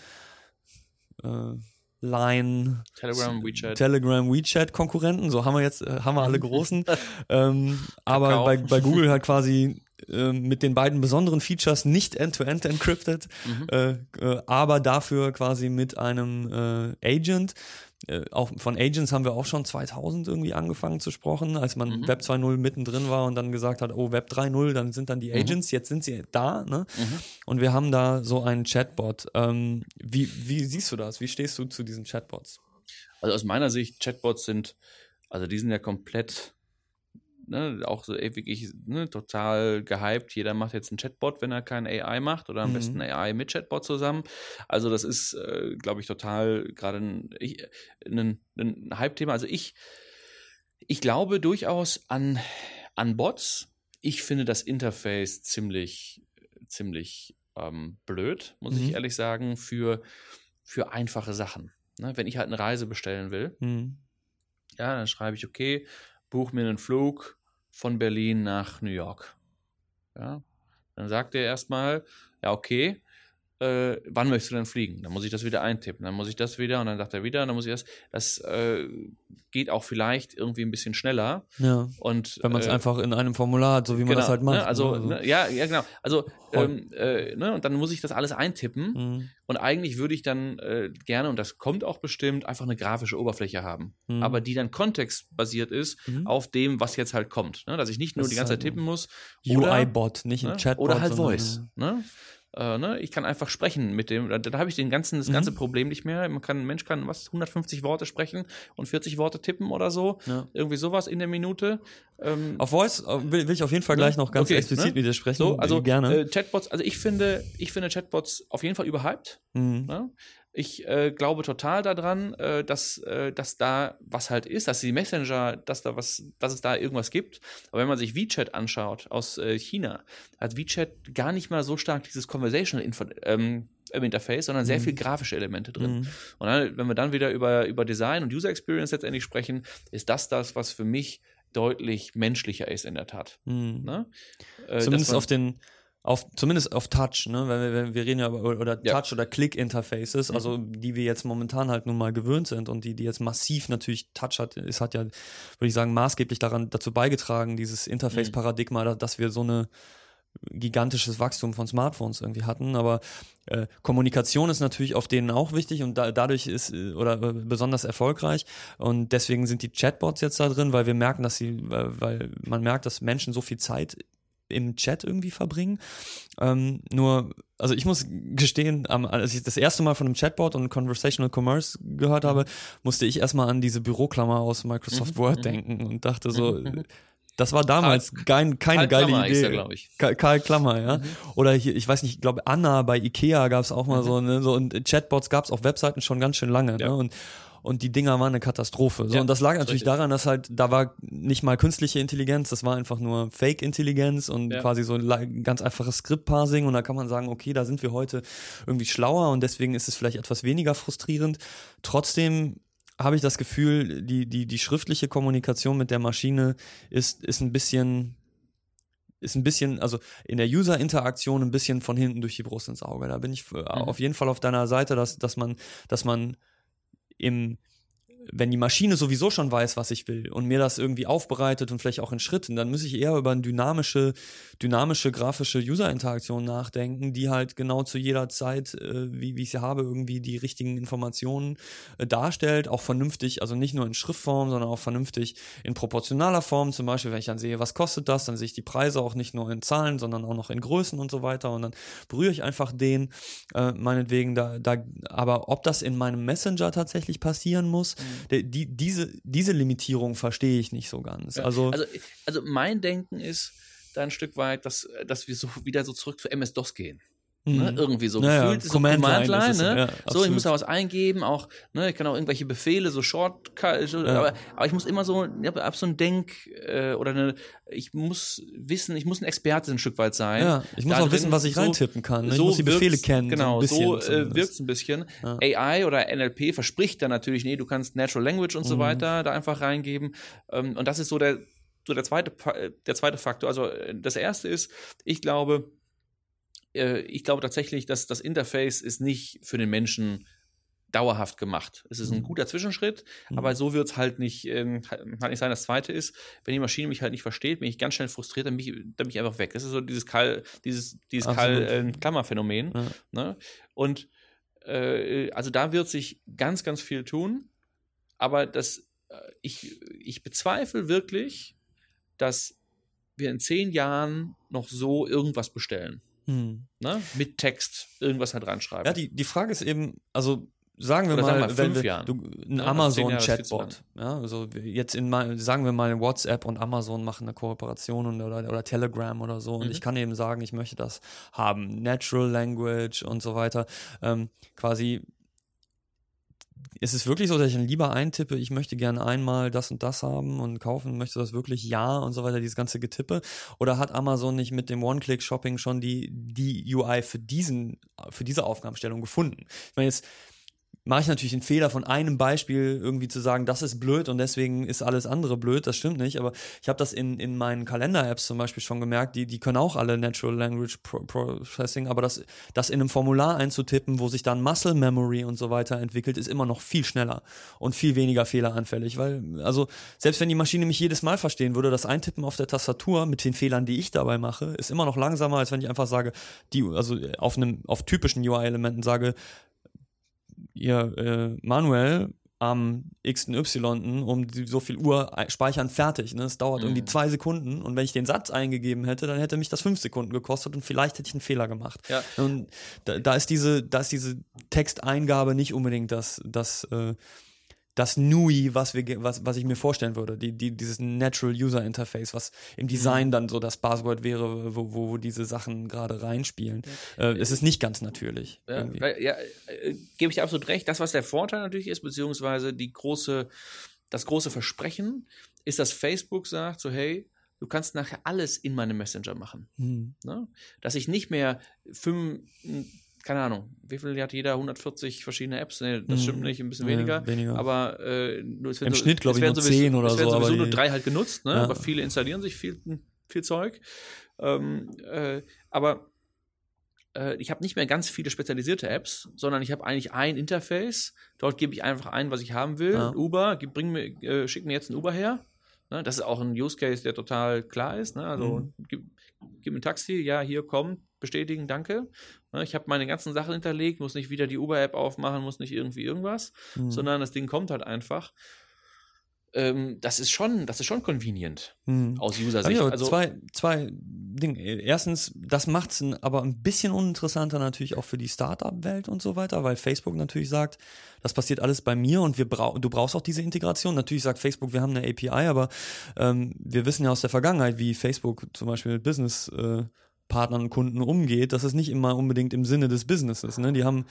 äh, Line, Telegram, WeChat. Telegram, WeChat Konkurrenten, so haben wir jetzt, äh, haben wir alle großen. ähm, aber bei, bei Google halt quasi äh, mit den beiden besonderen Features nicht end-to-end -end encrypted, mhm. äh, äh, aber dafür quasi mit einem äh, Agent. Äh, auch von Agents haben wir auch schon 2000 irgendwie angefangen zu sprechen, als man mhm. Web 2.0 mittendrin war und dann gesagt hat, oh Web 3.0, dann sind dann die mhm. Agents, mhm. jetzt sind sie da, ne? Mhm. Und wir haben da so einen Chatbot. Ähm, wie, wie siehst du das? Wie stehst du zu diesen Chatbots? Also aus meiner Sicht, Chatbots sind, also die sind ja komplett ne, auch so ey, wirklich ne, total gehypt. Jeder macht jetzt einen Chatbot, wenn er kein AI macht oder am mhm. besten AI mit Chatbot zusammen. Also das ist, äh, glaube ich, total gerade ein, ein, ein Hype-Thema. Also ich, ich glaube durchaus an, an Bots. Ich finde das Interface ziemlich, ziemlich ähm, blöd, muss mhm. ich ehrlich sagen, für, für einfache Sachen. Ne, wenn ich halt eine Reise bestellen will, mhm. ja, dann schreibe ich, okay, buch mir einen Flug von Berlin nach New York. Ja, dann sagt er erstmal, ja, okay, äh, wann möchtest du denn fliegen? Dann muss ich das wieder eintippen, dann muss ich das wieder und dann sagt er wieder, dann muss ich das. Das äh, geht auch vielleicht irgendwie ein bisschen schneller. Ja. Und, Wenn man es äh, einfach in einem Formular hat, so wie man genau, das halt macht. Ne, also, ne, also. ja, ja, genau. Also, ähm, äh, ne, und dann muss ich das alles eintippen. Mhm. Und eigentlich würde ich dann äh, gerne, und das kommt auch bestimmt, einfach eine grafische Oberfläche haben. Mhm. Aber die dann kontextbasiert ist mhm. auf dem, was jetzt halt kommt. Ne? Dass ich nicht nur das die ganze Zeit halt tippen muss. UI-Bot, nicht ein ne? Chatbot. Oder halt Voice. Ne? Äh, ne? Ich kann einfach sprechen mit dem, da, da habe ich den ganzen, das ganze mhm. Problem nicht mehr. Man kann, ein Mensch kann was, 150 Worte sprechen und 40 Worte tippen oder so. Ja. Irgendwie sowas in der Minute. Ähm, auf Voice äh, will, will, ich auf jeden Fall gleich noch ganz okay, explizit ne? widersprechen. So, also gerne. Äh, Chatbots, also ich finde, ich finde Chatbots auf jeden Fall überhyped. Mhm. Ne? Ich äh, glaube total daran, äh, dass, äh, dass da was halt ist, dass die Messenger, dass da was, dass es da irgendwas gibt. Aber wenn man sich WeChat anschaut aus äh, China, hat WeChat gar nicht mal so stark dieses Conversational Info ähm, Interface, sondern sehr mhm. viel grafische Elemente drin. Mhm. Und dann, wenn wir dann wieder über, über Design und User Experience letztendlich sprechen, ist das das, was für mich deutlich menschlicher ist in der Tat. Mhm. Ne? Äh, Zumindest auf den auf, zumindest auf Touch, ne? Weil wir, wir reden ja über oder ja. Touch oder Click-Interfaces, mhm. also die wir jetzt momentan halt nun mal gewöhnt sind und die, die jetzt massiv natürlich Touch hat, es hat ja, würde ich sagen, maßgeblich daran dazu beigetragen, dieses Interface-Paradigma, mhm. dass wir so eine gigantisches Wachstum von Smartphones irgendwie hatten, aber äh, Kommunikation ist natürlich auf denen auch wichtig und da, dadurch ist äh, oder äh, besonders erfolgreich und deswegen sind die Chatbots jetzt da drin, weil wir merken, dass sie, weil man merkt, dass Menschen so viel Zeit im Chat irgendwie verbringen. Ähm, nur, also ich muss gestehen, als ich das erste Mal von einem Chatbot und Conversational Commerce gehört habe, musste ich erstmal an diese Büroklammer aus Microsoft mhm. Word mhm. denken und dachte so, mhm. das war damals Karl, kein, keine Karl geile Klammer Idee. glaube ich. Karl Klammer, ja. Mhm. Oder hier, ich weiß nicht, ich glaube, Anna bei Ikea gab es auch mal mhm. so, ne, so und Chatbots gab es auf Webseiten schon ganz schön lange. Ja. Ne? Und und die Dinger waren eine Katastrophe. So, ja, und das lag natürlich richtig. daran, dass halt, da war nicht mal künstliche Intelligenz, das war einfach nur Fake-Intelligenz und ja. quasi so ein ganz einfaches Script-Parsing und da kann man sagen, okay, da sind wir heute irgendwie schlauer und deswegen ist es vielleicht etwas weniger frustrierend. Trotzdem habe ich das Gefühl, die, die, die schriftliche Kommunikation mit der Maschine ist, ist ein bisschen, ist ein bisschen, also in der User-Interaktion ein bisschen von hinten durch die Brust ins Auge. Da bin ich mhm. auf jeden Fall auf deiner Seite, dass, dass man, dass man im wenn die Maschine sowieso schon weiß, was ich will und mir das irgendwie aufbereitet und vielleicht auch in Schritten, dann muss ich eher über eine dynamische, dynamische grafische User-Interaktion nachdenken, die halt genau zu jeder Zeit, äh, wie, wie ich sie habe, irgendwie die richtigen Informationen äh, darstellt, auch vernünftig, also nicht nur in Schriftform, sondern auch vernünftig in proportionaler Form. Zum Beispiel, wenn ich dann sehe, was kostet das, dann sehe ich die Preise auch nicht nur in Zahlen, sondern auch noch in Größen und so weiter. Und dann berühre ich einfach den, äh, meinetwegen, da, da, aber ob das in meinem Messenger tatsächlich passieren muss, mhm die, die, diese, diese Limitierung verstehe ich nicht so ganz. Ja. Also, also, also mein Denken ist da ein Stück weit, dass, dass wir so wieder so zurück zu MS-DOS gehen. Ne, mhm. irgendwie so naja, gefühlt, so Command, Command Line, ne? Ja, so, ich muss da was eingeben, auch, ne, ich kann auch irgendwelche Befehle, so Shortcut, ja. aber, aber ich muss immer so, ich habe so ein Denk äh, oder eine, ich muss wissen, ich muss ein Experte ein Stück weit sein. Ja, ich muss auch drin, wissen, was ich so, reintippen kann. Ne? Ich so muss die Befehle kennen. Genau, so, so äh, wirkt es ein bisschen. Ja. AI oder NLP verspricht dann natürlich, nee, du kannst Natural Language und mhm. so weiter da einfach reingeben. Ähm, und das ist so der, so der zweite, der zweite Faktor. Also äh, das erste ist, ich glaube, äh, ich glaube tatsächlich, dass das Interface ist nicht für den Menschen dauerhaft gemacht. Es ist ein mhm. guter Zwischenschritt, mhm. aber so wird es halt nicht, ähm, halt nicht sein. Das zweite ist, wenn die Maschine mich halt nicht versteht, bin ich ganz schnell frustriert, dann bin ich, dann bin ich einfach weg. Das ist so dieses Kall, dieses, dieses Kall, äh, Klammerphänomen. Ja. Ne? Und äh, also da wird sich ganz, ganz viel tun, aber das, äh, ich, ich bezweifle wirklich, dass wir in zehn Jahren noch so irgendwas bestellen. Hm. Ne? Mit Text irgendwas halt reinschreiben. Ja, die, die Frage ist eben, also sagen wir Oder mal, sagen wir wenn wir, du, ein ja, Amazon-Chatbot, ja, also jetzt in sagen wir mal WhatsApp und Amazon machen eine Kooperation und, oder, oder Telegram oder so und mhm. ich kann eben sagen, ich möchte das haben, Natural Language und so weiter, ähm, quasi ist es wirklich so, dass ich dann lieber eintippe, ich möchte gerne einmal das und das haben und kaufen, möchte das wirklich ja und so weiter, dieses ganze Getippe? Oder hat Amazon nicht mit dem One-Click-Shopping schon die, die UI für diesen, für diese Aufgabenstellung gefunden? Ich meine, jetzt mache ich natürlich den Fehler von einem Beispiel irgendwie zu sagen, das ist blöd und deswegen ist alles andere blöd. Das stimmt nicht, aber ich habe das in, in meinen Kalender-Apps zum Beispiel schon gemerkt, die, die können auch alle Natural Language Pro Processing, aber das, das in einem Formular einzutippen, wo sich dann Muscle Memory und so weiter entwickelt, ist immer noch viel schneller und viel weniger fehleranfällig, weil, also selbst wenn die Maschine mich jedes Mal verstehen würde, das Eintippen auf der Tastatur mit den Fehlern, die ich dabei mache, ist immer noch langsamer, als wenn ich einfach sage, die, also auf einem, auf typischen UI-Elementen sage, ihr äh, manuell am x y um so viel Uhr speichern fertig. Ne? Das dauert mhm. irgendwie zwei Sekunden und wenn ich den Satz eingegeben hätte, dann hätte mich das fünf Sekunden gekostet und vielleicht hätte ich einen Fehler gemacht. Ja. Und da, da, ist diese, da ist diese Texteingabe nicht unbedingt das, das äh, das NUI, was, wir, was, was ich mir vorstellen würde, die, die, dieses Natural User Interface, was im Design mhm. dann so das Buzzword wäre, wo, wo diese Sachen gerade reinspielen. Äh, es ist nicht ganz natürlich. Ja, ja äh, gebe ich absolut recht. Das, was der Vorteil natürlich ist, beziehungsweise die große, das große Versprechen, ist, dass Facebook sagt, so hey, du kannst nachher alles in meinem Messenger machen. Mhm. Ne? Dass ich nicht mehr fünf keine Ahnung, wie viel hat jeder? 140 verschiedene Apps? Nee, das stimmt mhm. nicht, ein bisschen ja, weniger. weniger. Aber äh, Im so, Schnitt, glaube ich, nur sowieso, 10 oder so. Es werden sowieso nur drei halt genutzt, ne? Ja. aber viele installieren sich viel, viel Zeug. Ähm, äh, aber äh, ich habe nicht mehr ganz viele spezialisierte Apps, sondern ich habe eigentlich ein Interface. Dort gebe ich einfach ein, was ich haben will. Ja. Uber, gib, bring mir, äh, schick mir jetzt ein Uber her. Ne? Das ist auch ein Use Case, der total klar ist. Ne? Also mhm. gib, gib mir ein Taxi, ja, hier komm, bestätigen, danke. Ne, ich habe meine ganzen Sachen hinterlegt, muss nicht wieder die Uber-App aufmachen, muss nicht irgendwie irgendwas, mhm. sondern das Ding kommt halt einfach. Ähm, das ist schon, das ist schon convenient mhm. aus User-Sicht. Also zwei, zwei Dinge. Erstens, das macht es aber ein bisschen uninteressanter natürlich auch für die Startup-Welt und so weiter, weil Facebook natürlich sagt, das passiert alles bei mir und wir brau du brauchst auch diese Integration. Natürlich sagt Facebook, wir haben eine API, aber ähm, wir wissen ja aus der Vergangenheit, wie Facebook zum Beispiel mit Business äh, Partnern und Kunden umgeht, das ist nicht immer unbedingt im Sinne des Businesses. Ne? Die haben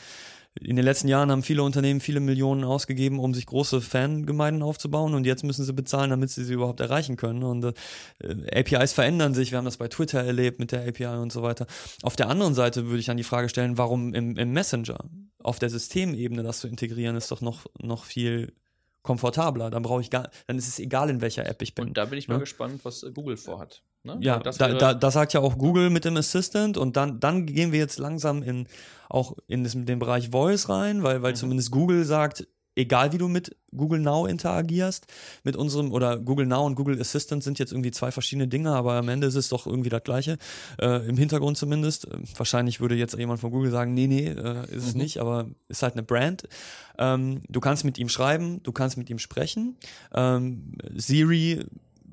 in den letzten Jahren haben viele Unternehmen viele Millionen ausgegeben, um sich große Fangemeinden aufzubauen und jetzt müssen sie bezahlen, damit sie sie überhaupt erreichen können. Und äh, APIs verändern sich, wir haben das bei Twitter erlebt mit der API und so weiter. Auf der anderen Seite würde ich dann die Frage stellen, warum im, im Messenger auf der Systemebene das zu integrieren, ist doch noch, noch viel komfortabler. Dann brauche ich gar, dann ist es egal, in welcher App ich bin. Und da bin ich mal ne? gespannt, was Google vorhat. Ne? Ja, da, da, da, sagt ja auch Google mit dem Assistant und dann, dann gehen wir jetzt langsam in auch in das, den Bereich Voice rein, weil, weil mhm. zumindest Google sagt, egal wie du mit Google Now interagierst, mit unserem, oder Google Now und Google Assistant sind jetzt irgendwie zwei verschiedene Dinge, aber am Ende ist es doch irgendwie das Gleiche, äh, im Hintergrund zumindest. Äh, wahrscheinlich würde jetzt jemand von Google sagen, nee, nee, äh, ist es mhm. nicht, aber ist halt eine Brand. Ähm, du kannst mit ihm schreiben, du kannst mit ihm sprechen. Ähm, Siri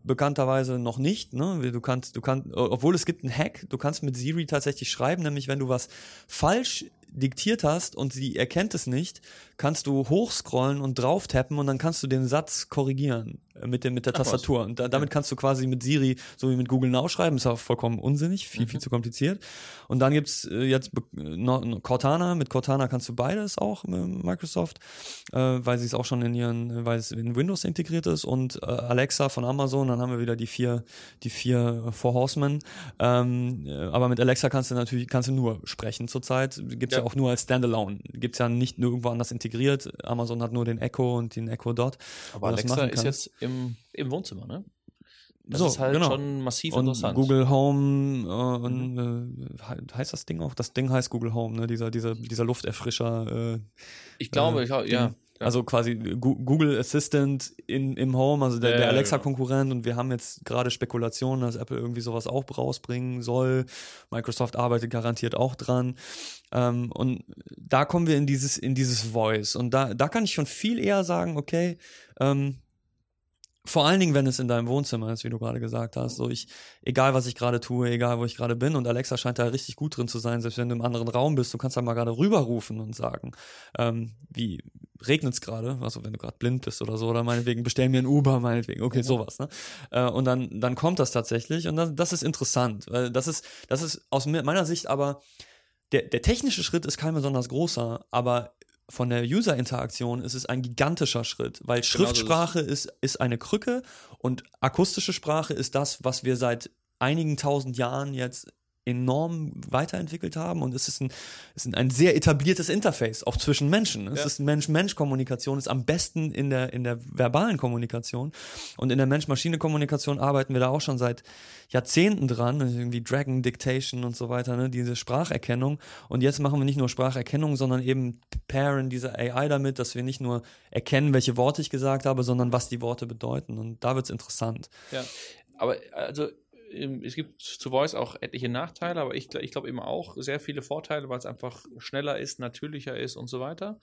bekannterweise noch nicht. Ne? Du kannst, du kannst, obwohl es gibt einen Hack, du kannst mit Siri tatsächlich schreiben, nämlich wenn du was falsch diktiert hast und sie erkennt es nicht, kannst du hochscrollen und drauf tappen und dann kannst du den Satz korrigieren mit, dem, mit der Ach, Tastatur. Und da, damit kannst du quasi mit Siri so wie mit Google Now schreiben. Ist auch vollkommen unsinnig, viel, mhm. viel zu kompliziert. Und dann gibt's äh, jetzt äh, Cortana. Mit Cortana kannst du beides auch Microsoft, äh, weil sie es auch schon in ihren, weil es in Windows integriert ist. Und äh, Alexa von Amazon, dann haben wir wieder die vier, die vier Four Horsemen. Ähm, äh, aber mit Alexa kannst du natürlich, kannst du nur sprechen zurzeit. Gibt's ja. ja auch nur als Standalone. Gibt's ja nicht nur irgendwo anders integriert integriert. Amazon hat nur den Echo und den Echo Dot. Aber Alexa ist jetzt im, im Wohnzimmer, ne? Das so, ist halt genau. schon massiv und interessant. Google Home äh, und mhm. äh, heißt das Ding auch? Das Ding heißt Google Home, ne? Dieser, dieser, dieser Lufterfrischer. Äh, ich glaube, äh, ich, ja. Also quasi Google Assistant in, im Home, also der, der Alexa-Konkurrent. Und wir haben jetzt gerade Spekulationen, dass Apple irgendwie sowas auch rausbringen soll. Microsoft arbeitet garantiert auch dran. Ähm, und da kommen wir in dieses, in dieses Voice. Und da, da kann ich schon viel eher sagen, okay, ähm, vor allen Dingen, wenn es in deinem Wohnzimmer ist, wie du gerade gesagt hast. So ich, egal was ich gerade tue, egal wo ich gerade bin. Und Alexa scheint da richtig gut drin zu sein, selbst wenn du im anderen Raum bist. Du kannst da mal gerade rüberrufen und sagen, ähm, wie regnet es gerade, also wenn du gerade blind bist oder so, oder meinetwegen bestell mir ein Uber, meinetwegen, okay, sowas, ne? Äh, und dann, dann kommt das tatsächlich und das, das ist interessant, weil das ist, das ist aus meiner Sicht aber, der, der technische Schritt ist kein besonders großer, aber von der User-Interaktion ist es ein gigantischer Schritt, weil genau Schriftsprache ist, ist eine Krücke und akustische Sprache ist das, was wir seit einigen tausend Jahren jetzt enorm weiterentwickelt haben und es ist ein, es ist ein sehr etabliertes Interface, auch zwischen Menschen. Es ja. ist Mensch-Mensch-Kommunikation, ist am besten in der, in der verbalen Kommunikation und in der Mensch-Maschine-Kommunikation arbeiten wir da auch schon seit Jahrzehnten dran, irgendwie Dragon Dictation und so weiter, ne, diese Spracherkennung und jetzt machen wir nicht nur Spracherkennung, sondern eben pairen diese AI damit, dass wir nicht nur erkennen, welche Worte ich gesagt habe, sondern was die Worte bedeuten und da wird es interessant. Ja, aber also es gibt zu Voice auch etliche Nachteile, aber ich, ich glaube eben auch sehr viele Vorteile, weil es einfach schneller ist, natürlicher ist und so weiter.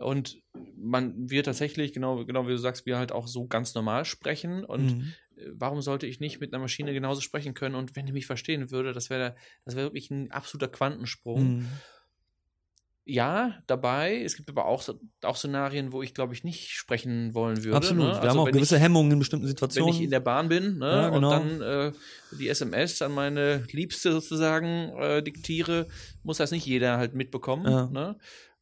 Und man wird tatsächlich, genau, genau wie du sagst, wir halt auch so ganz normal sprechen. Und mhm. warum sollte ich nicht mit einer Maschine genauso sprechen können? Und wenn die mich verstehen würde, das wäre das wäre wirklich ein absoluter Quantensprung. Mhm ja, dabei. Es gibt aber auch, auch Szenarien, wo ich, glaube ich, nicht sprechen wollen würde. Absolut. Ne? Wir also haben auch gewisse ich, Hemmungen in bestimmten Situationen. Wenn ich in der Bahn bin ne? ja, genau. und dann äh, die SMS an meine Liebste sozusagen äh, diktiere, muss das nicht jeder halt mitbekommen. Ja. Ne?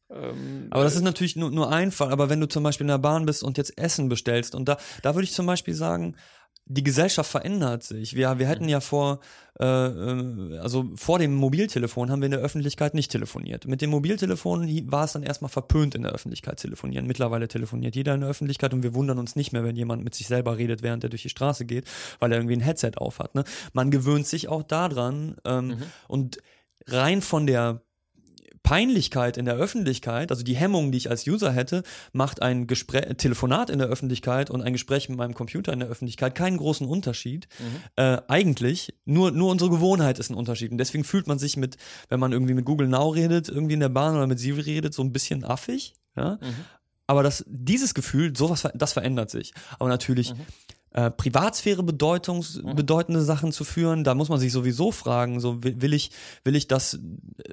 Ähm, aber das ist natürlich nur, nur ein Fall. Aber wenn du zum Beispiel in der Bahn bist und jetzt Essen bestellst, und da, da würde ich zum Beispiel sagen, die Gesellschaft verändert sich. Wir, wir hätten ja vor, äh, äh, also vor dem Mobiltelefon haben wir in der Öffentlichkeit nicht telefoniert. Mit dem Mobiltelefon war es dann erstmal verpönt, in der Öffentlichkeit telefonieren. Mittlerweile telefoniert jeder in der Öffentlichkeit und wir wundern uns nicht mehr, wenn jemand mit sich selber redet, während er durch die Straße geht, weil er irgendwie ein Headset aufhat. Ne? Man gewöhnt sich auch daran ähm, mhm. und rein von der Peinlichkeit in der Öffentlichkeit, also die Hemmung, die ich als User hätte, macht ein Gespräch, Telefonat in der Öffentlichkeit und ein Gespräch mit meinem Computer in der Öffentlichkeit keinen großen Unterschied. Mhm. Äh, eigentlich, nur, nur unsere Gewohnheit ist ein Unterschied. Und deswegen fühlt man sich mit, wenn man irgendwie mit Google Now redet, irgendwie in der Bahn oder mit Siri redet, so ein bisschen affig. Ja? Mhm. Aber das, dieses Gefühl, sowas, das verändert sich. Aber natürlich, mhm äh, Privatsphäre bedeutungs mhm. bedeutende Sachen zu führen. Da muss man sich sowieso fragen, so will, will ich, will ich, dass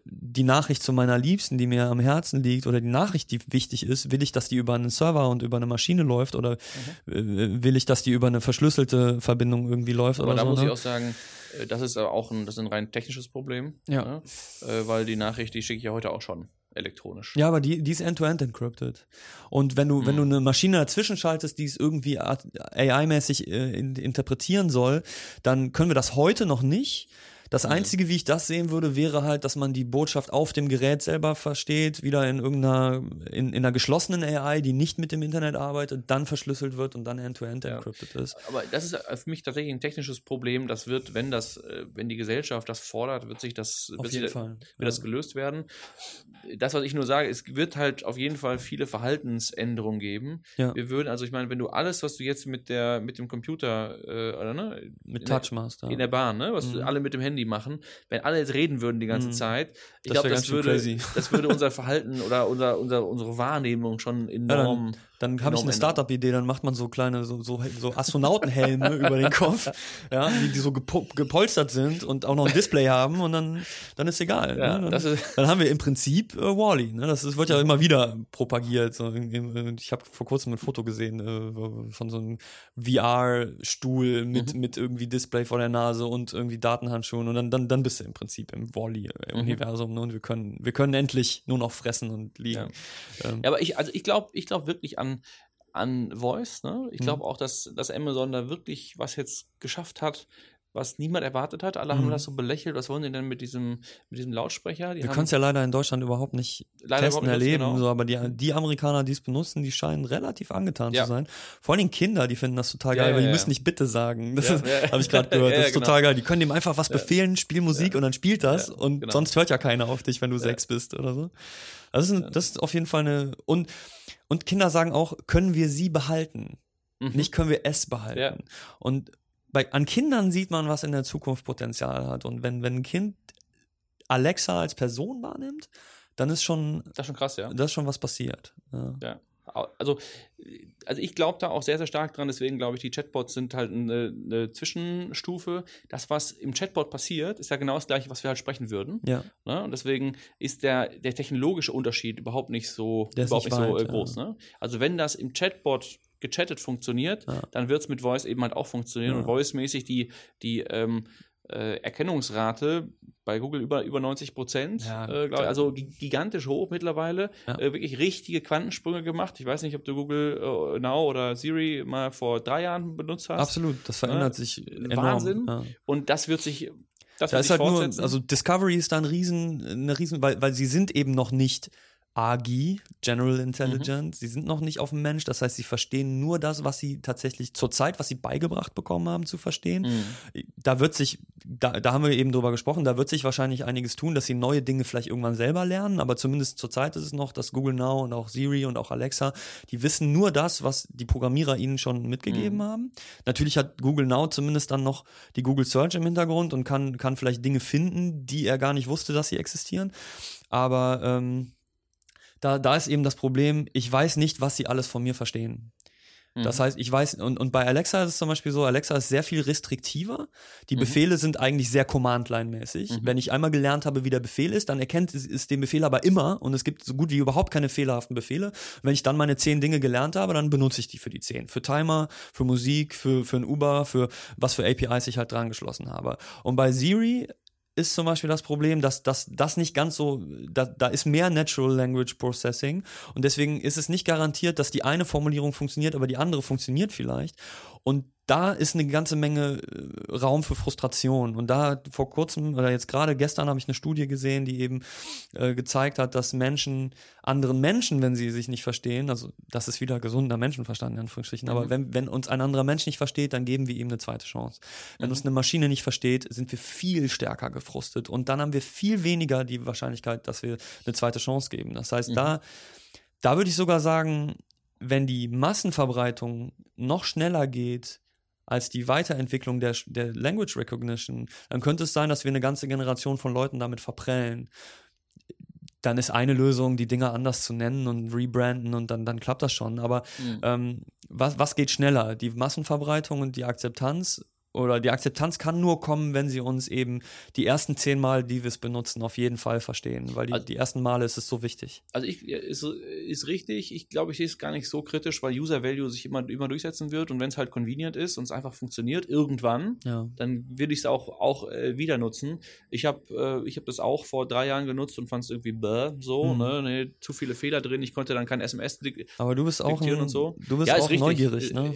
die Nachricht zu meiner Liebsten, die mir am Herzen liegt, oder die Nachricht, die wichtig ist, will ich, dass die über einen Server und über eine Maschine läuft oder mhm. will ich, dass die über eine verschlüsselte Verbindung irgendwie läuft? Aber oder da so, muss ne? ich auch sagen, äh, das ist auch ein, das ist ein rein technisches Problem. Ja. Ne? weil die Nachricht, die schicke ich ja heute auch schon elektronisch. Ja, aber die, die ist end-to-end -end encrypted. Und wenn du, hm. wenn du eine Maschine dazwischen schaltest, die es irgendwie AI-mäßig äh, interpretieren soll, dann können wir das heute noch nicht. Das Einzige, wie ich das sehen würde, wäre halt, dass man die Botschaft auf dem Gerät selber versteht, wieder in irgendeiner, in, in einer geschlossenen AI, die nicht mit dem Internet arbeitet, dann verschlüsselt wird und dann end-to-end -end ja. encrypted ist. Aber das ist für mich tatsächlich ein technisches Problem. Das wird, wenn das, äh, wenn die Gesellschaft das fordert, wird sich das, auf wird, jeden sie, Fall. wird ja. das gelöst werden das, was ich nur sage, es wird halt auf jeden Fall viele Verhaltensänderungen geben. Ja. Wir würden, also ich meine, wenn du alles, was du jetzt mit der, mit dem Computer, äh, oder ne? Mit in der- Touch machst du. In der Bahn, ne? Was Mhm. alle mit dem Handy machen, wenn alle jetzt reden würden die ganze Mhm. Zeit, ich Das glaube, das, ganz schön würde, das würde unser Verhalten oder unser, unser, unsere Wahrnehmung schon enorm. Dann habe ich eine Startup-Idee, dann macht man so kleine, so, so, so Astronautenhelme über den Kopf, ja, die, die so gepo gepolstert sind und auch noch ein Display haben und dann, dann ist egal. Ja, ne? dann, das ist- dann haben wir im Prinzip äh, Wally. Ne? Das ist, wird ja immer wieder propagiert. So, ich habe vor kurzem ein Foto gesehen äh, von so einem VR-Stuhl mit, Mhm. mit irgendwie Display vor der Nase und irgendwie Datenhandschuhen und dann, dann, dann bist du im Prinzip im Mhm. Wally-Universum ne? und wir können, wir können endlich nur noch fressen und liegen. Ähm, Ja, aber ich, also ich glaube, ich glaube wirklich an, an Voice, ne? Ich Mhm. glaube auch, dass, dass Amazon da wirklich was jetzt geschafft hat, was niemand erwartet hat. Alle haben Mhm. das so belächelt. Was wollen die denn mit diesem, mit diesem Lautsprecher? Die Wir haben können es ja leider in Deutschland überhaupt nicht leider testen, überhaupt nicht, erleben, genau. so, aber die, die Amerikaner, die es benutzen, die scheinen relativ angetan Ja. zu sein. Vor allem Kinder, die finden das total Ja, geil, ja, weil die ja. müssen nicht bitte sagen. Das Ja, ja. habe ich gerade gehört. Ja, Das ja, ist genau. total geil. Die können dem einfach was befehlen, spiel Musik und dann spielt das Ja, und genau. sonst hört ja keiner auf dich, wenn du sechs bist oder so. Also das ist, das ist auf jeden Fall eine und und Kinder sagen auch, können wir sie behalten? Mhm. Nicht können wir es behalten. Ja. Und bei, an Kindern sieht man, was in der Zukunft Potenzial hat. Und wenn, wenn ein Kind Alexa als Person wahrnimmt, dann ist schon, Das ist schon krass, ja. das ist schon was passiert. Ja. Ja. Also, also ich glaube da auch sehr, sehr stark dran, deswegen glaube ich, die Chatbots sind halt eine, eine Zwischenstufe. Das, was im Chatbot passiert, ist ja genau das gleiche, was wir halt sprechen würden. ja. Ne? Und deswegen ist der, der technologische Unterschied überhaupt nicht so, überhaupt nicht nicht so weit, äh, groß. Ne? Also wenn das im Chatbot gechattet funktioniert, Ja. dann wird es mit Voice eben halt auch funktionieren. Ja. Und Voice-mäßig die, die ähm, äh, Erkennungsrate bei Google über, über 90 Prozent, Ja, äh, glaub, also gi- gigantisch hoch mittlerweile. Ja. Äh, wirklich richtige Quantensprünge gemacht. Ich weiß nicht, ob du Google äh, Now oder Siri mal vor drei Jahren benutzt hast. Absolut, das verändert sich enorm. Wahnsinn. Ja. Und das wird sich, das Da ist halt nur, also Discovery ist da ein riesen, eine riesen, weil, weil sie sind eben noch nicht AGI, General Intelligence, sie sind noch nicht auf dem Mensch, das heißt, sie verstehen nur das, was sie tatsächlich zurzeit, was sie beigebracht bekommen haben zu verstehen. Mhm. Da wird sich, da, da haben wir eben drüber gesprochen, da wird sich wahrscheinlich einiges tun, dass sie neue Dinge vielleicht irgendwann selber lernen, aber zumindest zurzeit ist es noch, dass Google Now und auch Siri und auch Alexa, die wissen nur das, was die Programmierer ihnen schon mitgegeben Mhm. haben. Natürlich hat Google Now zumindest dann noch die Google Search im Hintergrund und kann, kann vielleicht Dinge finden, die er gar nicht wusste, dass sie existieren. Aber ähm, da, da ist eben das Problem, ich weiß nicht, was sie alles von mir verstehen. Das Mhm. heißt, ich weiß, und, und bei Alexa ist es zum Beispiel so, Alexa ist sehr viel restriktiver. Die Mhm. Befehle sind eigentlich sehr Command-Line-mäßig. Mhm. Wenn ich einmal gelernt habe, wie der Befehl ist, dann erkennt es, es den Befehl aber immer und es gibt so gut wie überhaupt keine fehlerhaften Befehle. Und wenn ich dann meine zehn Dinge gelernt habe, dann benutze ich die für die zehn. Für Timer, für Musik, für, für ein Uber, für was für APIs ich halt dran geschlossen habe. Und bei Siri ist zum Beispiel das Problem, dass das nicht ganz so, da, da ist mehr Natural Language Processing und deswegen ist es nicht garantiert, dass die eine Formulierung funktioniert, aber die andere funktioniert vielleicht. Und da ist eine ganze Menge äh, Raum für Frustration. Und da vor kurzem oder jetzt gerade gestern habe ich eine Studie gesehen, die eben äh, gezeigt hat, dass Menschen anderen Menschen, wenn sie sich nicht verstehen, also das ist wieder gesunder Menschenverstand in Anführungsstrichen, aber Mhm. wenn, wenn uns ein anderer Mensch nicht versteht, dann geben wir ihm eine zweite Chance. Wenn Mhm. uns eine Maschine nicht versteht, sind wir viel stärker gefrustet und dann haben wir viel weniger die Wahrscheinlichkeit, dass wir eine zweite Chance geben. Das heißt, Mhm. da, da würde ich sogar sagen, wenn die Massenverbreitung noch schneller geht als die Weiterentwicklung der, der Language Recognition, dann könnte es sein, dass wir eine ganze Generation von Leuten damit verprellen. Dann ist eine Lösung, die Dinge anders zu nennen und rebranden und dann, dann klappt das schon. Aber Mhm. ähm, was, was geht schneller? Die Massenverbreitung und die Akzeptanz? Oder die Akzeptanz kann nur kommen, wenn sie uns eben die ersten zehn Mal, die wir es benutzen, auf jeden Fall verstehen. Weil die, Also- die ersten Male ist es so wichtig. Also ich ist, ist richtig. Ich glaube, ich sehe es gar nicht so kritisch, weil User Value sich immer, immer durchsetzen wird und wenn es halt convenient ist und es einfach funktioniert irgendwann, Ja. dann will ich es auch, auch äh, wieder nutzen. Ich habe äh, ich hab das auch vor drei Jahren genutzt und fand es irgendwie bäh, so, Mhm. ne, nee, zu viele Fehler drin. Ich konnte dann kein SMS Aber du bist auch, ein, und so. du bist ja, auch neugierig, ne?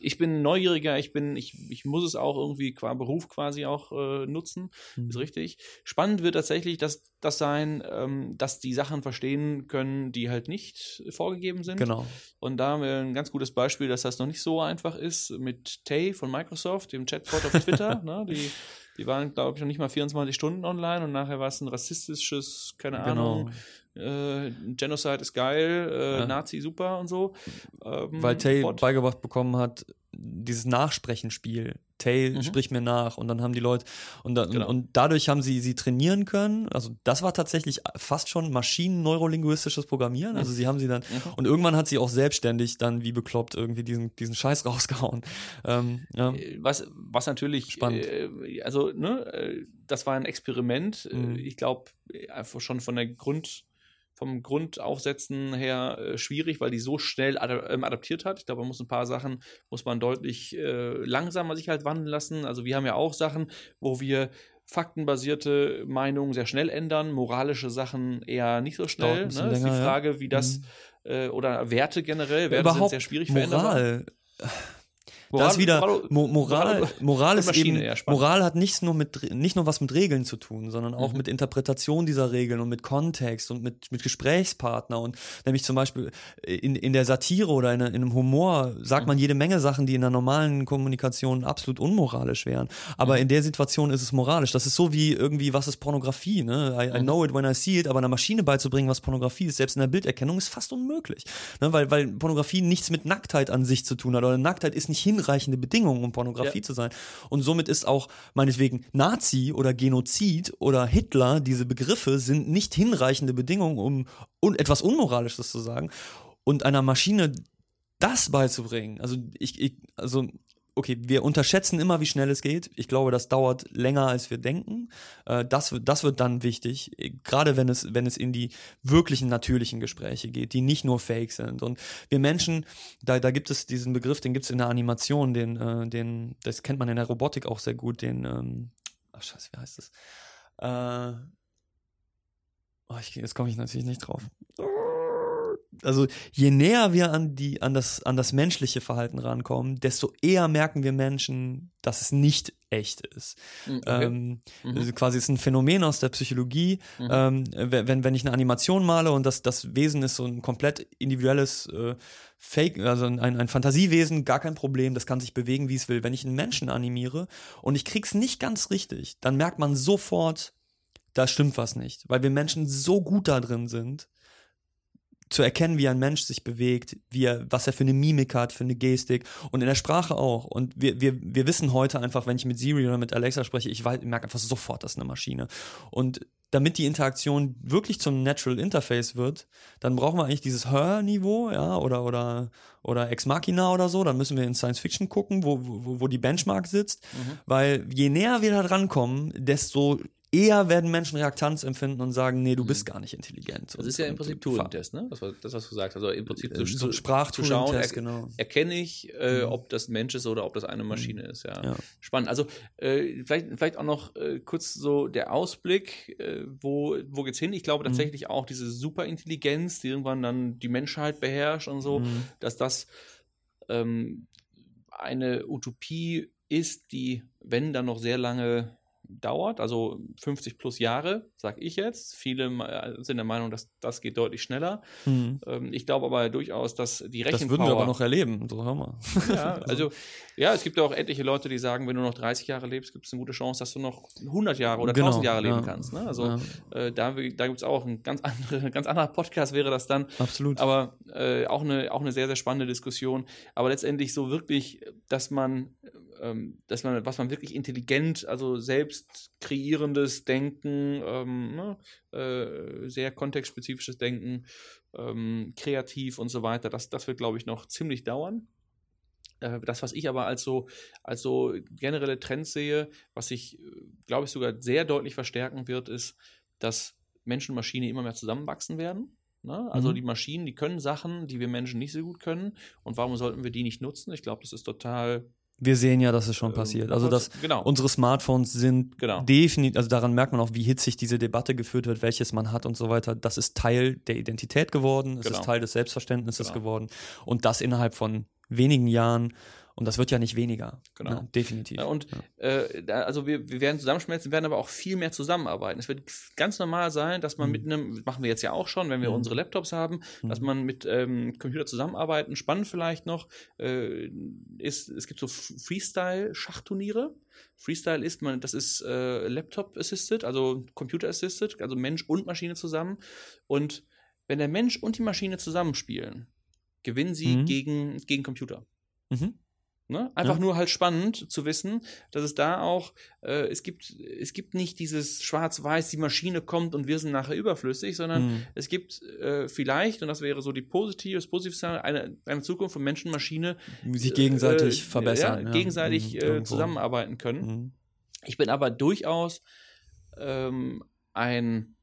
Ich bin neugieriger, ich bin, ich, ich muss es auch irgendwie qua Beruf quasi auch äh, nutzen. Mhm. Ist richtig. Spannend wird tatsächlich das, das sein, ähm, dass die Sachen verstehen können, die halt nicht vorgegeben sind. Genau. Und da haben wir ein ganz gutes Beispiel, dass das noch nicht so einfach ist mit Tay von Microsoft, dem Chatbot auf Twitter. ne? die, die waren, glaube ich, noch nicht mal 24 Stunden online und nachher war es ein rassistisches, keine Genau. Ahnung, äh, Genocide ist geil, äh, Ja. Nazi super und so. Ähm, Weil Tay Bot. beigebracht bekommen hat, dieses Nachsprechenspiel. Tay Mhm. spricht mir nach und dann haben die Leute und, dann, Genau. und dadurch haben sie sie trainieren können. Also das war tatsächlich fast schon maschinen-neurolinguistisches Programmieren. Also sie haben sie dann Mhm. und irgendwann hat sie auch selbstständig dann wie bekloppt irgendwie diesen, diesen Scheiß rausgehauen. Ähm, ja. Äh, Was, was natürlich, Spannend. Äh, also, ne, äh, das war ein Experiment. Mhm. Äh, Ich glaube, einfach schon von der Grund, vom Grundaufsetzen her äh, schwierig, weil die so schnell ada ähm, adaptiert hat. Ich glaube, man muss ein paar Sachen, muss man deutlich äh, langsamer sich halt wandeln lassen. Also wir haben ja auch Sachen, wo wir faktenbasierte Meinungen sehr schnell ändern, moralische Sachen eher nicht so schnell. Ne? bisschen Ist die länger. Frage, wie das, Mhm. äh, oder Werte generell, Werte sind Überhaupt sehr schwierig veränderbar. Moral. da ist wieder Moral- Mo Moral, Moral- Moral ist Maschine, eben. Moral hat nichts nur mit nicht nur was mit Regeln zu tun, sondern auch Mhm. mit Interpretation dieser Regeln und mit Kontext und mit, mit Gesprächspartner und nämlich zum Beispiel in, in der Satire oder in, in einem Humor sagt Mhm. man jede Menge Sachen, die in der normalen Kommunikation absolut unmoralisch wären. Aber Mhm. in der Situation ist es moralisch. Das ist so wie irgendwie, was ist Pornografie? Ne? I, I Mhm. know it when I see it, aber einer Maschine beizubringen, was Pornografie ist, selbst in der Bilderkennung, ist fast unmöglich. Ne? Weil, weil Pornografie nichts mit Nacktheit an sich zu tun hat. Oder Nacktheit ist nicht hinreichende Bedingung, um Pornografie Ja. zu sein. Und somit ist auch meinetwegen Nazi oder Genozid oder Hitler, diese Begriffe sind nicht hinreichende Bedingungen, um un etwas Unmoralisches zu sagen. Und einer Maschine das beizubringen, also ich, ich also okay, wir unterschätzen immer, wie schnell es geht. Ich glaube, das dauert länger, als wir denken. Äh, das, das wird dann wichtig, äh, gerade wenn es, wenn es in die wirklichen natürlichen Gespräche geht, die nicht nur fake sind. Und wir Menschen, da, da gibt es diesen Begriff, den gibt es in der Animation, den, äh, den, das kennt man in der Robotik auch sehr gut, den, ähm, ach scheiße, wie heißt das? Äh, oh, ich, jetzt komme ich natürlich nicht drauf also je näher wir an die an das an das menschliche Verhalten rankommen, desto eher merken wir Menschen, dass es nicht echt ist. Mhm, okay. Ähm, Mhm. also quasi ist ein Phänomen aus der Psychologie. Mhm. Ähm, wenn wenn ich eine Animation male und das das Wesen ist so ein komplett individuelles äh, Fake, also ein, ein Fantasiewesen, gar kein Problem, das kann sich bewegen, wie es will. Wenn ich einen Menschen animiere und ich krieg's nicht ganz richtig, dann merkt man sofort, da stimmt was nicht, weil wir Menschen so gut da drin sind, zu erkennen, wie ein Mensch sich bewegt, wie er, was er für eine Mimik hat, für eine Gestik und in der Sprache auch. Und wir, wir, wir wissen heute einfach, wenn ich mit Siri oder mit Alexa spreche, ich, merke einfach sofort, das ist eine Maschine. Und damit die Interaktion wirklich zum Natural Interface wird, dann brauchen wir eigentlich dieses Hörniveau, ja, oder, oder, oder Ex Machina oder so, dann müssen wir in Science Fiction gucken, wo, wo, wo die Benchmark sitzt, Mhm. weil je näher wir da drankommen, desto eher werden Menschen Reaktanz empfinden und sagen, nee, du bist gar nicht intelligent. Mhm. Das ist ja im Prinzip Turing-Test, ne? Das, war, das, was du sagst. Also im Prinzip zu, Äh, so zu, sprach zu schauen, er, genau. erkenne ich, äh, Mhm. ob das Mensch ist oder ob das eine Maschine ist. Ja. Ja. Spannend. Also äh, vielleicht, vielleicht auch noch äh, kurz so der Ausblick, äh, wo, wo geht's hin? Ich glaube Mhm. tatsächlich auch diese Superintelligenz, die irgendwann dann die Menschheit beherrscht und so, Mhm. dass das ähm, eine Utopie ist, die, wenn dann noch sehr lange dauert, also 50 plus Jahre, sag ich jetzt. Viele äh, sind der Meinung, dass das geht deutlich schneller. Mhm. Ähm, ich glaube aber durchaus, dass die Das Rechenpower... würden wir aber noch erleben, so hör mal. Ja, also, ja, es gibt ja auch etliche Leute, die sagen, wenn du noch 30 Jahre lebst, gibt es eine gute Chance, dass du noch 100 Jahre oder Genau, 1000 Jahre leben ja. kannst. Ne? Also, Ja, äh, da, da gibt es auch ein ganz, andere, ganz anderer Podcast, wäre das dann. absolut. Aber äh, auch, eine, auch eine sehr, sehr spannende Diskussion. Aber letztendlich so wirklich, dass man, ähm, dass man, was man wirklich intelligent, also selbst kreierendes Denken, ähm, ne, äh, sehr kontextspezifisches Denken, ähm, kreativ und so weiter, das, das wird, glaube ich, noch ziemlich dauern. Äh, Das, was ich aber als so, als so generelle Trends sehe, was sich, äh, glaube ich, sogar sehr deutlich verstärken wird, ist, dass Mensch und Maschine immer mehr zusammenwachsen werden. Ne? Also Mhm. die Maschinen, die können Sachen, die wir Menschen nicht so gut können. Und warum sollten wir die nicht nutzen? Ich glaube, das ist total. Wir sehen ja, dass es schon äh, passiert. Also, dass genau. unsere Smartphones sind Genau. definitiv, also daran merkt man auch, wie hitzig diese Debatte geführt wird, welches man hat und so weiter. Das ist Teil der Identität geworden, es Genau. ist Teil des Selbstverständnisses Genau. geworden und das innerhalb von wenigen Jahren. Und das wird ja nicht weniger. Genau. Ne? Definitiv. Ja, und äh, da, also wir, wir werden zusammenschmelzen, werden aber auch viel mehr zusammenarbeiten. Es wird ganz normal sein, dass man Mhm. mit einem, machen wir jetzt ja auch schon, wenn wir Mhm. unsere Laptops haben, dass Mhm. man mit ähm, Computer zusammenarbeiten. Spannend vielleicht noch, äh, ist, es gibt so Freestyle-Schachturniere. Freestyle ist man, das ist äh, Laptop-assisted, also Computer-assisted, also Mensch und Maschine zusammen. Und wenn der Mensch und die Maschine zusammenspielen, gewinnen sie Mhm. gegen, gegen Computer. Mhm. Ne? Einfach Ja. nur halt spannend zu wissen, dass es da auch, äh, es gibt, es gibt nicht dieses Schwarz-Weiß, die Maschine kommt und wir sind nachher überflüssig, sondern Mhm. es gibt äh, vielleicht, und das wäre so die positive, das positive Szenario, eine, eine Zukunft von Mensch und Maschine, Sich gegenseitig äh, verbessern. Ja, gegenseitig Mhm. äh, zusammenarbeiten können. Mhm. Ich bin aber durchaus ähm, ein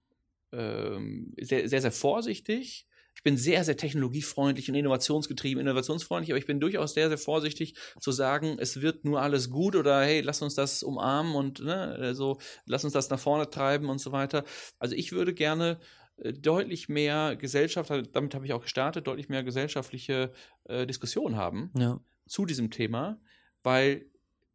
ähm, sehr, sehr, sehr vorsichtig. Ich bin sehr, sehr technologiefreundlich und innovationsgetrieben, innovationsfreundlich, aber ich bin durchaus sehr, sehr vorsichtig zu sagen, es wird nur alles gut oder hey, lass uns das umarmen und ne, so, lass uns das nach vorne treiben und so weiter. Also ich würde gerne äh, deutlich mehr Gesellschaft, damit habe ich auch gestartet, deutlich mehr gesellschaftliche äh, Diskussion haben Ja. zu diesem Thema, weil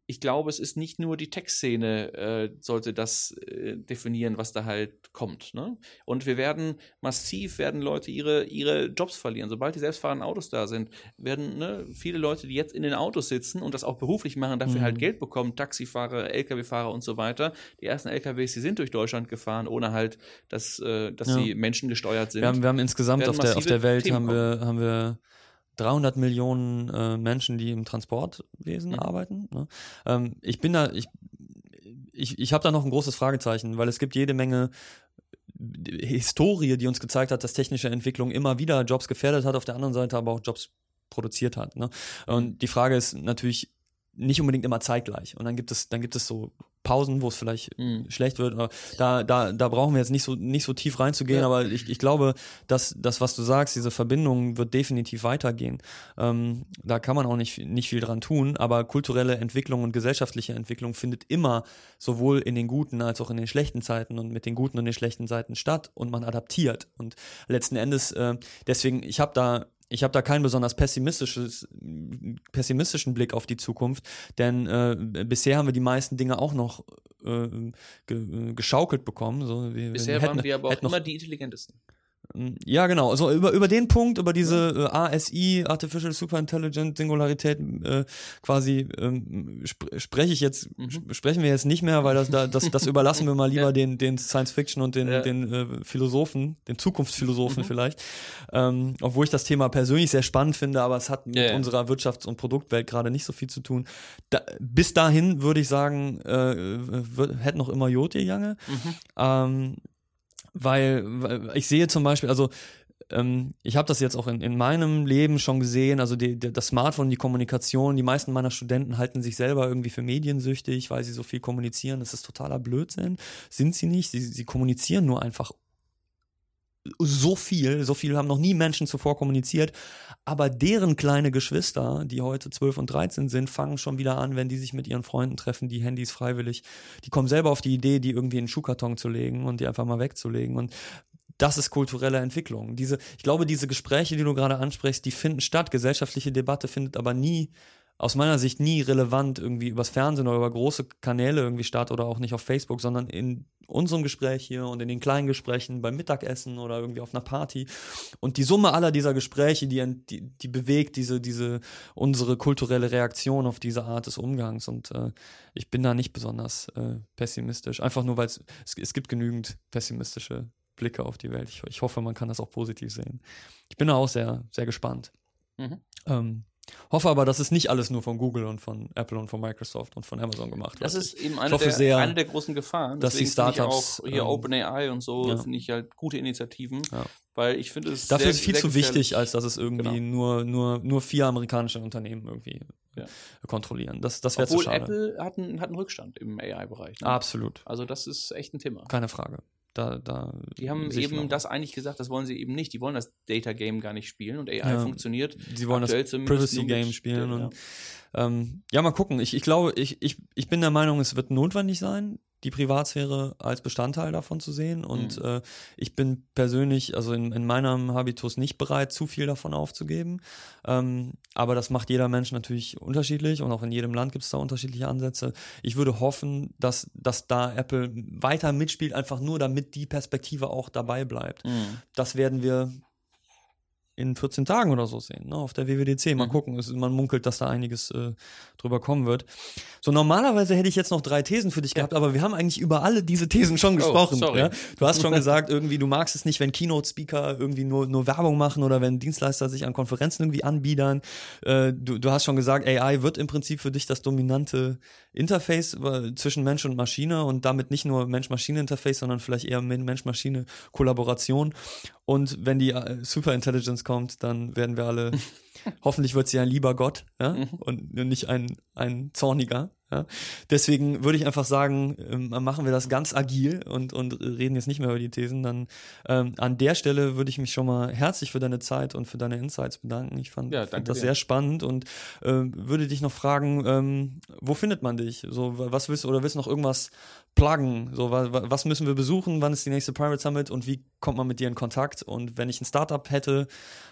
ich glaube, es ist nicht nur die Tech-Szene, äh, sollte das äh, definieren, was da halt kommt. Ne? Und wir werden massiv, werden Leute ihre, ihre Jobs verlieren. Sobald die selbstfahrenden Autos da sind, werden ne, viele Leute, die jetzt in den Autos sitzen und das auch beruflich machen, dafür Mhm. halt Geld bekommen, Taxifahrer, Lkw-Fahrer und so weiter. Die ersten Lkws, die sind durch Deutschland gefahren, ohne halt, dass, äh, dass Ja. sie menschengesteuert sind. Wir haben, wir haben insgesamt auf der, auf der Welt Themen haben wir, haben wir 300 Millionen äh, Menschen, die im Transportwesen Mhm. arbeiten. Ne? Ähm, ich bin da, ich, ich, ich habe da noch ein großes Fragezeichen, weil es gibt jede Menge Historie, die uns gezeigt hat, dass technische Entwicklung immer wieder Jobs gefährdet hat, auf der anderen Seite aber auch Jobs produziert hat. Ne? Und die Frage ist natürlich nicht unbedingt immer zeitgleich. Und dann gibt es, dann gibt es so Pausen, wo es vielleicht Mhm. schlecht wird. Da, da, da brauchen wir jetzt nicht so, nicht so tief reinzugehen, Ja. aber ich, ich glaube, dass das, was du sagst, diese Verbindung wird definitiv weitergehen. Ähm, da kann man auch nicht, nicht viel dran tun, aber kulturelle Entwicklung und gesellschaftliche Entwicklung findet immer sowohl in den guten als auch in den schlechten Zeiten und mit den guten und den schlechten Seiten statt und man adaptiert. Und letzten Endes, äh, deswegen, ich habe da ich habe da keinen besonders pessimistisches, pessimistischen Blick auf die Zukunft, denn äh, bisher haben wir die meisten Dinge auch noch äh, ge, geschaukelt bekommen. So, wir, Bisher hätten- waren wir aber auch immer die intelligentesten. Ja, genau. Also über, über den Punkt, über diese äh, ASI, Artificial Superintelligent Singularität, äh, quasi ähm, sp spreche ich jetzt, Mhm. sp sprechen wir jetzt nicht mehr, weil das, da- das, das überlassen wir mal lieber Ja. den, den Science Fiction und den, Ja. den äh, Philosophen, den Zukunftsphilosophen Mhm. vielleicht. Ähm, obwohl ich das Thema persönlich sehr spannend finde, aber es hat mit Ja, unserer Wirtschafts- und Produktwelt gerade nicht so viel zu tun. Da, bis dahin würde ich sagen, äh, wird, hätte noch immer Jod gegangen. Mhm. Ähm, weil, weil ich sehe zum Beispiel, also ähm, ich habe das jetzt auch in, in meinem Leben schon gesehen, also die, die, das Smartphone, die Kommunikation, die meisten meiner Studenten halten sich selber irgendwie für mediensüchtig, weil sie so viel kommunizieren. Das ist totaler Blödsinn. Sind sie nicht. Sie, sie kommunizieren nur einfach so viel, so viel haben noch nie Menschen zuvor kommuniziert, aber deren kleine Geschwister, die heute 12 und 13 sind, fangen schon wieder an, wenn die sich mit ihren Freunden treffen, die Handys freiwillig, die kommen selber auf die Idee, die irgendwie in einen Schuhkarton zu legen und die einfach mal wegzulegen und das ist kulturelle Entwicklung. Diese, ich glaube, diese Gespräche, die du gerade ansprichst, die finden statt. Gesellschaftliche Debatte findet aber nie, aus meiner Sicht nie relevant irgendwie übers Fernsehen oder über große Kanäle irgendwie statt oder auch nicht auf Facebook, sondern in unserem Gespräch hier und in den kleinen Gesprächen beim Mittagessen oder irgendwie auf einer Party. Und die Summe aller dieser Gespräche, die, die, die bewegt diese, diese, unsere kulturelle Reaktion auf diese Art des Umgangs. Und äh, ich bin da nicht besonders äh, pessimistisch. Einfach nur, weil es, es gibt genügend pessimistische Blicke auf die Welt. Ich, ich hoffe, man kann das auch positiv sehen. Ich bin da auch sehr, sehr gespannt. Mhm. Ähm, hoffe aber, dass es nicht alles nur von Google und von Apple und von Microsoft und von Amazon gemacht Das wird. ist eben eine, der, sehr, eine der großen Gefahren. dass die Deswegen finde Startups, Ich auch hier ähm, OpenAI und so ja. finde ich halt gute Initiativen, Ja. weil ich finde es Dafür sehr, ist viel zu wichtig, als dass es irgendwie Genau. nur, nur, nur vier amerikanische Unternehmen irgendwie Ja. kontrollieren. Das, das wäre zu schade. Apple hat einen, hat einen Rückstand im AI-Bereich. Ne? Absolut. Also das ist echt ein Thema. Keine Frage. Da, da Die haben eben das eigentlich gesagt, das wollen sie eben nicht. Die wollen das Data Game gar nicht spielen und AI Ja. funktioniert. Sie wollen das Privacy Game spielen ja. und ähm, ja, mal gucken. Ich, ich glaube, ich, ich, ich bin der Meinung, es wird notwendig sein, die Privatsphäre als Bestandteil davon zu sehen. Und Mhm. äh, ich bin persönlich, also in, in meinem Habitus nicht bereit, zu viel davon aufzugeben. Ähm, aber das macht jeder Mensch natürlich unterschiedlich und auch in jedem Land gibt es da unterschiedliche Ansätze. Ich würde hoffen, dass, dass da Apple weiter mitspielt, einfach nur damit die Perspektive auch dabei bleibt. Mhm. Das werden wir in 14 Tagen oder so sehen, ne, auf der WWDC. Mal Mhm. gucken, es, man munkelt, dass da einiges äh, drüber kommen wird. So, normalerweise hätte ich jetzt noch drei Thesen für dich gehabt, aber wir haben eigentlich über alle diese Thesen schon gesprochen. sorry. Ja? Du hast schon gesagt, irgendwie, du magst es nicht, wenn Keynote-Speaker irgendwie nur, nur Werbung machen oder wenn Dienstleister sich an Konferenzen irgendwie anbiedern. Äh, du, du hast schon gesagt, AI wird im Prinzip für dich das dominante Interface zwischen Mensch und Maschine und damit nicht nur Mensch-Maschine-Interface, sondern vielleicht eher Mensch-Maschine-Kollaboration. Und wenn die äh, Superintelligence kommt, dann werden wir alle, hoffentlich wird sie ein lieber Gott ja? und nicht ein, ein zorniger. Ja? Deswegen würde ich einfach sagen, ähm, machen wir das ganz agil und, und reden jetzt nicht mehr über die Thesen. Dann ähm, an der Stelle würde ich mich schon mal herzlich für deine Zeit und für deine Insights bedanken. Ich fand, Ja, fand das dir. sehr spannend und ähm, würde dich noch fragen, ähm, wo findet man dich? So, wa- was willst du oder willst du noch irgendwas pluggen? So, wa, wa, was müssen wir besuchen? Wann ist die nächste Pirate Summit und wie kommt man mit dir in Kontakt? Und wenn ich ein Startup hätte,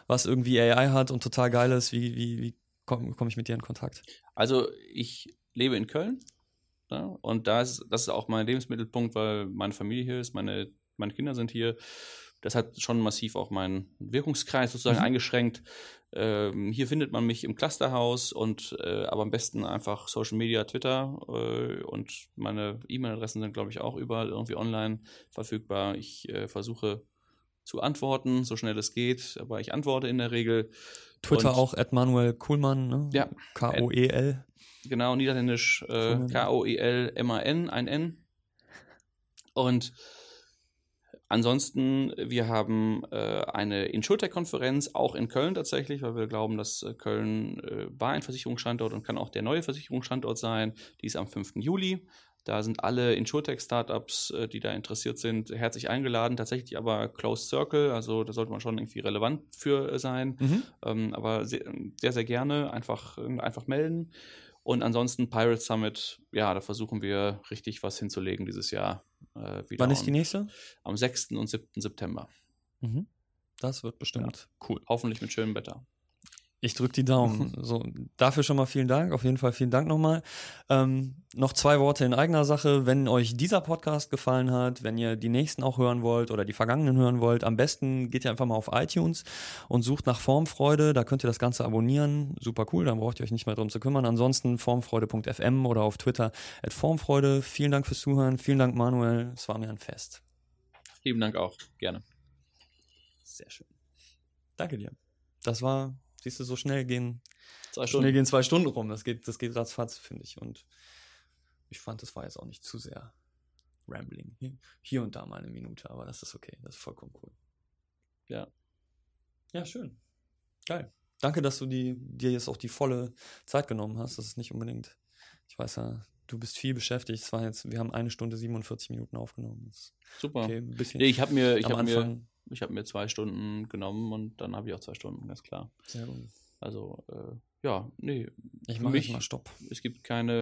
was irgendwie AI hat und total geil ist, wie, wie, wie komme komm ich mit dir in Kontakt? Also ich lebe in Köln ja, und da ist, das ist auch mein Lebensmittelpunkt, weil meine Familie hier ist, meine, meine Kinder sind hier. Das hat schon massiv auch meinen Wirkungskreis sozusagen Mhm. eingeschränkt. Ähm, hier findet man mich im Clusterhaus und äh, aber am besten einfach Social Media, Twitter äh, und meine E-Mail-Adressen sind, glaube ich, auch überall irgendwie online verfügbar. Ich äh, versuche zu antworten, so schnell es geht, aber ich antworte in der Regel. Twitter Und- auch, at Manuel Kuhlmann, ne? Ja. K-O-E-L. Genau, niederländisch äh. K-O-E-L-M-A-N, ein N. Und ansonsten, wir haben äh, eine Insurtech-Konferenz, auch in Köln tatsächlich, weil wir glauben, dass äh, Köln äh, war ein Versicherungsstandort und kann auch der neue Versicherungsstandort sein. Die ist am 5. Juli. Da sind alle Insurtech-Startups, äh, die da interessiert sind, herzlich eingeladen. Tatsächlich aber Closed Circle, also da sollte man schon irgendwie relevant für äh, sein. Mhm. Ähm, aber sehr, sehr, sehr gerne einfach, einfach melden. Und ansonsten Pirate Summit, ja, da versuchen wir richtig was hinzulegen dieses Jahr. Äh, wieder Wann ist die nächste? Am 6. und 7. September. Mhm. Das wird bestimmt cool. Hoffentlich mit schönem Wetter. Ich drücke die Daumen. So, dafür schon mal vielen Dank. Auf jeden Fall vielen Dank nochmal. Ähm, noch zwei Worte in eigener Sache. Wenn euch dieser Podcast gefallen hat, wenn ihr die nächsten auch hören wollt oder die vergangenen hören wollt, am besten geht ihr einfach mal auf iTunes und sucht nach Formfreude. Da könnt ihr das Ganze abonnieren. Super cool, dann braucht ihr euch nicht mehr drum zu kümmern. Ansonsten formfreude.fm oder auf Twitter at formfreude. Vielen Dank fürs Zuhören. Vielen Dank, Manuel. Es war mir ein Fest. Lieben Dank auch. Gerne. Sehr schön. Danke dir. Das war, siehst du, so schnell gehen Zwei Schnell Stunden. gehen zwei Stunden rum. Das geht, das geht ratzfatz, finde ich. Und ich fand, das war jetzt auch nicht zu sehr rambling. Hier, und da mal eine Minute, aber das ist okay. Das ist vollkommen cool. Ja. Ja, schön. Geil. Danke, dass du die, dir jetzt auch die volle Zeit genommen hast. Das ist nicht unbedingt, ich weiß ja, du bist viel beschäftigt. Es war jetzt, wir haben eine Stunde 47 Minuten aufgenommen. Super. okay, ein bisschen ich habe mir, ich am hab mir. Ich hab mir zwei Stunden genommen und dann habe ich auch zwei Stunden, ganz klar. Sehr gut. Also, äh, ja, nee, Ich mache jetzt mal Stopp. es gibt keine